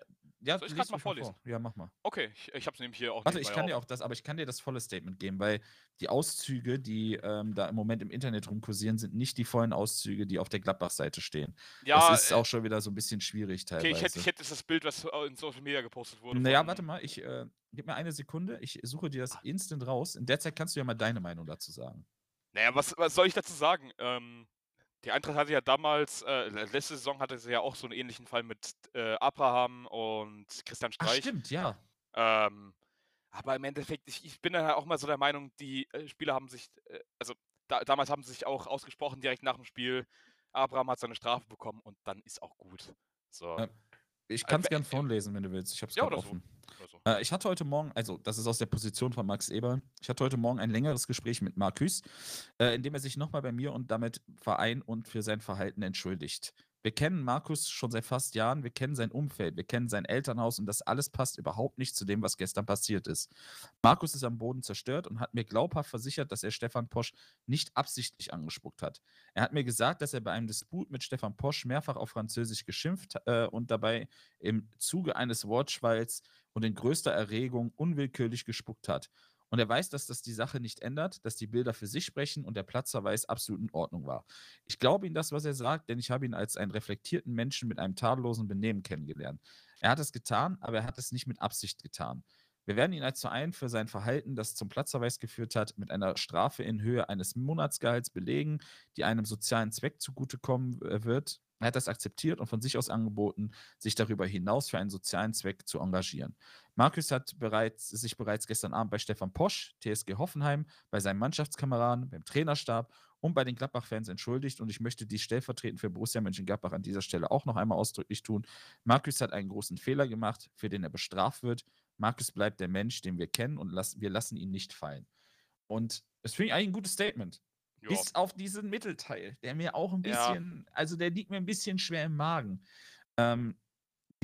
Ja, soll ich grad mal ruhig vor. vorlesen? Ja, mach mal. Okay, ich, ich habe es nämlich hier auch Warte, ich kann dir auf. auch das, aber ich kann dir das volle Statement geben, weil die Auszüge, die ähm, da im Moment im Internet rumkursieren, sind nicht die vollen Auszüge, die auf der Gladbach-Seite stehen. Ja, das ist äh, auch schon wieder so ein bisschen schwierig teilweise. okay, ich hätte, ich hätte das Bild, was in Social Media gepostet wurde. Naja, warte mal, ich äh, gib mir eine Sekunde, ich suche dir das instant raus. In der Zeit kannst du ja mal deine Meinung dazu sagen. Naja, was, was soll ich dazu sagen? Ähm, die Eintracht hatte ja damals, äh, letzte Saison hatte sie ja auch so einen ähnlichen Fall mit äh, Abraham und Christian Ach, Streich. stimmt, ja. Ähm, aber im Endeffekt, ich, ich bin dann halt auch mal so der Meinung, die äh, Spieler haben sich, äh, also da, damals haben sie sich auch ausgesprochen direkt nach dem Spiel. Abraham hat seine Strafe bekommen und dann ist auch gut. So. Ja, Ich kann es Äh, gern vorlesen, wenn du willst. Ich habe es Ja, gerade so. offen. oder so. Äh, ich hatte heute Morgen, also das ist aus der Position von Max Eber, ich hatte heute Morgen ein längeres Gespräch mit Marcus, äh, in dem er sich nochmal bei mir und damit Verein und für sein Verhalten entschuldigt. Wir kennen Markus schon seit fast Jahren, wir kennen sein Umfeld, wir kennen sein Elternhaus und das alles passt überhaupt nicht zu dem, was gestern passiert ist. Markus ist am Boden zerstört und hat mir glaubhaft versichert, dass er Stefan Posch nicht absichtlich angespuckt hat. Er hat mir gesagt, dass er bei einem Disput mit Stefan Posch mehrfach auf Französisch geschimpft äh, und dabei im Zuge eines Wortschwalls und in größter Erregung unwillkürlich gespuckt hat. Und er weiß, dass das die Sache nicht ändert, dass die Bilder für sich sprechen und der Platzverweis absolut in Ordnung war. Ich glaube ihm das, was er sagt, denn ich habe ihn als einen reflektierten Menschen mit einem tadellosen Benehmen kennengelernt. Er hat es getan, aber er hat es nicht mit Absicht getan. Wir werden ihn als Verein für sein Verhalten, das zum Platzverweis geführt hat, mit einer Strafe in Höhe eines Monatsgehalts belegen, die einem sozialen Zweck zugutekommen äh, wird. Er hat das akzeptiert und von sich aus angeboten, sich darüber hinaus für einen sozialen Zweck zu engagieren. Markus hat bereits, sich bereits gestern Abend bei Stefan Posch, TSG Hoffenheim, bei seinen Mannschaftskameraden, beim Trainerstab und bei den Gladbach-Fans entschuldigt. Und ich möchte dies stellvertretend für Borussia Mönchengladbach an dieser Stelle auch noch einmal ausdrücklich tun. Markus hat einen großen Fehler gemacht, für den er bestraft wird. Markus bleibt der Mensch, den wir kennen und las wir lassen ihn nicht fallen. Und das finde ich eigentlich ein gutes Statement. Ja. Bis auf diesen Mittelteil, der mir auch ein Ja. bisschen, also der liegt mir ein bisschen schwer im Magen. Ähm,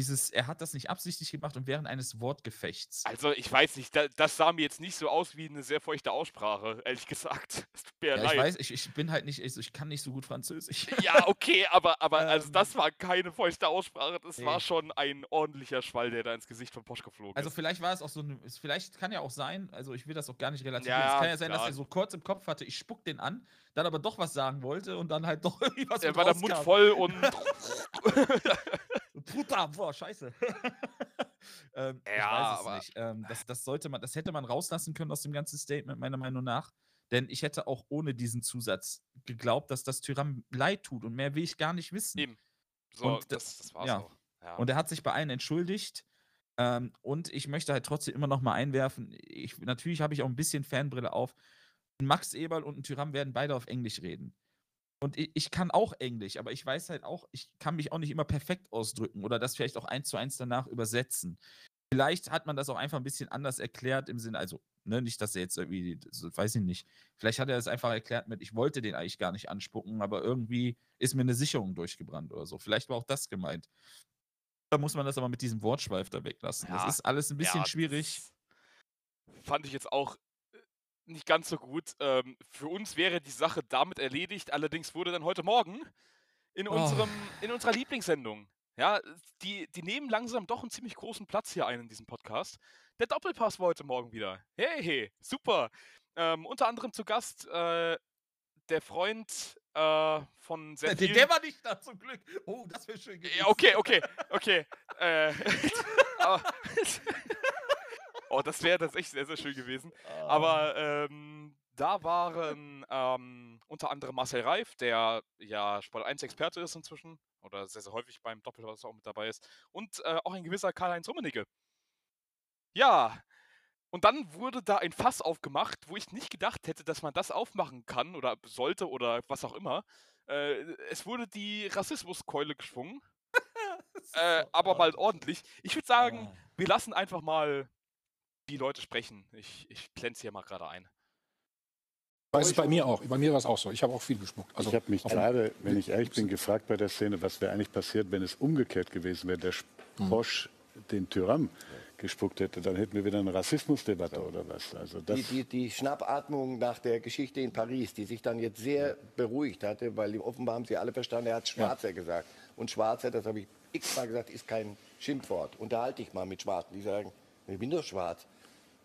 dieses, er hat das nicht absichtlich gemacht und während eines Wortgefechts. Also, ich weiß nicht, da, das sah mir jetzt nicht so aus wie eine sehr feuchte Aussprache, ehrlich gesagt. Es tut mir Ja, ich leid. weiß, ich, ich bin halt nicht, ich, ich kann nicht so gut Französisch. Ja, okay, aber, aber also Ähm. das war keine feuchte Aussprache, das war Nee. schon ein ordentlicher Schwall, der da ins Gesicht von Posch geflogen Also ist. vielleicht war es auch so, ein, vielleicht kann ja auch sein, also ich will das auch gar nicht relativieren. Ja, es kann ja sein, dass klar. er so kurz im Kopf hatte, ich spuck den an, dann aber doch was sagen wollte und dann halt doch irgendwie was Er war der Mund voll und Puta, boah, scheiße. ähm, ich Ja, weiß es aber- nicht. Ähm, das, das sollte man, das hätte man rauslassen können aus dem ganzen Statement, meiner Meinung nach. Denn ich hätte auch ohne diesen Zusatz geglaubt, dass das Tyrann leid tut und mehr will ich gar nicht wissen. Eben. so, Und da- das, das war's ja. auch. Ja. Und er hat sich bei allen entschuldigt. Ähm, und ich möchte halt trotzdem immer noch mal einwerfen, ich, natürlich habe ich auch ein bisschen Fanbrille auf. Ein Max Eberl und ein Tyram werden beide auf Englisch reden. Und ich, ich kann auch Englisch, aber ich weiß halt auch, ich kann mich auch nicht immer perfekt ausdrücken oder das vielleicht auch eins zu eins danach übersetzen. Vielleicht hat man das auch einfach ein bisschen anders erklärt im Sinne, also, ne, nicht, dass er jetzt irgendwie, weiß ich nicht, vielleicht hat er es einfach erklärt mit, ich wollte den eigentlich gar nicht anspucken, aber irgendwie ist mir eine Sicherung durchgebrannt oder so. Vielleicht war auch das gemeint. Da muss man das aber mit diesem Wortschweif da weglassen. Ja, das ist alles ein bisschen Ja, schwierig. das Fand ich jetzt auch nicht ganz so gut. Ähm, für uns wäre die Sache damit erledigt. Allerdings wurde dann heute Morgen in, Oh. unserem, in unserer Lieblingssendung, ja, die, die nehmen langsam doch einen ziemlich großen Platz hier ein in diesem Podcast. Der Doppelpass war heute Morgen wieder. Hey, hey, super. Ähm, unter anderem zu Gast äh, der Freund äh, von sehr Der, vielen... der war nicht da zum Glück. Oh, das wäre schön gewesen. Ja, okay, okay, okay. äh, aber, oh, das wäre tatsächlich sehr, sehr schön gewesen. Ah. Aber ähm, da waren ähm, unter anderem Marcel Reif, der ja Sport 1 Experte ist inzwischen oder sehr, sehr häufig beim Doppelpass auch mit dabei ist und äh, auch ein gewisser Karl-Heinz Rummenigge. Ja, und dann wurde da ein Fass aufgemacht, wo ich nicht gedacht hätte, dass man das aufmachen kann oder sollte oder was auch immer. Äh, es wurde die Rassismuskeule geschwungen, äh, aber mal arg. ordentlich. Ich würde sagen, Ah. wir lassen einfach mal die Leute sprechen. Ich, ich blende hier mal gerade ein. Weiß es bei mir auch. Bei mir war es auch so. Ich habe auch viel gespuckt. Also ich habe mich gerade, wenn ich ehrlich bin, gefragt bei der Szene, was wäre eigentlich passiert, wenn es umgekehrt gewesen wäre, der Posch den Tyrann gespuckt hätte, dann hätten wir wieder eine Rassismusdebatte oder was. Also das, Die, die, die Schnappatmung nach der Geschichte in Paris, die sich dann jetzt sehr beruhigt hatte, weil offenbar haben sie alle verstanden, er hat Schwarzer gesagt. Und Schwarzer, das habe ich x-mal gesagt, ist kein Schimpfwort. Unterhalte dich mal mit Schwarzen, die sagen, ich bin doch schwarz.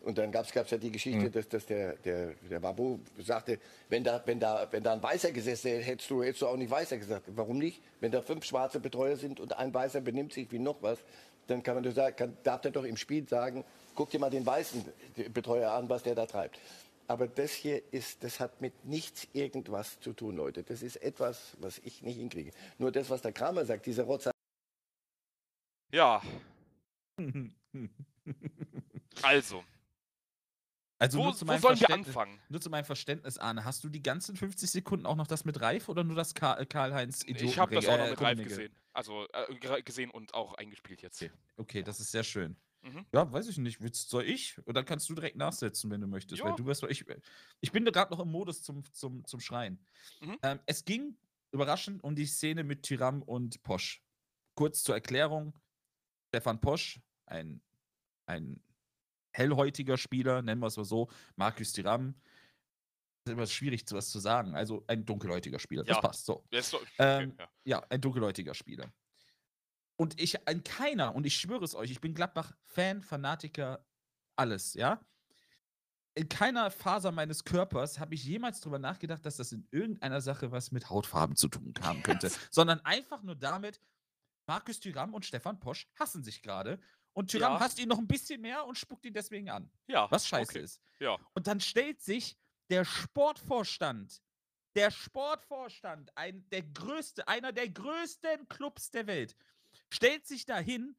Und dann gab es ja die Geschichte, dass, dass der, der, der Babu sagte, wenn da, wenn, da, wenn da ein Weißer gesessen hätte, hättest du, hättest du auch nicht Weißer gesagt. Warum nicht? Wenn da fünf schwarze Betreuer sind und ein Weißer benimmt sich wie noch was, dann kann man doch sagen, kann, darf der doch im Spiel sagen, guck dir mal den weißen Betreuer an, was der da treibt. Aber das hier ist, das hat mit nichts irgendwas zu tun, Leute. Das ist etwas, was ich nicht hinkriege. Nur das, was der Kramer sagt, dieser Rotzer. Ja, also, Also wo, nur zu wo meinem sollen wir Verständnis- anfangen? Nur zu meinem Verständnis, Arne, hast du die ganzen 50 Sekunden auch noch das mit Reif oder nur das äh, Karl-Heinz Idioten? Ich habe das auch noch äh, mit Reif Rummenigge? gesehen. Also äh, gesehen und auch eingespielt jetzt. Okay. Okay, das ist sehr schön. Mhm. Ja, weiß ich nicht. Willst, soll ich? Und dann kannst du direkt nachsetzen, wenn du möchtest. Weil du bist, ich, ich bin gerade noch im Modus zum, zum, zum Schreien. Mhm. Ähm, es ging überraschend um die Szene mit Tyram und Posch. Kurz zur Erklärung: Stefan Posch, ein, ein hellhäutiger Spieler, nennen wir es mal so. Markus Tyram, ist immer schwierig, was zu sagen. Also ein dunkelhäutiger Spieler. Das Ja. passt so. Ja, ist doch- okay, Ähm, ja. Ja, ein dunkelhäutiger Spieler. Und ich, an keiner, und ich schwöre es euch, ich bin Gladbach-Fan, Fanatiker, alles, ja. In keiner Faser meines Körpers habe ich jemals darüber nachgedacht, dass das in irgendeiner Sache was mit Hautfarben zu tun haben könnte. sondern einfach nur damit, Markus Thüram und Stefan Posch hassen sich gerade. Und Thüram Ja. hasst ihn noch ein bisschen mehr und spuckt ihn deswegen an. Ja. Was scheiße okay. ist. Ja. Und dann stellt sich der Sportvorstand, der Sportvorstand, ein, der größte, einer der größten Clubs der Welt, stellt sich dahin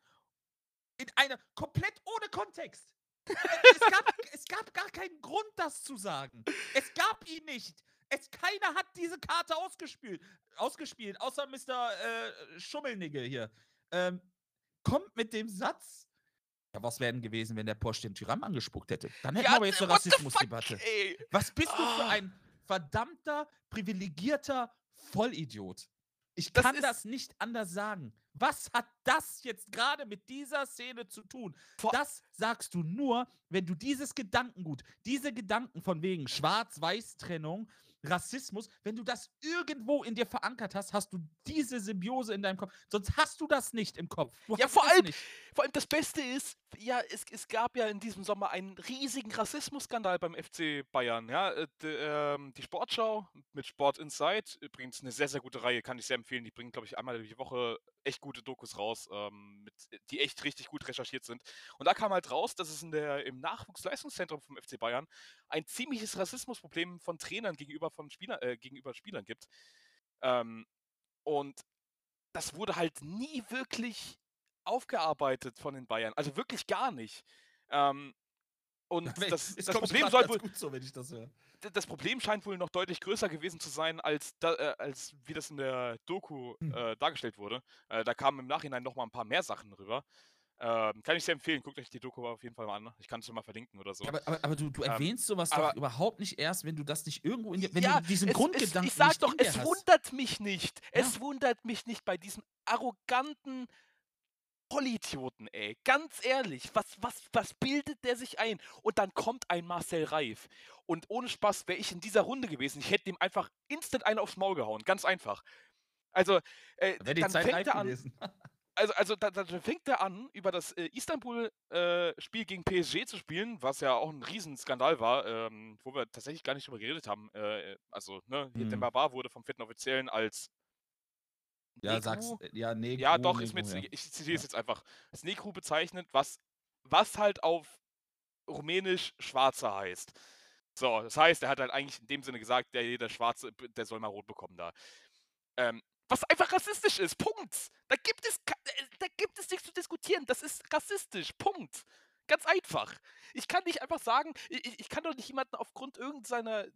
in einer komplett ohne Kontext. es, gab, es gab gar keinen Grund, das zu sagen. Es gab ihn nicht. Es, keiner hat diese Karte ausgespielt, ausgespielt außer Mr. Äh, Schummelnigge hier. Ähm, kommt mit dem Satz, ja, was wäre denn gewesen, wenn der Porsche den Tyrann angespuckt hätte? Dann hätten wir aber jetzt eine Rassismusdebatte. Was bist du für Ah. ein verdammter, privilegierter Vollidiot? Ich kann das nicht anders sagen. Was hat das jetzt gerade mit dieser Szene zu tun? Vor- das sagst du nur, wenn du dieses Gedankengut, diese Gedanken von wegen Schwarz-Weiß-Trennung, Rassismus, wenn du das irgendwo in dir verankert hast, hast du diese Symbiose in deinem Kopf. Sonst hast du das nicht im Kopf. Du Ja, vor allem- nicht. Vor allem das Beste ist, ja, es, es gab ja in diesem Sommer einen riesigen Rassismusskandal beim FC Bayern. Ja, äh, d- ähm, die Sportschau mit Sport Insight, übrigens eine sehr, sehr gute Reihe, kann ich sehr empfehlen. Die bringen, glaube ich, einmal die Woche echt gute Dokus raus, ähm, mit, die echt richtig gut recherchiert sind. Und da kam halt raus, dass es in der, im Nachwuchsleistungszentrum vom FC Bayern ein ziemliches Rassismusproblem von Trainern gegenüber, von Spieler, äh, gegenüber Spielern gibt. Ähm, und das wurde halt nie wirklich aufgearbeitet von den Bayern. Also wirklich gar nicht. Ähm, und das, Es das, kommt Problem soll wohl, gut so, wenn ich das das Problem scheint wohl noch deutlich größer gewesen zu sein, als, da, äh, als wie das in der Doku Hm. äh, dargestellt wurde. Äh, da kamen im Nachhinein noch mal ein paar mehr Sachen rüber. Ähm, kann ich sehr empfehlen. Guckt euch die Doku auf jeden Fall mal an. Ich kann es schon mal verlinken oder so. Ja, aber, aber, aber du, du Ähm, erwähnst sowas aber- überhaupt nicht erst, wenn du das nicht irgendwo in dir, wenn ja, du diesen es, Grundgedanken es, ich sag doch, es hast. wundert mich nicht. Es wundert mich nicht bei diesem arroganten Vollidioten, ey. Ganz ehrlich, was, was, was bildet der sich ein? Und dann kommt ein Marcel Reif. Und ohne Spaß wäre ich in dieser Runde gewesen. Ich hätte ihm einfach instant einen aufs Maul gehauen. Ganz einfach. Also, äh, die dann fängt er an, gewesen. also, also da, da fängt er an, über das äh, Istanbul-Spiel gegen PSG zu spielen, was ja auch ein Riesenskandal war, ähm, wo wir tatsächlich gar nicht drüber geredet haben. Äh, also, ne, Mhm. Demba wurde vom vierten Offiziellen als Ja, sagst, äh, ja, nee. Ja, doch, ist mit, ja. ich zitiere es jetzt einfach, als Negru bezeichnet, was, was halt auf Rumänisch Schwarzer heißt. So, das heißt, er hat halt eigentlich in dem Sinne gesagt, der jeder Schwarze, der soll mal rot bekommen da. Ähm, was einfach rassistisch ist, Punkt. Da gibt es, äh, da gibt es nichts zu diskutieren, das ist rassistisch, Punkt. Ganz einfach. Ich kann nicht einfach sagen, ich, ich- ich kann doch nicht jemanden aufgrund irgendeiner äh,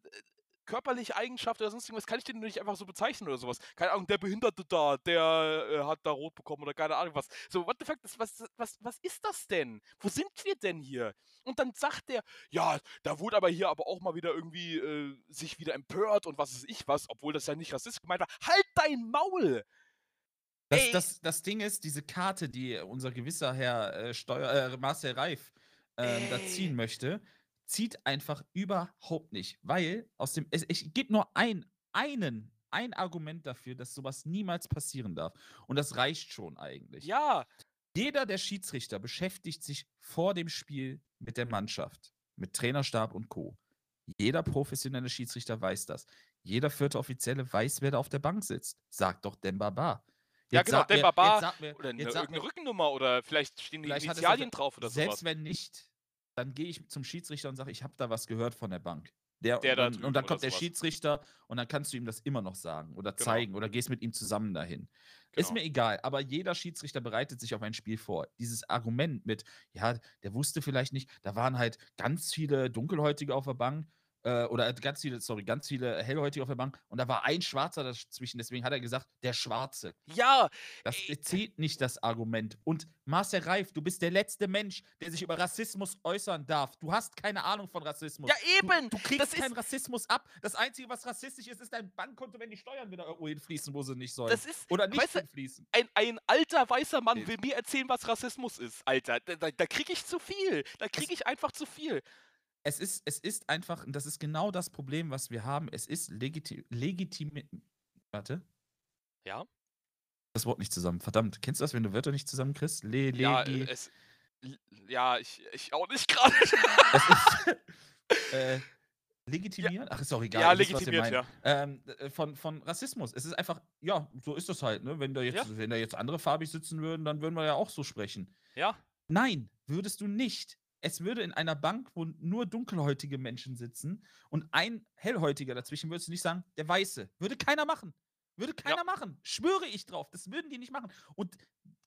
körperliche Eigenschaft oder sonst irgendwas, kann ich den nicht einfach so bezeichnen oder sowas. Keine Ahnung, der Behinderte da, der äh, hat da rot bekommen oder keine Ahnung was. So, what the fuck, das, was, was, was ist das denn? Wo sind wir denn hier? Und dann sagt der, ja, da wurde aber hier aber auch mal wieder irgendwie äh, sich wieder empört und was weiß ich was, obwohl das ja nicht rassistisch gemeint war. Halt dein Maul! Das, das, das Ding ist, diese Karte, die unser gewisser Herr äh, Steuer, äh, Marcel Reif ähm, da ziehen möchte, zieht einfach überhaupt nicht. Weil aus dem. Es, ich gebe nur ein, einen, ein Argument dafür, dass sowas niemals passieren darf. Und das reicht schon eigentlich. Ja, Jeder der Schiedsrichter beschäftigt sich vor dem Spiel mit der Mannschaft, mit Trainerstab und Co. Jeder professionelle Schiedsrichter weiß das. Jeder vierte Offizielle weiß, wer da auf der Bank sitzt. Sagt doch Demba Ba. Ja, genau, Demba Ba jetzt sag mir- oder eine, irgendeine mir- Rückennummer oder vielleicht stehen die Vielleicht es Initialien drauf oder Selbst sowas. wenn nicht, dann gehe ich zum Schiedsrichter und sage, ich habe da was gehört von der Bank. Der, Der da und, und dann kommt der sowas. Schiedsrichter und dann kannst du ihm das immer noch sagen oder Genau. zeigen oder gehst mit ihm zusammen dahin. Ist Genau. mir egal, aber jeder Schiedsrichter bereitet sich auf ein Spiel vor. Dieses Argument mit, ja, der wusste vielleicht nicht, da waren halt ganz viele Dunkelhäutige auf der Bank äh, oder ganz viele, sorry, ganz viele Hellhäutige auf der Bank und da war ein Schwarzer dazwischen, deswegen hat er gesagt, der Schwarze. Ja, Das Ey, zählt nicht, das Argument. Und Marcel Reif, du bist der letzte Mensch, der sich über Rassismus äußern darf. Du hast keine Ahnung von Rassismus. Ja, eben. Du, du kriegst Das ist- keinen Rassismus ab. Das Einzige, was rassistisch ist, ist dein Bankkonto, wenn die Steuern wieder irgendwo hinfließen, wo sie nicht sollen. das ist, Oder nicht weißt hinfließen. ein, ein alter weißer Mann Äh. will mir erzählen, was Rassismus ist, Alter. Da, da, da kriege ich zu viel. Da kriege ich einfach zu viel. Es ist, es ist einfach, das ist genau das Problem, was wir haben. Es ist legitim. legitim warte. Ja? Das Wort nicht zusammen. Verdammt. Kennst du das, wenn du Wörter nicht zusammenkriegst? Le, legi, Ja, es, ja ich, ich auch nicht gerade. Es ist, äh, legitimieren? Ach, ist auch egal. Ja, legitimiert, meint. ja. Ähm, äh, von, von Rassismus. Es ist einfach, ja, so ist das halt, ne? Wenn da jetzt, Ja. wenn da jetzt andere farbig sitzen würden, dann würden wir ja auch so sprechen. Ja, Nein, würdest du nicht. Es würde in einer Bank, wo nur dunkelhäutige Menschen sitzen und ein hellhäutiger dazwischen, würdest du nicht sagen, der Weiße. Würde keiner machen. Würde keiner machen. Schwöre ich drauf. Das würden die nicht machen. Und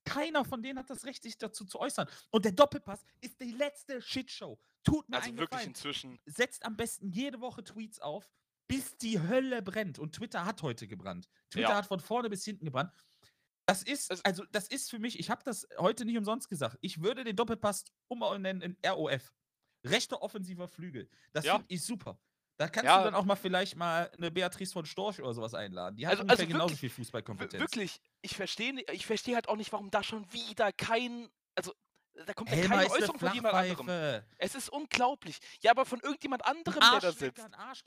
keiner von denen hat das Recht, sich dazu zu äußern. Und der Doppelpass ist die letzte Shitshow. Tut mir also einen wirklich Gefallen. inzwischen. Setzt am besten jede Woche Tweets auf, bis die Hölle brennt. Und Twitter hat heute gebrannt. Twitter Ja. hat von vorne bis hinten gebrannt. Das ist, also das ist für mich, ich habe das heute nicht umsonst gesagt. Ich würde den Doppelpass umnennen in ROF. Rechter offensiver Flügel. Das Ja. finde ich super. Da kannst Ja. du dann auch mal vielleicht mal eine Beatrice von Storch oder sowas einladen. Die hat Also- ungefähr also genauso wirklich- viel W- Fußballkompetenz. Wirklich, ich verstehe ich verstehe halt auch nicht, warum da schon wieder kein. Also, da kommt ja keine Äußerung von jemand anderem. Es ist unglaublich. Ja, aber von irgendjemand anderem, Ein der da sitzt.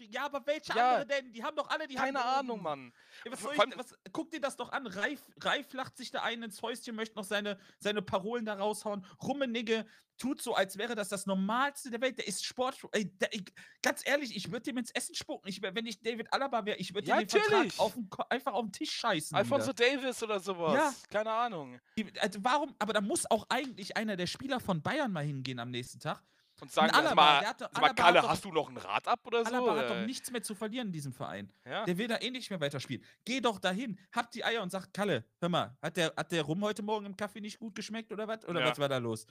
Ja, aber welche Ja. andere denn? Die haben doch alle die Keine Hand Ahnung, oben. Mann. Ja, was was, guck dir das doch an. Reif, Reif lacht sich da ein ins Häuschen, möchte noch seine, seine Parolen da raushauen. Rummenigge tut so, als wäre das das Normalste der Welt. Der ist Sport. Ey, der, ich, ganz ehrlich, ich würde dem ins Essen spucken. Ich, wenn ich David Alaba wäre, ich würde Ja, den Vertrag auf den, einfach auf den Tisch scheißen. Alfonso wieder. Davis oder sowas. Keine Ahnung. Also warum? Aber da muss auch eigentlich einer der Spieler von Bayern mal hingehen am nächsten Tag. Und sagen, Alaba, mal, hat mal Kalle, doch- hast du noch ein Rad ab oder so? Alaba hat doch nichts mehr zu verlieren in diesem Verein. ja? Der will da eh nicht mehr weiterspielen. Geh doch dahin, hab die Eier und sag, Kalle, hör mal, hat der, hat der Rum heute Morgen im Kaffee nicht gut geschmeckt oder was? Oder Ja. was war da los?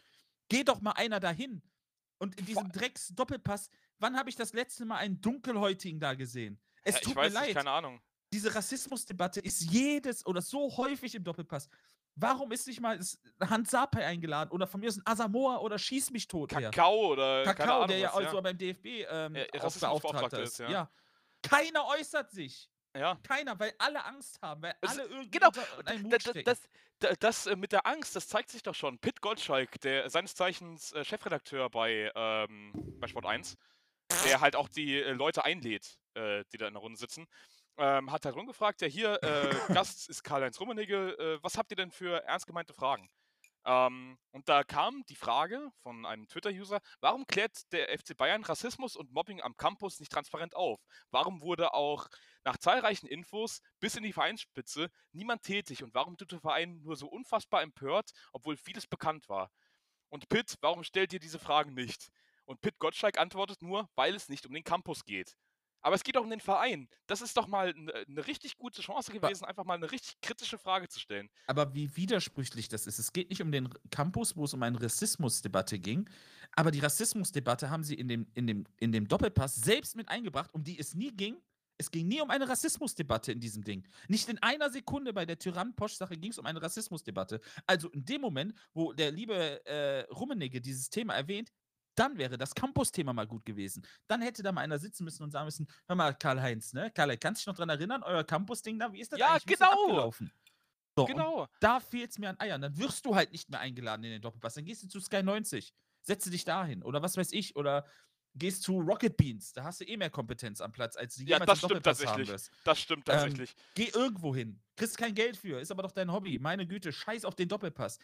Geh doch mal einer dahin. Und in diesem Drecks-Doppelpass, wann habe ich das letzte Mal einen Dunkelhäutigen da gesehen? Es Ja, tut ich weiß mir leid. nicht, keine Ahnung. Diese Rassismusdebatte ist jedes oder so häufig im Doppelpass. Warum ist nicht mal das Hans Sapai eingeladen oder von mir ist ein Asamoah oder Schieß mich tot her? Kakao oder keine Kakao, Ahnung der ja was, also beim DFB ähm, Ja, Beauftragter ist, ist. ja. Ja. Keiner äußert sich. ja. Keiner, weil alle Angst haben, weil alle irgendwie genau, unter in einem stecken. Das, da- das äh, mit der Angst, das zeigt sich doch schon. Pitt Gottschalk, der seines Zeichens äh, Chefredakteur bei, ähm, bei Sport 1, der halt auch die äh, Leute einlädt, äh, die da in der Runde sitzen, ähm, hat halt rumgefragt, ja hier, äh, Gast ist Karl-Heinz Rummenigge, äh, was habt ihr denn für ernst gemeinte Fragen? Ähm, und da kam die Frage von einem Twitter-User, warum klärt der FC Bayern Rassismus und Mobbing am Campus nicht transparent auf? Warum wurde auch nach zahlreichen Infos bis in die Vereinsspitze niemand tätig und warum tut der Verein nur so unfassbar empört, obwohl vieles bekannt war? Und Pitt, warum stellt ihr diese Fragen nicht? Und Pitt Gottschalk antwortet nur, weil es nicht um den Campus geht. Aber es geht auch um den Verein. Das ist doch mal eine richtig gute Chance gewesen, einfach mal eine richtig kritische Frage zu stellen. aber wie widersprüchlich das ist. Es geht nicht um den Campus, wo es um eine Rassismusdebatte ging, aber die Rassismusdebatte haben sie in dem, in, dem, in dem Doppelpass selbst mit eingebracht, um die es nie ging. Es ging nie um eine Rassismusdebatte in diesem Ding. Nicht in einer Sekunde bei der Tyrann-Posch-Sache ging es um eine Rassismusdebatte. Also in dem Moment, wo der liebe äh, Rummenigge dieses Thema erwähnt, dann wäre das Campus-Thema mal gut gewesen. Dann hätte da mal einer sitzen müssen und sagen müssen: Hör mal, Karl-Heinz, ne? Karl, kannst du dich noch dran erinnern, euer Campus-Ding da? Wie ist das Ja, eigentlich? Das genau. So, Genau. da fehlt es mir an Eiern. Dann wirst du halt nicht mehr eingeladen in den Doppelpass. Dann gehst du zu Sky 90, setze dich dahin oder was weiß ich oder gehst zu Rocket Beans. Da hast du eh mehr Kompetenz am Platz, als du Ja, jemals das im stimmt Doppelpass haben tatsächlich. Das stimmt Ähm, tatsächlich. Geh irgendwo hin. Kriegst kein Geld für. Ist aber doch dein Hobby. Meine Güte, scheiß auf den Doppelpass.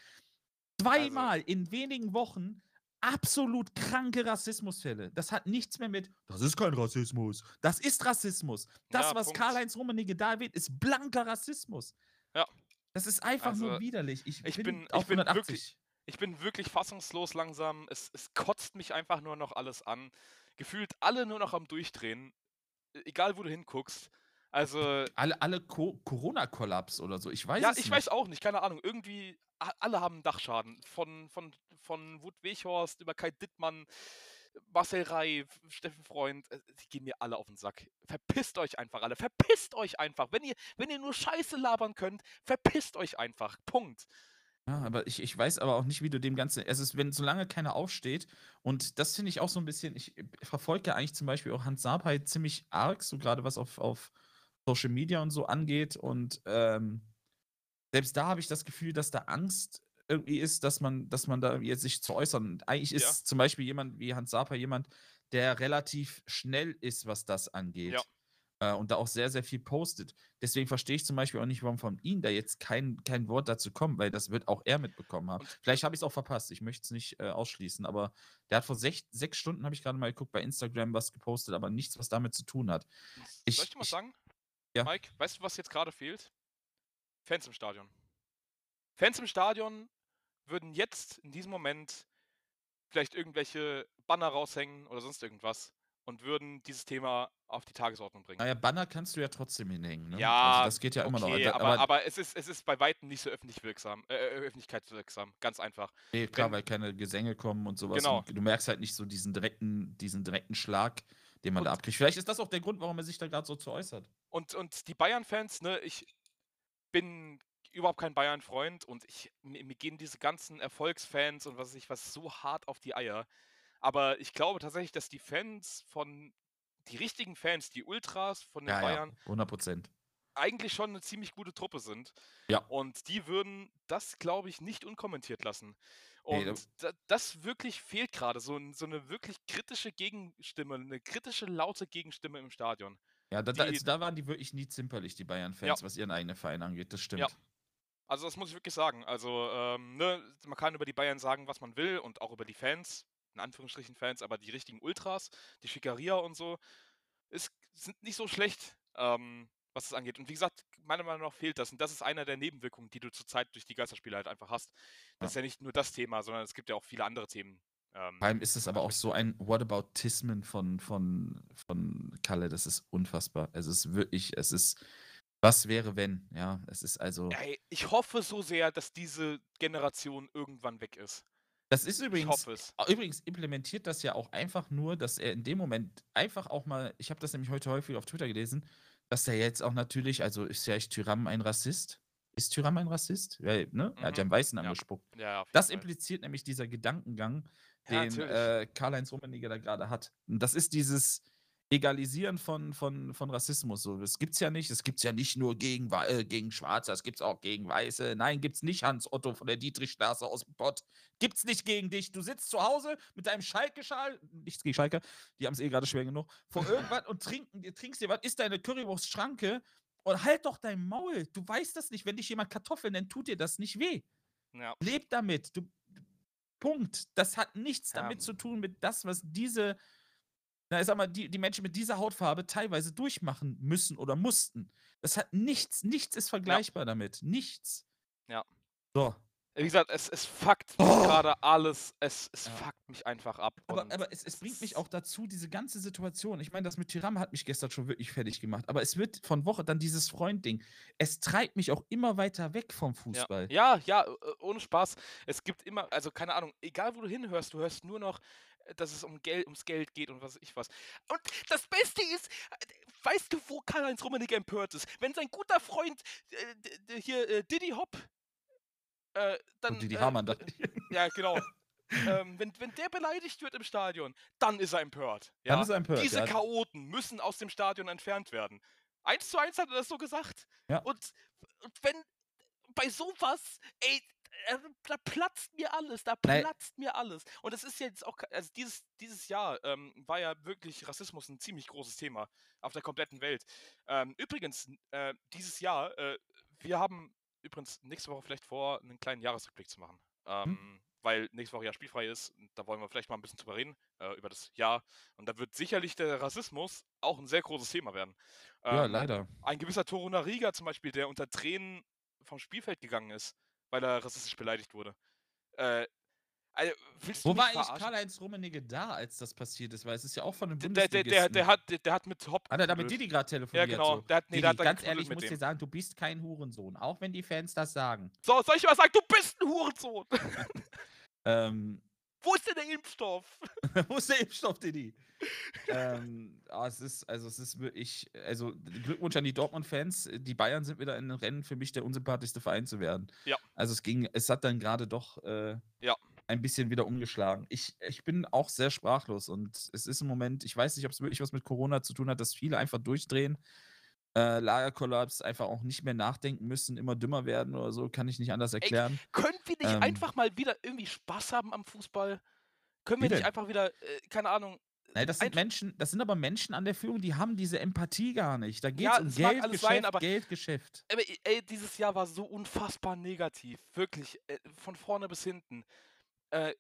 Zweimal Also in wenigen Wochen absolut kranke Rassismusfälle. Das hat nichts mehr mit, das ist kein Rassismus. Das ist Rassismus. Das, Ja, was. Karl-Heinz Rummenigge da erwähnt, ist blanker Rassismus. Ja. Das ist einfach nur Also, widerlich. Ich, ich bin, ich bin 180. wirklich- Ich bin wirklich fassungslos langsam. Es, es kotzt mich einfach nur noch alles an. Gefühlt alle nur noch am Durchdrehen. Egal, wo du hinguckst. Also, Alle, alle Co Corona-Kollaps oder so. Ich weiß ja, es ich nicht. weiß auch nicht, keine Ahnung. Irgendwie, alle haben Dachschaden. Von, von, von Wut Weghorst über Kai Dittmann, Marcel Reif, Steffen Freund. äh, Die gehen mir alle auf den Sack. Verpisst euch einfach alle. Verpisst euch einfach. Wenn ihr, wenn ihr nur Scheiße labern könnt, verpisst euch einfach. Punkt. Ja, aber ich, ich weiß aber auch nicht, wie du dem Ganzen. Es ist, wenn solange keiner aufsteht, und das finde ich auch so ein bisschen, ich verfolge ja eigentlich zum Beispiel auch Hans Sapai ziemlich arg, so gerade was auf, auf Social Media und so angeht. Und ähm, selbst da habe ich das Gefühl, dass da Angst irgendwie ist, dass man, dass man da jetzt sich zu äußern. Und eigentlich ist Ja. zum Beispiel jemand wie Hans Sapai jemand, der relativ schnell ist, was das angeht. Ja. Äh, und da auch sehr, sehr viel postet. Deswegen verstehe ich zum Beispiel auch nicht, warum von ihm da jetzt kein, kein Wort dazu kommt, weil das wird auch er mitbekommen haben. Vielleicht habe ich es auch verpasst, ich möchte es nicht äh, ausschließen, aber der hat vor sech, sechs Stunden, habe ich gerade mal geguckt, bei Instagram was gepostet, aber nichts, was damit zu tun hat. Ich, Soll ich dir mal sagen? Ja. Mike, weißt du, was jetzt gerade fehlt? Fans im Stadion. Fans im Stadion würden jetzt in diesem Moment vielleicht irgendwelche Banner raushängen oder sonst irgendwas und würden dieses Thema auf die Tagesordnung bringen. naja, Banner kannst du ja trotzdem hinhängen. Ne? Ja, also das geht ja immer noch. okay, Da- aber, aber es, ist, es ist bei weitem nicht so öffentlich wirksam, äh, äh, öffentlichkeitswirksam, ganz einfach. Nee, klar, Wenn- weil keine Gesänge kommen und sowas. Genau. Und du merkst halt nicht so diesen direkten, diesen direkten Schlag, den man da Und- abkriegt. Vielleicht ist das auch der Grund, warum er sich da gerade so zu äußert. Und, und die Bayern-Fans, ne, ich bin überhaupt kein Bayern-Freund und ich, mir, mir gehen diese ganzen Erfolgsfans und was weiß ich was so hart auf die Eier. Aber ich glaube tatsächlich, dass die Fans von, die richtigen Fans, die Ultras von den Ja, Bayern, ja, 100 Prozent. eigentlich schon eine ziemlich gute Truppe sind. Ja. Und die würden das, glaube ich, nicht unkommentiert lassen. Nee, Und da, das wirklich fehlt gerade, so, so eine wirklich kritische Gegenstimme, eine kritische, laute Gegenstimme im Stadion. Ja, da, Die- also da waren die wirklich nie zimperlich, die Bayern-Fans, was ihren eigenen Verein angeht. Das stimmt. Also das muss ich wirklich sagen. Also ähm, ne, man kann über die Bayern sagen, was man will und auch über die Fans, in Anführungsstrichen Fans, aber die richtigen Ultras, die Schickeria und so, ist, sind nicht so schlecht, ähm, was es angeht. Und wie gesagt, meiner Meinung nach fehlt das. Und das ist einer der Nebenwirkungen, die du zurzeit durch die Geisterspiele halt einfach hast. Das ist ja nicht nur das Thema, sondern es gibt ja auch viele andere Themen. Ähm, Vor allem ist es aber auch so ein Whataboutismen von, von, von Kalle, das ist unfassbar. Es ist wirklich, es ist, was wäre wenn, ja, es ist also, ey, ich hoffe so sehr, dass diese Generation irgendwann weg ist. das ist Ich übrigens, hoffe es. Ah, Übrigens implementiert das ja auch einfach nur, dass er in dem Moment einfach auch mal, ich habe das nämlich heute häufig auf Twitter gelesen, dass er jetzt auch natürlich, also ist ja echt Tyram ein Rassist? Ist Tyram ein Rassist? Ja, ne? Er hat ja einen Mhm. Weißen Ja. angespuckt. Ja, Das Fall. impliziert nämlich dieser Gedankengang, Ja, den natürlich. äh, Karl-Heinz Rummenigge da gerade hat. Und das ist dieses Egalisieren von, von, von Rassismus. So, das gibt es ja nicht. Es gibt es ja nicht nur gegen, äh, gegen Schwarze, es gibt es auch gegen Weiße. Nein, gibt es nicht, Hans Otto von der Dietrichstraße aus dem Pott. Gibt es nicht gegen dich. Du sitzt zu Hause mit deinem Schalke-Schal, nichts gegen Schalke, die haben es eh gerade schwer genug, vor irgendwas und trinken, trinkst dir was, isst deine Currywurst Schranke und halt doch dein Maul. Du weißt das nicht. Wenn dich jemand Kartoffel nennt, tut dir das nicht weh. Ja. Leb damit. Du, Punkt. Das hat nichts Ja. damit zu tun mit das, was diese, na, ich sag mal, die, die Menschen mit dieser Hautfarbe teilweise durchmachen müssen oder mussten. Das hat nichts, nichts ist vergleichbar damit. Nichts. Ja. So. Wie gesagt, es, es fuckt Oh. gerade alles, es, es Ja. fuckt mich einfach ab. Aber, aber es, es bringt mich auch dazu, diese ganze Situation. Ich meine, das mit Tyram hat mich gestern schon wirklich fertig gemacht. Aber es wird von Woche dann dieses Freund-Ding. Es treibt mich auch immer weiter weg vom Fußball. Ja, ja, ja, äh, ohne Spaß. Es gibt immer, also keine Ahnung, egal wo du hinhörst, du hörst nur noch, dass es um Geld, ums Geld geht und was ich was. Und das Beste ist, äh, weißt du, wo Karl-Heinz Rummenigge empört ist? Wenn sein guter Freund äh, hier äh, Diddy Hop äh, dann Und die, die äh, Hamann ja genau. ähm, wenn, wenn der beleidigt wird im Stadion, dann ist er empört. Ja? Dann ist er empört. Diese ja. Chaoten müssen aus dem Stadion entfernt werden. Eins zu eins hat er das so gesagt. Ja. Und, und wenn bei sowas, ey, da platzt mir alles, da Nein. platzt mir alles. Und das ist jetzt auch, also dieses, dieses Jahr ähm, war ja wirklich Rassismus ein ziemlich großes Thema auf der kompletten Welt. Ähm, übrigens, äh, dieses Jahr, äh, wir haben übrigens nächste Woche vielleicht vor, einen kleinen Jahresrückblick zu machen. Ähm, Weil nächste Woche ja spielfrei ist. Da wollen wir vielleicht mal ein bisschen drüber reden, äh, über das Jahr. Und da wird sicherlich der Rassismus auch ein sehr großes Thema werden. ja, Ähm, leider. ein gewisser Toruna Riga zum Beispiel, der unter Tränen vom Spielfeld gegangen ist, weil er rassistisch beleidigt wurde. Äh, also, Wo war eigentlich? Karl-Heinz Rummenigge da, als das passiert ist? Weil es ist ja auch von einem Der, der, der, der, Bundesligisten. hat, der, der hat mit Hop Hat er da mit geknuddelt. Didi gerade telefoniert? Ja, genau. So. Der hat, nee, Didi, der hat ganz ehrlich, ich muss dir dem. sagen, du bist kein Hurensohn, auch wenn die Fans das sagen. So, soll ich mal sagen, du bist ein Hurensohn. Ähm, Wo ist denn der Impfstoff? wo ist der Impfstoff, Didi? ähm, ah, es ist, also es ist wirklich, also Glückwunsch an die Dortmund-Fans. Die Bayern sind wieder in den Rennen für mich der unsympathischste Verein zu werden. Ja. Also es ging, es hat dann gerade doch äh, Ja. ein bisschen wieder umgeschlagen. Ich, ich bin auch sehr sprachlos und es ist im Moment, ich weiß nicht, ob es wirklich was mit Corona zu tun hat, dass viele einfach durchdrehen. Äh, Lagerkollaps, einfach auch nicht mehr nachdenken müssen, immer dümmer werden oder so, kann ich nicht anders erklären. Können wir nicht Ähm. einfach mal wieder irgendwie Spaß haben am Fußball? Können wir nicht denn? einfach wieder, äh, keine Ahnung, Nein, das sind Menschen, das sind aber Menschen an der Führung, die haben diese Empathie gar nicht. Da geht Ja, es um Geld, alles Geschäft, sein, aber- Geld, Geschäft. Aber ey, dieses Jahr war so unfassbar negativ. Wirklich. Äh, von vorne bis hinten. Äh,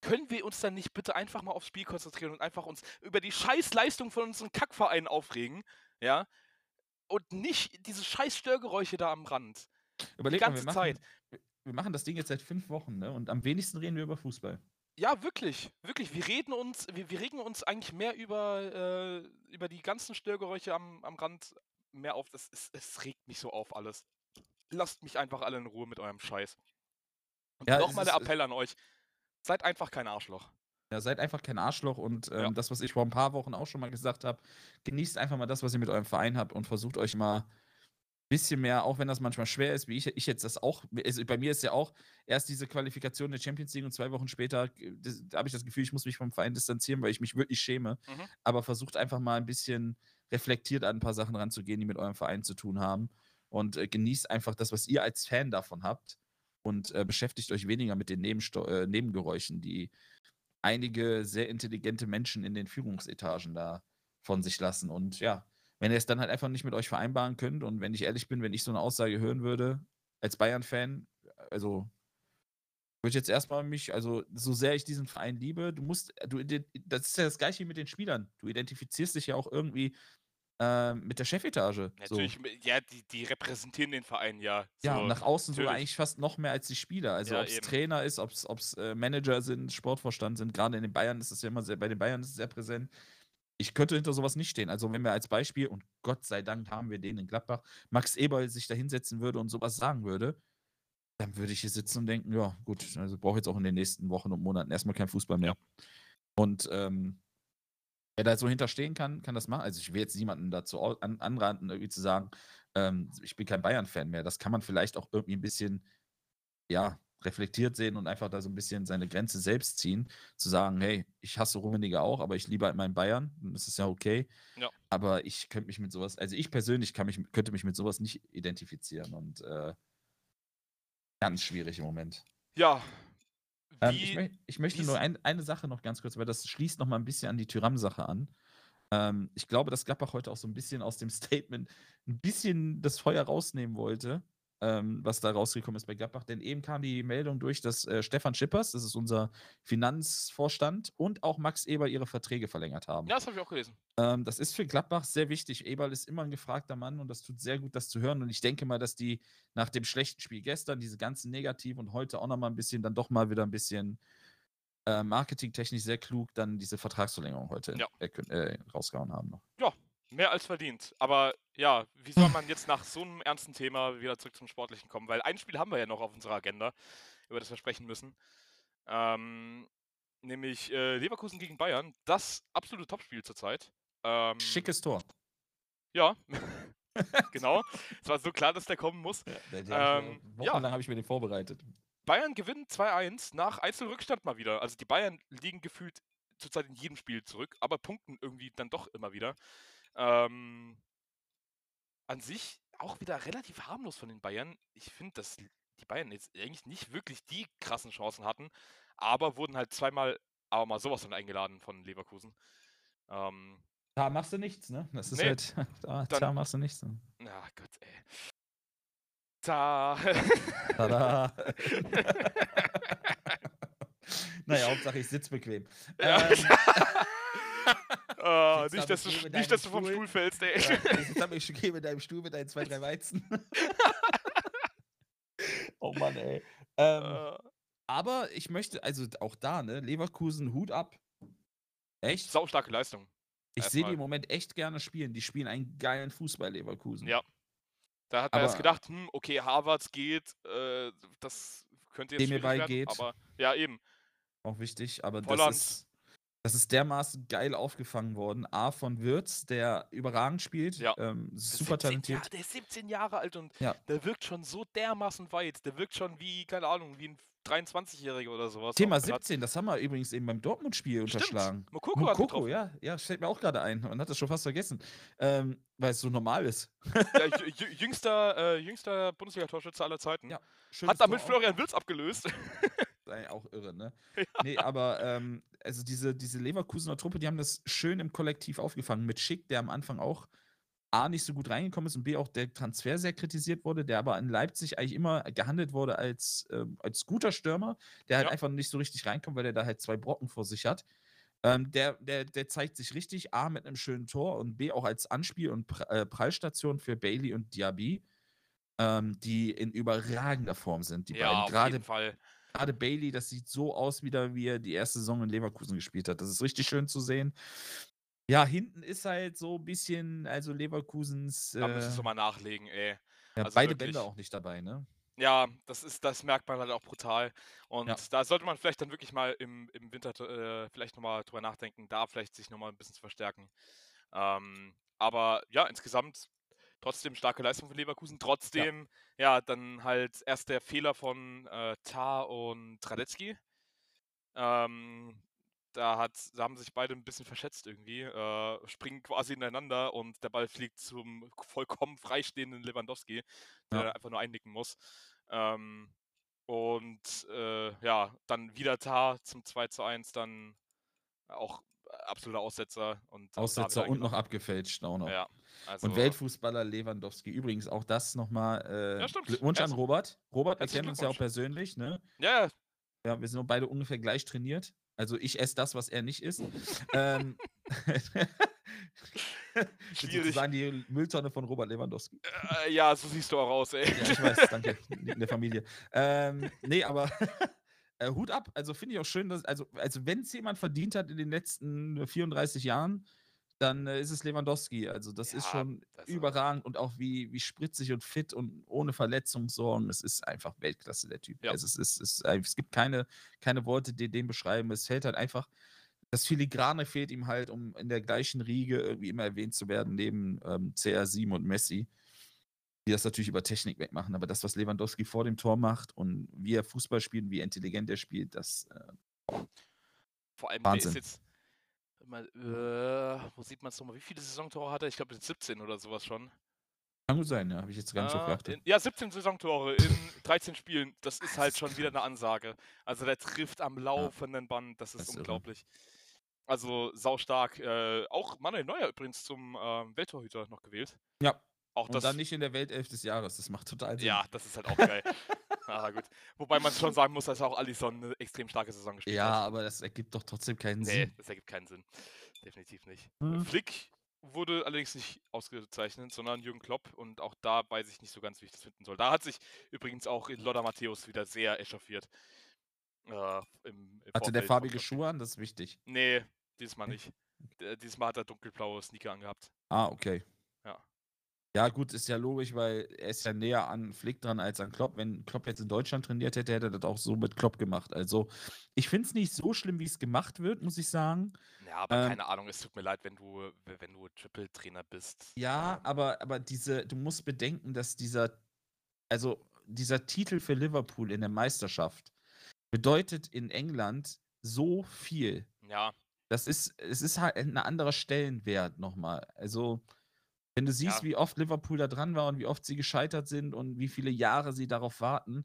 können wir uns dann nicht bitte einfach mal aufs Spiel konzentrieren und einfach uns über die Scheißleistung von unseren Kackvereinen aufregen? Ja? Und nicht diese scheiß Störgeräusche da am Rand. Überleg ganze mal, wir Zeit. machen, wir machen das Ding jetzt seit fünf Wochen, ne? Und am wenigsten reden wir über Fußball. Ja, wirklich, wirklich. Wir reden uns, wir, wir regen uns eigentlich mehr über, äh, über die ganzen Störgeräusche am, am Rand mehr auf. Das, es, es regt mich so auf alles. Lasst mich einfach alle in Ruhe mit eurem Scheiß. Und Ja, nochmal der ist- Appell an euch. Seid einfach kein Arschloch. Ja, seid einfach kein Arschloch und ähm, Ja. das, was ich vor ein paar Wochen auch schon mal gesagt habe, genießt einfach mal das, was ihr mit eurem Verein habt und versucht euch mal ein bisschen mehr, auch wenn das manchmal schwer ist, wie ich, ich jetzt das auch, also bei mir ist ja auch erst diese Qualifikation der Champions League und zwei Wochen später, das, da habe ich das Gefühl, ich muss mich vom Verein distanzieren, weil ich mich wirklich schäme. Mhm. Aber versucht einfach mal ein bisschen reflektiert an ein paar Sachen ranzugehen, die mit eurem Verein zu tun haben und äh, genießt einfach das, was ihr als Fan davon habt und äh, beschäftigt euch weniger mit den Nebensto äh, Nebengeräuschen, die einige sehr intelligente Menschen in den Führungsetagen da von sich lassen. Und ja, wenn ihr es dann halt einfach nicht mit euch vereinbaren könnt und wenn ich ehrlich bin, wenn ich so eine Aussage hören würde, als Bayern-Fan, also würde ich jetzt erstmal mich, also so sehr ich diesen Verein liebe, du musst, du, das ist ja das gleiche wie mit den Spielern. Du identifizierst dich ja auch irgendwie äh, mit der Chefetage. So. Natürlich, mi- ja, die, die repräsentieren den Verein ja. Ja, so. und nach außen sogar natürlich. eigentlich fast noch mehr als die Spieler. Also Ja, ob es. Trainer ist, ob es äh, Manager sind, Sportvorstand sind. Gerade in den Bayern ist es ja immer sehr, bei den Bayern ist es sehr präsent. Ich könnte hinter sowas nicht stehen. Also wenn wir als Beispiel, und Gott sei Dank haben wir den in Gladbach, Max Eberl sich da hinsetzen würde und sowas sagen würde, dann würde ich hier sitzen und denken, ja gut, also brauche jetzt auch in den nächsten Wochen und Monaten erstmal kein Fußball mehr. Und ähm, wer da so hinterstehen kann, kann das machen. Also ich will jetzt niemanden dazu an, anraten, irgendwie zu sagen, ähm, ich bin kein Bayern-Fan mehr. Das kann man vielleicht auch irgendwie ein bisschen, ja, reflektiert sehen und einfach da so ein bisschen seine Grenze selbst ziehen, zu sagen, hey, ich hasse Rummenigge auch, aber ich liebe halt meinen Bayern, das ist ja okay. Ja. Aber ich könnte mich mit sowas, also ich persönlich kann mich, könnte mich mit sowas nicht identifizieren und äh, ganz schwierig im Moment. Ja. Ähm, ich, möch, ich möchte nur ein, eine Sache noch ganz kurz, weil das schließt noch mal ein bisschen an die Tyram-Sache an. Ähm, ich glaube, dass Gladbach heute auch so ein bisschen aus dem Statement ein bisschen das Feuer rausnehmen wollte, ähm, was da rausgekommen ist bei Gladbach. Denn eben kam die Meldung durch, dass äh, Stefan Schippers, das ist unser Finanzvorstand, und auch Max Eber ihre Verträge verlängert haben. ja, das habe ich auch gelesen. Ähm, das ist für Gladbach sehr wichtig. Eberl ist immer ein gefragter Mann und das tut sehr gut, das zu hören. Und ich denke mal, dass die nach dem schlechten Spiel gestern, diese ganzen Negativ und heute auch nochmal ein bisschen, dann doch mal wieder ein bisschen äh, marketingtechnisch sehr klug, dann diese Vertragsverlängerung heute Ja. äh, rausgehauen haben noch. Mehr als verdient. Aber ja, wie soll man jetzt nach so einem ernsten Thema wieder zurück zum Sportlichen kommen? Weil ein Spiel haben wir ja noch auf unserer Agenda, über das wir sprechen müssen. Ähm, nämlich äh, Leverkusen gegen Bayern. Das absolute Topspiel zurzeit. Ähm, Schickes Tor. Ja, genau. Es war so klar, dass der kommen muss. Der, Ähm, ja. wochenlang habe ich mir den vorbereitet. Bayern gewinnt 2-1 nach Einzelrückstand mal wieder. Also die Bayern liegen gefühlt zurzeit in jedem Spiel zurück, aber punkten irgendwie dann doch immer wieder. Ähm, an sich auch wieder relativ harmlos von den Bayern. Ich finde, dass die Bayern jetzt eigentlich nicht wirklich die krassen Chancen hatten, aber wurden halt zweimal aber mal sowas von eingeladen von Leverkusen. Ähm, Da machst du nichts, ne? Das ist Nee. halt, da, Dann- da machst du nichts. Ne? na Gott, ey. Da. Tada. naja, Hauptsache ich sitze bequem. Ja. Ähm, Ah, nicht, dass du, nicht, dass du vom Stuhl. Stuhl fällst, ey. Ja, ich sitze aber ich gehe mit deinem Stuhl mit deinen zwei, drei Weizen. oh Mann, ey. Ähm, Äh, aber ich möchte, also auch da, ne, Leverkusen, Hut ab. Echt? Saustarke Leistung. Ich sehe die im Moment echt gerne spielen. Die spielen einen geilen Fußball, Leverkusen. Ja. Da hat man erst Aber- gedacht, hm, okay, Harvards geht, äh, das könnte jetzt Demirbay schwierig werden, geht. aber ja, eben. Auch wichtig, aber Volland. das ist, das ist dermaßen geil aufgefangen worden. A von Wirtz, der überragend spielt, Ja. ähm, ist super 17 talentiert. Jahre- der ist 17 Jahre alt und Ja. der wirkt schon so dermaßen weit. Der wirkt schon wie, keine Ahnung, wie ein 23-Jähriger oder sowas. Thema auf dem Platz. 17, das haben wir übrigens eben beim Dortmund-Spiel unterschlagen. Mokoko hat Mokoko, getroffen. ja, ja, stellt mir auch gerade ein und hat das schon fast vergessen, ähm, weil es so normal ist. Ja, jü- jü- jüngster, äh, jüngster Bundesliga-Torschütze aller Zeiten. Ja, Hat damit Tor. Florian Wills abgelöst. Sei auch irre, ne? Nee, aber ähm, also diese, diese Leverkusener Truppe, die haben das schön im Kollektiv aufgefangen. Mit Schick, der am Anfang auch A, nicht so gut reingekommen ist und B, auch der Transfer sehr kritisiert wurde, der aber in Leipzig eigentlich immer gehandelt wurde als, ähm, als guter Stürmer, der halt Ja. einfach nicht so richtig reinkommt, weil der da halt zwei Brocken vor sich hat. Ähm, der, der, der zeigt sich richtig, A, mit einem schönen Tor und B, auch als Anspiel- und äh, Prallstation für Bailey und Diaby, ähm, die in überragender Form sind. Die Ja, beiden, gerade. Gerade Bailey, das sieht so aus, wieder wie er die erste Saison in Leverkusen gespielt hat. Das ist richtig schön zu sehen. Ja, hinten ist halt so ein bisschen, also Leverkusens, Da müssen äh, sie mal nachlegen, ey. ja, also beide wirklich. Bänder auch nicht dabei, ne? Ja, das ist, das merkt man halt auch brutal. Und Ja. da sollte man vielleicht dann wirklich mal im, im Winter äh, vielleicht nochmal drüber nachdenken, da vielleicht sich nochmal ein bisschen zu verstärken. Ähm, aber ja, insgesamt trotzdem starke Leistung von Leverkusen. Trotzdem, ja, dann halt erst der Fehler von äh, Tar und Radetzky. Ähm, da, hat, da haben sich beide ein bisschen verschätzt irgendwie, äh, springen quasi ineinander und der Ball fliegt zum vollkommen freistehenden Lewandowski, der Ja. einfach nur einnicken muss. Ähm, und äh, ja, dann wieder Tar zum 2 zu 1, dann auch absoluter Aussetzer. Und Aussetzer und noch abgefälscht auch noch. Ja, also, Und Weltfußballer Lewandowski. Übrigens auch das nochmal. Äh, Ja, stimmt. Glückwunsch an Robert. Robert, wir kennen uns ja auch persönlich, ne? Ja, ja, wir sind beide ungefähr gleich trainiert. Also ich esse das, was er nicht isst. ähm. Sozusagen die Mülltonne von Robert Lewandowski. äh, ja, so siehst du auch aus, ey. Ja, ich weiß, danke. In der Familie. Ähm, nee, aber äh, Hut ab. Also finde ich auch schön, dass, also, also wenn es jemand verdient hat in den letzten 34 Jahren, dann äh, ist es Lewandowski. Also das ist Ja, schon also- überragend und auch wie, wie spritzig und fit und ohne Verletzungssorgen. Es ist einfach Weltklasse, der Typ. Ja. Also es, ist, es, ist, es gibt keine, keine Worte, die den beschreiben. Es fällt halt einfach, das Filigrane fehlt ihm halt, um in der gleichen Riege irgendwie immer erwähnt zu werden, neben ähm, CR7 und Messi die das natürlich über Technik wegmachen, aber das, was Lewandowski vor dem Tor macht und wie er Fußball spielt und wie intelligent er spielt, das äh, Vor allem, Wahnsinn. der ist jetzt. Mal, äh, wo sieht man es nochmal? Wie viele Saisontore hat er? Ich glaube, jetzt 17 oder sowas schon. kann gut sein, ja, habe ich jetzt gar nicht Ah, geachtet. in, ja, 17 Saisontore in 13 Spielen. Das ist halt schon wieder eine Ansage. Also der trifft am laufenden Band. Das ist, Das ist irre. unglaublich. Also saustark. Äh, auch Manuel Neuer übrigens zum ähm, Welttorhüter noch gewählt. Ja, Auch und das. dann nicht in der Weltelf des Jahres, das macht total Sinn. ja, das ist halt auch geil. ah, gut. Wobei man schon sagen muss, dass auch Alisson eine extrem starke Saison gespielt ja, hat. aber das ergibt doch trotzdem keinen Nee, Sinn. das ergibt keinen Sinn. Definitiv nicht. Hm. Flick wurde allerdings nicht ausgezeichnet, sondern Jürgen Klopp und auch da weiß ich nicht so ganz, wie ich das finden soll. Da hat sich übrigens auch Lothar Matthäus wieder sehr echauffiert. Äh, im, im Hatte der Vorfeld vom farbige. Schuhe an, das ist wichtig. Nee, dieses Mal nicht. Dieses Mal hat er dunkelblaue Sneaker angehabt. Ah, okay. Ja. Gut, ist ja logisch, weil er ist ja näher an Flick dran als an Klopp. Wenn Klopp jetzt in Deutschland trainiert hätte, hätte er das auch so mit Klopp gemacht. Also, ich finde es nicht so schlimm, wie es gemacht wird, muss ich sagen. Ja, aber Ähm, keine Ahnung, es tut mir leid, wenn du, wenn du Triple-Trainer bist. Ja, Ähm, aber, aber diese, du musst bedenken, dass dieser, also dieser Titel für Liverpool in der Meisterschaft bedeutet in England so viel. Ja, Das ist, es ist halt ein anderer Stellenwert nochmal. Also, wenn du siehst, Ja. wie oft Liverpool da dran war und wie oft sie gescheitert sind und wie viele Jahre sie darauf warten,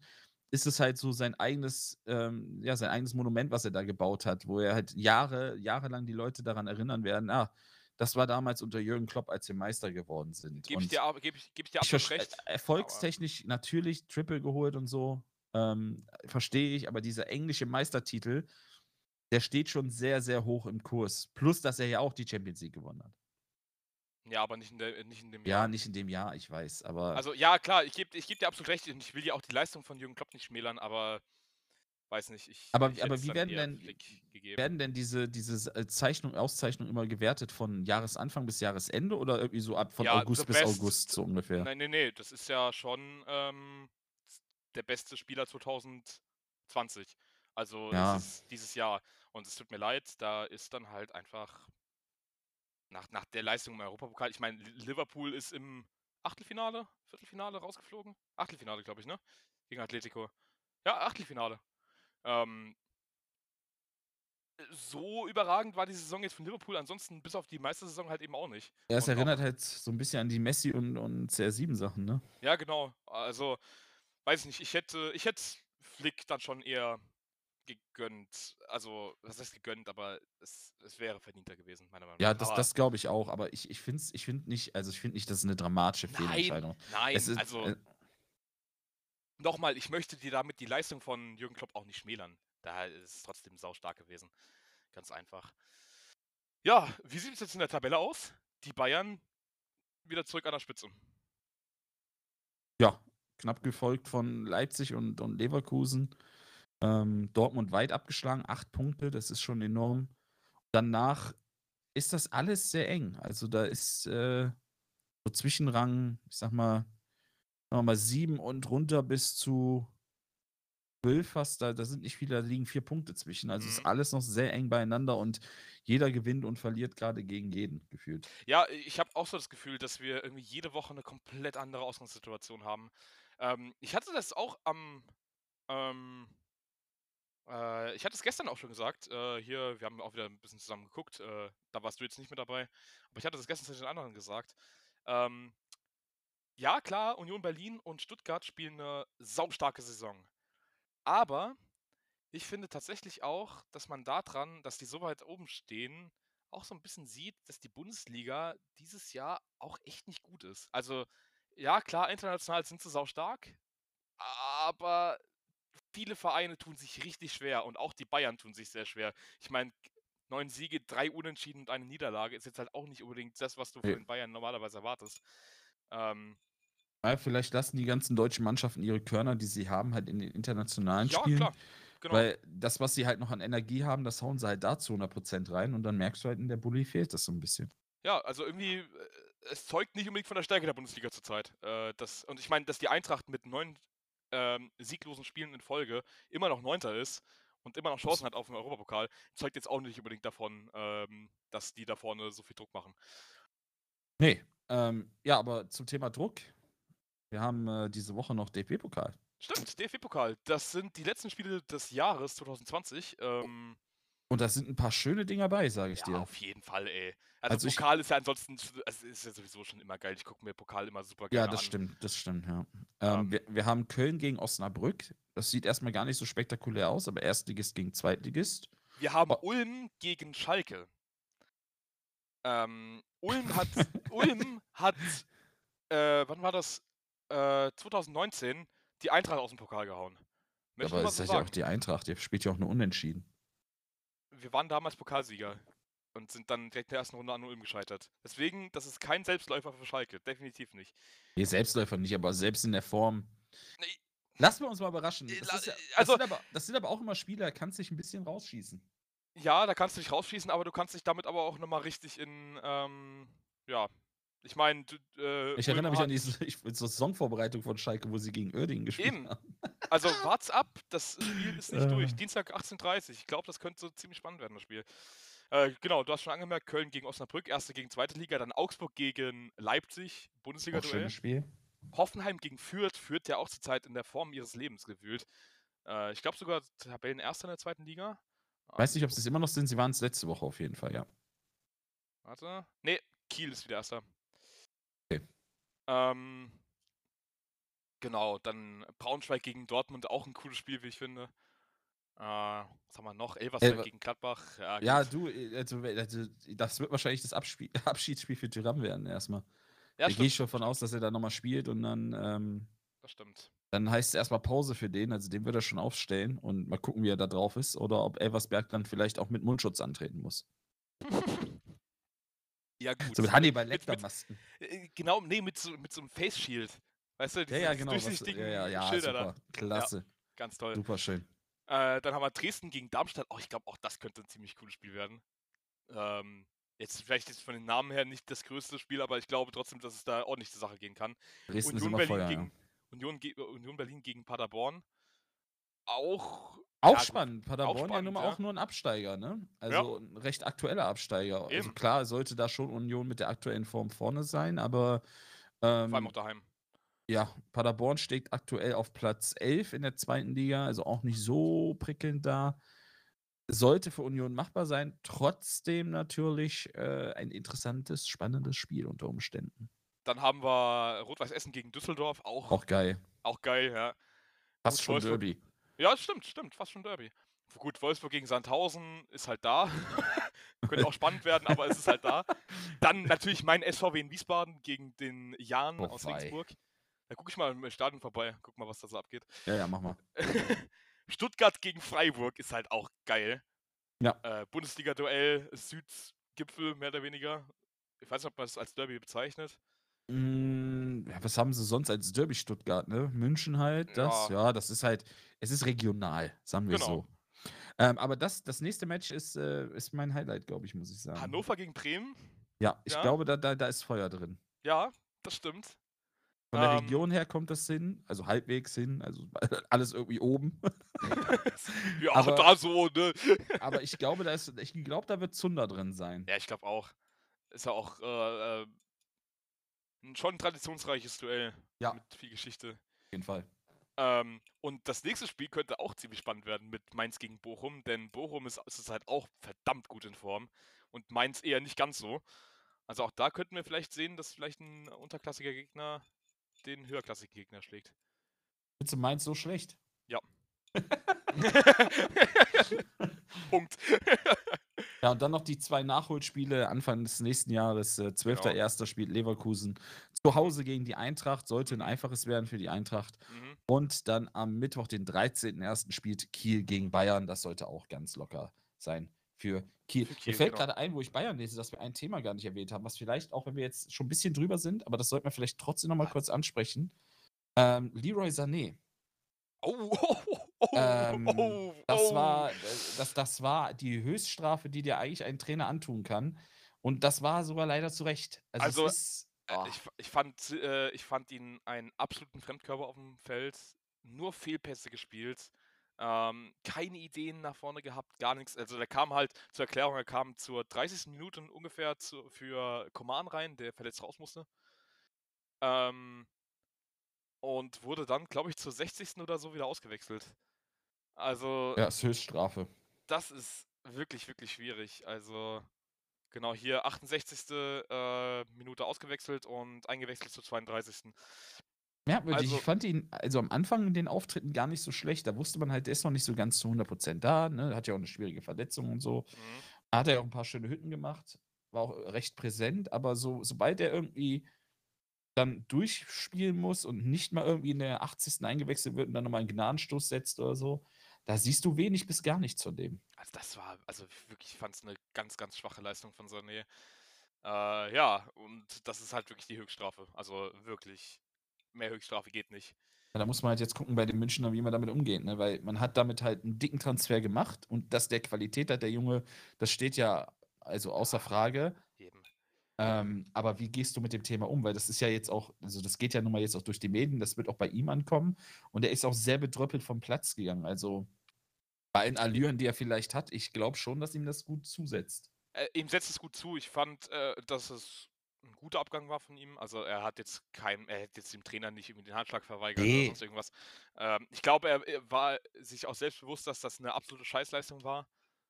ist es halt so sein eigenes, ähm, ja, sein eigenes Monument, was er da gebaut hat, wo er halt Jahre, jahrelang die Leute daran erinnern werden, ah, das war damals unter Jürgen Klopp, als wir Meister geworden sind. gebe ich dir, aber- geb ich, geb ich dir absolut recht. äh, Erfolgstechnisch natürlich Triple geholt und so, ähm, verstehe ich, aber dieser englische Meistertitel, der steht schon sehr, sehr hoch im Kurs. Plus, dass er ja auch die Champions League gewonnen hat. Ja, aber nicht in, der, nicht in dem Ja, Jahr. nicht in dem Jahr, ich weiß, aber Also ja, klar, ich gebe ich geb dir absolut recht und ich will ja auch die Leistung von Jürgen Klopp nicht schmälern, aber weiß nicht, ich. Aber- ich aber wie werden denn- werden denn diese, diese äh, Zeichnung, Auszeichnung immer gewertet von Jahresanfang bis Jahresende oder irgendwie so ab von Ja, August bis best- August so ungefähr? Nein, nee, nee, das ist ja schon ähm, der beste Spieler 2020. Also Ja. dieses Jahr. Und es tut mir leid, da ist dann halt einfach nach, nach der Leistung im Europapokal. Ich meine, Liverpool ist im Achtelfinale, Viertelfinale rausgeflogen. Achtelfinale, glaube ich, ne? Gegen Atletico. Ja, Achtelfinale. Ähm, so überragend war die Saison jetzt von Liverpool, ansonsten bis auf die Meistersaison halt eben auch nicht. Ja, es und auch- erinnert halt so ein bisschen an die Messi und, und CR7-Sachen, ne? Ja, genau. Also, weiß ich nicht, ich hätte, ich hätte Flick dann schon eher gegönnt. Also, was heißt gegönnt, aber es, es wäre verdienter gewesen, meiner Meinung nach. Ja, das, aber das glaube ich auch, aber ich, ich finde ich find nicht, also ich finde nicht, dass es eine dramatische Fehlentscheidung. nein, Es ist, also äh, nochmal, ich möchte dir damit die Leistung von Jürgen Klopp auch nicht schmälern. Daher ist es trotzdem saustark gewesen. Ganz einfach. Ja, wie sieht es jetzt in der Tabelle aus? Die Bayern wieder zurück an der Spitze. ja, knapp gefolgt von Leipzig und, und Leverkusen. Ähm, Dortmund weit abgeschlagen, acht Punkte, das ist schon enorm. Danach ist das alles sehr eng. Also da ist äh, so Zwischenrang, ich sag mal, sagen mal sieben und runter bis zu zwölf fast, da, da sind nicht viele, da liegen vier Punkte zwischen. Also es ist Mhm. alles noch sehr eng beieinander und jeder gewinnt und verliert gerade gegen jeden gefühlt. Ja, ich habe auch so das Gefühl, dass wir irgendwie jede Woche eine komplett andere Ausgangssituation haben. Ähm, ich hatte das auch am. Ähm, äh, ich hatte es gestern auch schon gesagt. Äh, hier, wir haben auch wieder ein bisschen zusammen geguckt. Äh, da warst du jetzt nicht mit dabei. Aber ich hatte das gestern zu den anderen gesagt. Ähm, ja, klar, Union Berlin und Stuttgart spielen eine saustarke Saison. Aber ich finde tatsächlich auch, dass man daran, dass die so weit oben stehen, auch so ein bisschen sieht, dass die Bundesliga dieses Jahr auch echt nicht gut ist. Also, ja, klar, international sind sie saustark, aber viele Vereine tun sich richtig schwer und auch die Bayern tun sich sehr schwer. Ich meine, neun Siege, drei Unentschieden und eine Niederlage ist jetzt halt auch nicht unbedingt das, was du von den Bayern normalerweise erwartest. Ähm, Ja, vielleicht lassen die ganzen deutschen Mannschaften ihre Körner, die sie haben, halt in den internationalen ja, Spielen. klar. Genau. Weil das, was sie halt noch an Energie haben, das hauen sie halt da zu 100% rein und dann merkst du halt, in der Bulli fehlt das so ein bisschen. Ja, also irgendwie, äh, es zeugt nicht unbedingt von der Stärke der Bundesliga zurzeit. Äh, das, und ich meine, dass die Eintracht mit neun ähm, sieglosen Spielen in Folge immer noch Neunter ist und immer noch Chancen hat auf den Europapokal, zeugt jetzt auch nicht unbedingt davon, ähm, dass die da vorne so viel Druck machen. Nee. Ähm, ja, aber zum Thema Druck. Wir haben äh, diese Woche noch DFB-Pokal. Stimmt, DFB-Pokal. Das sind die letzten Spiele des Jahres 2020. Ähm, Und da sind ein paar schöne Dinger bei, sage ich ja, dir. auf jeden Fall, ey. Also, Also ich- Pokal ist ja ansonsten, also ist ja sowieso schon immer geil. Ich gucke mir Pokal immer super Ja, gerne das an. stimmt, das stimmt, ja. Ähm. Ähm, wir, wir haben Köln gegen Osnabrück. Das sieht erstmal gar nicht so spektakulär aus, aber Erstligist gegen Zweitligist. Wir haben Oh. Ulm gegen Schalke. Ähm, Ulm hat, Ulm hat, äh, wann war das? Äh, 2019 die Eintracht aus dem Pokal gehauen. Möchte ich aber es ist ja auch die Eintracht, die spielt ja auch nur unentschieden. Wir waren damals Pokalsieger und sind dann direkt in der ersten Runde an Ulm gescheitert. Deswegen, das ist kein Selbstläufer für Schalke. Definitiv nicht. Nee, Selbstläufer nicht, aber selbst in der Form. Nee. Lassen wir uns mal überraschen. Das, la- ja, das, also- sind aber, das sind aber auch immer Spieler, kannst dich ein bisschen rausschießen. Ja, da kannst du dich rausschießen, aber du kannst dich damit aber auch nochmal richtig in, ähm, ja. Ich meine, äh, Ich erinnere mich an diese ich, zur Saisonvorbereitung von Schalke, wo sie gegen Oerdingen gespielt Eben. haben. Also wart's ab, das Spiel ist nicht Äh. durch. Dienstag 18.30 Ich glaube, das könnte so ziemlich spannend werden, das Spiel. Äh, genau, du hast schon angemerkt, Köln gegen Osnabrück, erste gegen zweite Liga, dann Augsburg gegen Leipzig, Auch Bundesliga-Duell. schönes Spiel. Hoffenheim gegen Fürth, Fürth ja auch zurzeit in der Form ihres Lebens gewühlt. Äh, ich glaube sogar Tabellenerster in der zweiten Liga. Weiß nicht, ob sie es immer noch sind. Sie waren es letzte Woche auf jeden Fall, ja. Warte. Nee, Kiel ist wieder erster. Okay. Ähm, genau, dann Braunschweig gegen Dortmund, auch ein cooles Spiel, wie ich finde. Äh, was haben wir noch? Elversberg Elver- gegen Gladbach. Ja, Ja, du, äh, also, also, das wird wahrscheinlich das Abspiel, Abschiedsspiel für Tyram werden erstmal. ja da gehe ich schon von aus, dass er da nochmal spielt und dann, ähm, das stimmt. dann heißt es erstmal Pause für den. Also den wird er schon aufstellen und mal gucken, wie er da drauf ist. Oder ob Elversberg dann vielleicht auch mit Mundschutz antreten muss. ja, gut. So mit Hannibal Lecter-Masken. äh, Genau, nee, mit so, mit so einem Face Shield. Weißt du, Ja, diese, ja, diese genau. Was, durchsichtigen ja, ja, ja, Schilder super. da. Klasse. Ganz toll. Super schön. Äh, dann haben wir Dresden gegen Darmstadt. Oh, ich glaube, auch das könnte ein ziemlich cooles Spiel werden. Ähm, jetzt vielleicht ist von den Namen her nicht das größte Spiel, aber ich glaube trotzdem, dass es da ordentlich zur Sache gehen kann. Dresden Union Berlin, Feuer. gegen, ja. Union, Union Berlin gegen Paderborn. Auch. Auch ja, spannend. Paderborn ja spannend, nun mal ja. auch nur ein Absteiger, ne? Also ein recht aktueller Absteiger. Also Eben. klar sollte da schon Union mit der aktuellen Form vorne sein, aber ähm, Vor allem auch daheim. ja, Paderborn steht aktuell auf Platz 11 in der zweiten Liga, also auch nicht so prickelnd da. Sollte für Union machbar sein, trotzdem natürlich äh, ein interessantes, spannendes Spiel unter Umständen. Dann haben wir Rot-Weiß Essen gegen Düsseldorf. Auch, auch, Auch geil. geil, ja. Fast schon Derby. Ja, stimmt, stimmt. Fast schon Derby. gut, Wolfsburg gegen Sandhausen ist halt da. Könnte auch spannend werden, aber es ist halt da. Dann natürlich mein SVW in Wiesbaden gegen den Jan Oh, aus wei. Regensburg. Da gucke ich mal im Stadion vorbei, guck mal, was da so abgeht. Ja, ja, mach mal. Stuttgart gegen Freiburg ist halt auch geil. Ja. Äh, Bundesliga-Duell, Südgipfel, mehr oder weniger. Ich weiß nicht, ob man es als Derby bezeichnet. Mm, ja, was haben sie sonst als Derby Stuttgart, ne? München halt, das, ja, das ist halt, es ist regional, sagen wir Genau. so. Ähm, aber das, das nächste Match ist, äh, ist mein Highlight, glaube ich, muss ich sagen. Hannover gegen Bremen. Ja, ich Ja. glaube, da, da, da ist Feuer drin. Ja, das stimmt. Von der Ähm. Region her kommt das hin, also halbwegs hin, also alles irgendwie oben. Ja, Aber- da so, ne? Aber ich glaube, da ist, ich glaube, da wird Zunder drin sein. Ja, ich glaube auch. Ist ja auch äh, äh, ein schon traditionsreiches Duell. Ja. Mit viel Geschichte. Auf jeden Fall. Ähm, und das nächste Spiel könnte auch ziemlich spannend werden mit Mainz gegen Bochum, denn Bochum ist, ist halt auch verdammt gut in Form und Mainz eher nicht ganz so. Also auch da könnten wir vielleicht sehen, dass vielleicht ein unterklassiger Gegner den höherklassigen Gegner schlägt. Findest du Mainz so schlecht? Punkt. Ja, und dann noch die zwei Nachholspiele Anfang des nächsten Jahres. Äh, 12.01. spielt Leverkusen zu Hause gegen die Eintracht. Sollte ein einfaches werden für die Eintracht. Mhm. Und dann am Mittwoch, den 13.01. spielt Kiel gegen Bayern. Das sollte auch ganz locker sein für Kiel. Für Kiel, Mir fällt genau. gerade ein, wo ich Bayern lese, dass wir ein Thema gar nicht erwähnt haben, was vielleicht, auch wenn wir jetzt schon ein bisschen drüber sind, aber das sollten wir vielleicht trotzdem nochmal kurz ansprechen. Ähm, Leroy Sané. Oh, oh, oh, oh, Ähm, oh, Das, oh. war, äh, das, das war die Höchststrafe, die dir eigentlich ein Trainer antun kann. Und das war sogar leider zu Recht. Also, Also, ist, Äh, oh, Ich, ich, fand, äh, ich fand ihn einen absoluten Fremdkörper auf dem Feld. Nur Fehlpässe gespielt. Ähm, keine Ideen nach vorne gehabt, gar nichts. Also der kam halt zur Erklärung, er kam zur 30. Minute ungefähr zu, für Coman rein, der verletzt raus musste. Ähm, und wurde dann, glaube ich, zur 60. oder so wieder ausgewechselt. Also ja, ist Höchststrafe. das ist wirklich, wirklich schwierig. Also, genau hier 68. Äh, Minute ausgewechselt und eingewechselt zur 32. Merkwürdig. Also- ich fand ihn also am Anfang in den Auftritten gar nicht so schlecht. Da wusste man halt, der ist noch nicht so ganz zu 100% da. Ne? Hat ja auch eine schwierige Verletzung und so. Mhm. Hat er auch ein paar schöne Hütten gemacht. War auch recht präsent. Aber so, sobald er irgendwie dann durchspielen muss und nicht mal irgendwie in der 80. eingewechselt wird und dann nochmal einen Gnadenstoß setzt oder so, da siehst du wenig bis gar nichts von dem. Also, das war, also wirklich, ich fand es eine ganz, ganz schwache Leistung von Sané. Äh, ja, und das ist halt wirklich die Höchststrafe. Also wirklich, mehr Höchststrafe geht nicht. Ja, da muss man halt jetzt gucken bei den Münchnern, wie man damit umgeht, ne? weil man hat damit halt einen dicken Transfer gemacht und dass der Qualität hat, der Junge, das steht ja also außer Frage. Eben. Ähm, aber wie gehst du mit dem Thema um? Weil das ist ja jetzt auch, also das geht ja nun mal jetzt auch durch die Medien, das wird auch bei ihm ankommen und er ist auch sehr bedröppelt vom Platz gegangen. Also bei allen Allüren, die er vielleicht hat, ich glaube schon, dass ihm das gut zusetzt. Äh, ihm setzt es gut zu. Ich fand, äh, dass es ein guter Abgang war von ihm. Also er hat jetzt kein, er hat jetzt dem Trainer nicht irgendwie den Handschlag verweigert Nee. oder sonst irgendwas. Ähm, ich glaube, er, er war sich auch selbst bewusst, dass das eine absolute Scheißleistung war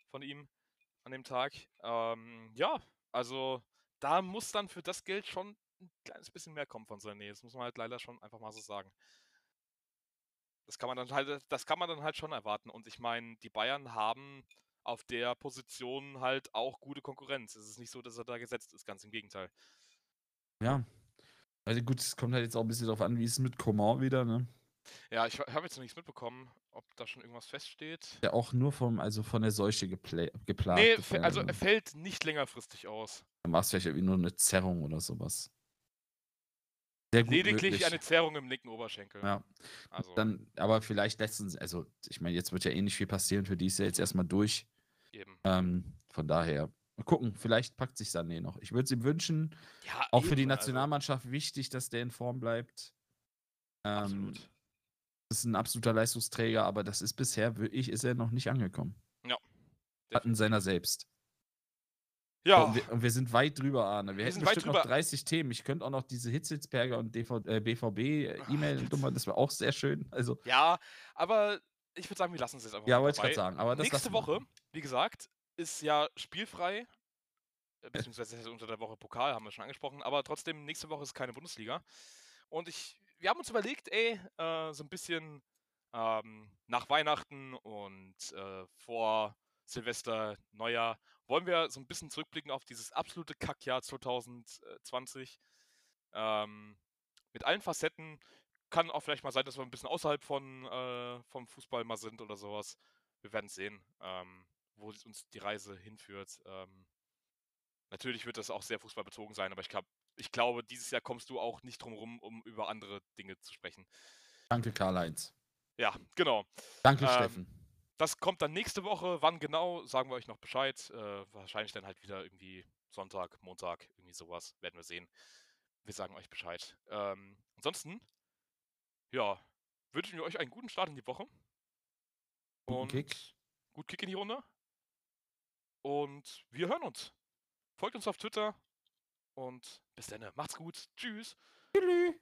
von ihm an dem Tag. Ähm, ja, also da muss dann für das Geld schon ein kleines bisschen mehr kommen von Sané. Das muss man halt leider schon einfach mal so sagen. Das kann man dann halt, das kann man dann halt schon erwarten. Und ich meine, die Bayern haben auf der Position halt auch gute Konkurrenz. Es ist nicht so, dass er da gesetzt ist, ganz im Gegenteil. Ja. Also gut, es kommt halt jetzt auch ein bisschen darauf an, wie es mit Coman wieder, ne? Ja, ich habe jetzt noch nichts mitbekommen, ob da schon irgendwas feststeht. Der auch nur vom, also von der Seuche gepla geplagt. Nee, fe- also ja. er fällt nicht längerfristig aus. Dann war es vielleicht irgendwie nur eine Zerrung oder sowas. Sehr gut Lediglich möglich. eine Zerrung im linken Oberschenkel. Ja, Also dann, aber vielleicht letztens, also ich meine, jetzt wird ja eh nicht viel passieren, für die ist ja jetzt erstmal durch. eben. Ähm, von daher, mal gucken, vielleicht packt sich Sané noch. Ich würde es ihm wünschen, Ja, auch für die eben, also Nationalmannschaft wichtig, dass der in Form bleibt. Ähm, absolut. Ist ein absoluter Leistungsträger, aber das ist bisher, wirklich, ist er noch nicht angekommen. Hatten seiner selbst. Ja, Und, wir, und wir sind weit drüber, Arne. Wir, Wir hätten bestimmt noch drüber. 30 Themen. Ich könnte auch noch diese Hitzelsberger und DV, äh, BVB äh, E-Mail das wäre auch sehr schön. Also, ja, aber ich würde sagen, wir lassen es jetzt einfach ja, wollte ich gerade sagen. Aber das Nächste. Woche, wie gesagt, ist ja spielfrei. äh, Beziehungsweise ist ja unter der Woche Pokal, haben wir schon angesprochen. Aber trotzdem, nächste Woche ist keine Bundesliga. Und ich, wir haben uns überlegt, ey, äh, so ein bisschen ähm, nach Weihnachten und äh, vor Silvester, Neujahr, wollen wir so ein bisschen zurückblicken auf dieses absolute Kackjahr 2020. Ähm, mit allen Facetten. Kann auch vielleicht mal sein, dass wir ein bisschen außerhalb von, äh, vom Fußball mal sind oder sowas. Wir werden sehen, ähm, wo uns die Reise hinführt. Ähm, natürlich wird das auch sehr fußballbezogen sein, aber ich, glaub, ich glaube, dieses Jahr kommst du auch nicht drum rum, um über andere Dinge zu sprechen. Danke, Karl-Heinz. Ja, genau. Danke, Ähm, Steffen. Das kommt dann nächste Woche. Wann genau, sagen wir euch noch Bescheid. Äh, wahrscheinlich dann halt wieder irgendwie Sonntag, Montag, irgendwie sowas. Werden wir sehen. Wir sagen euch Bescheid. Ähm, ansonsten, ja, wünschen wir euch einen guten Start in die Woche. Guten Und Kick. gut Kick in die Runde. Und wir hören uns. Folgt uns auf Twitter. Und bis dann. Macht's gut. Tschüss. Tschüss.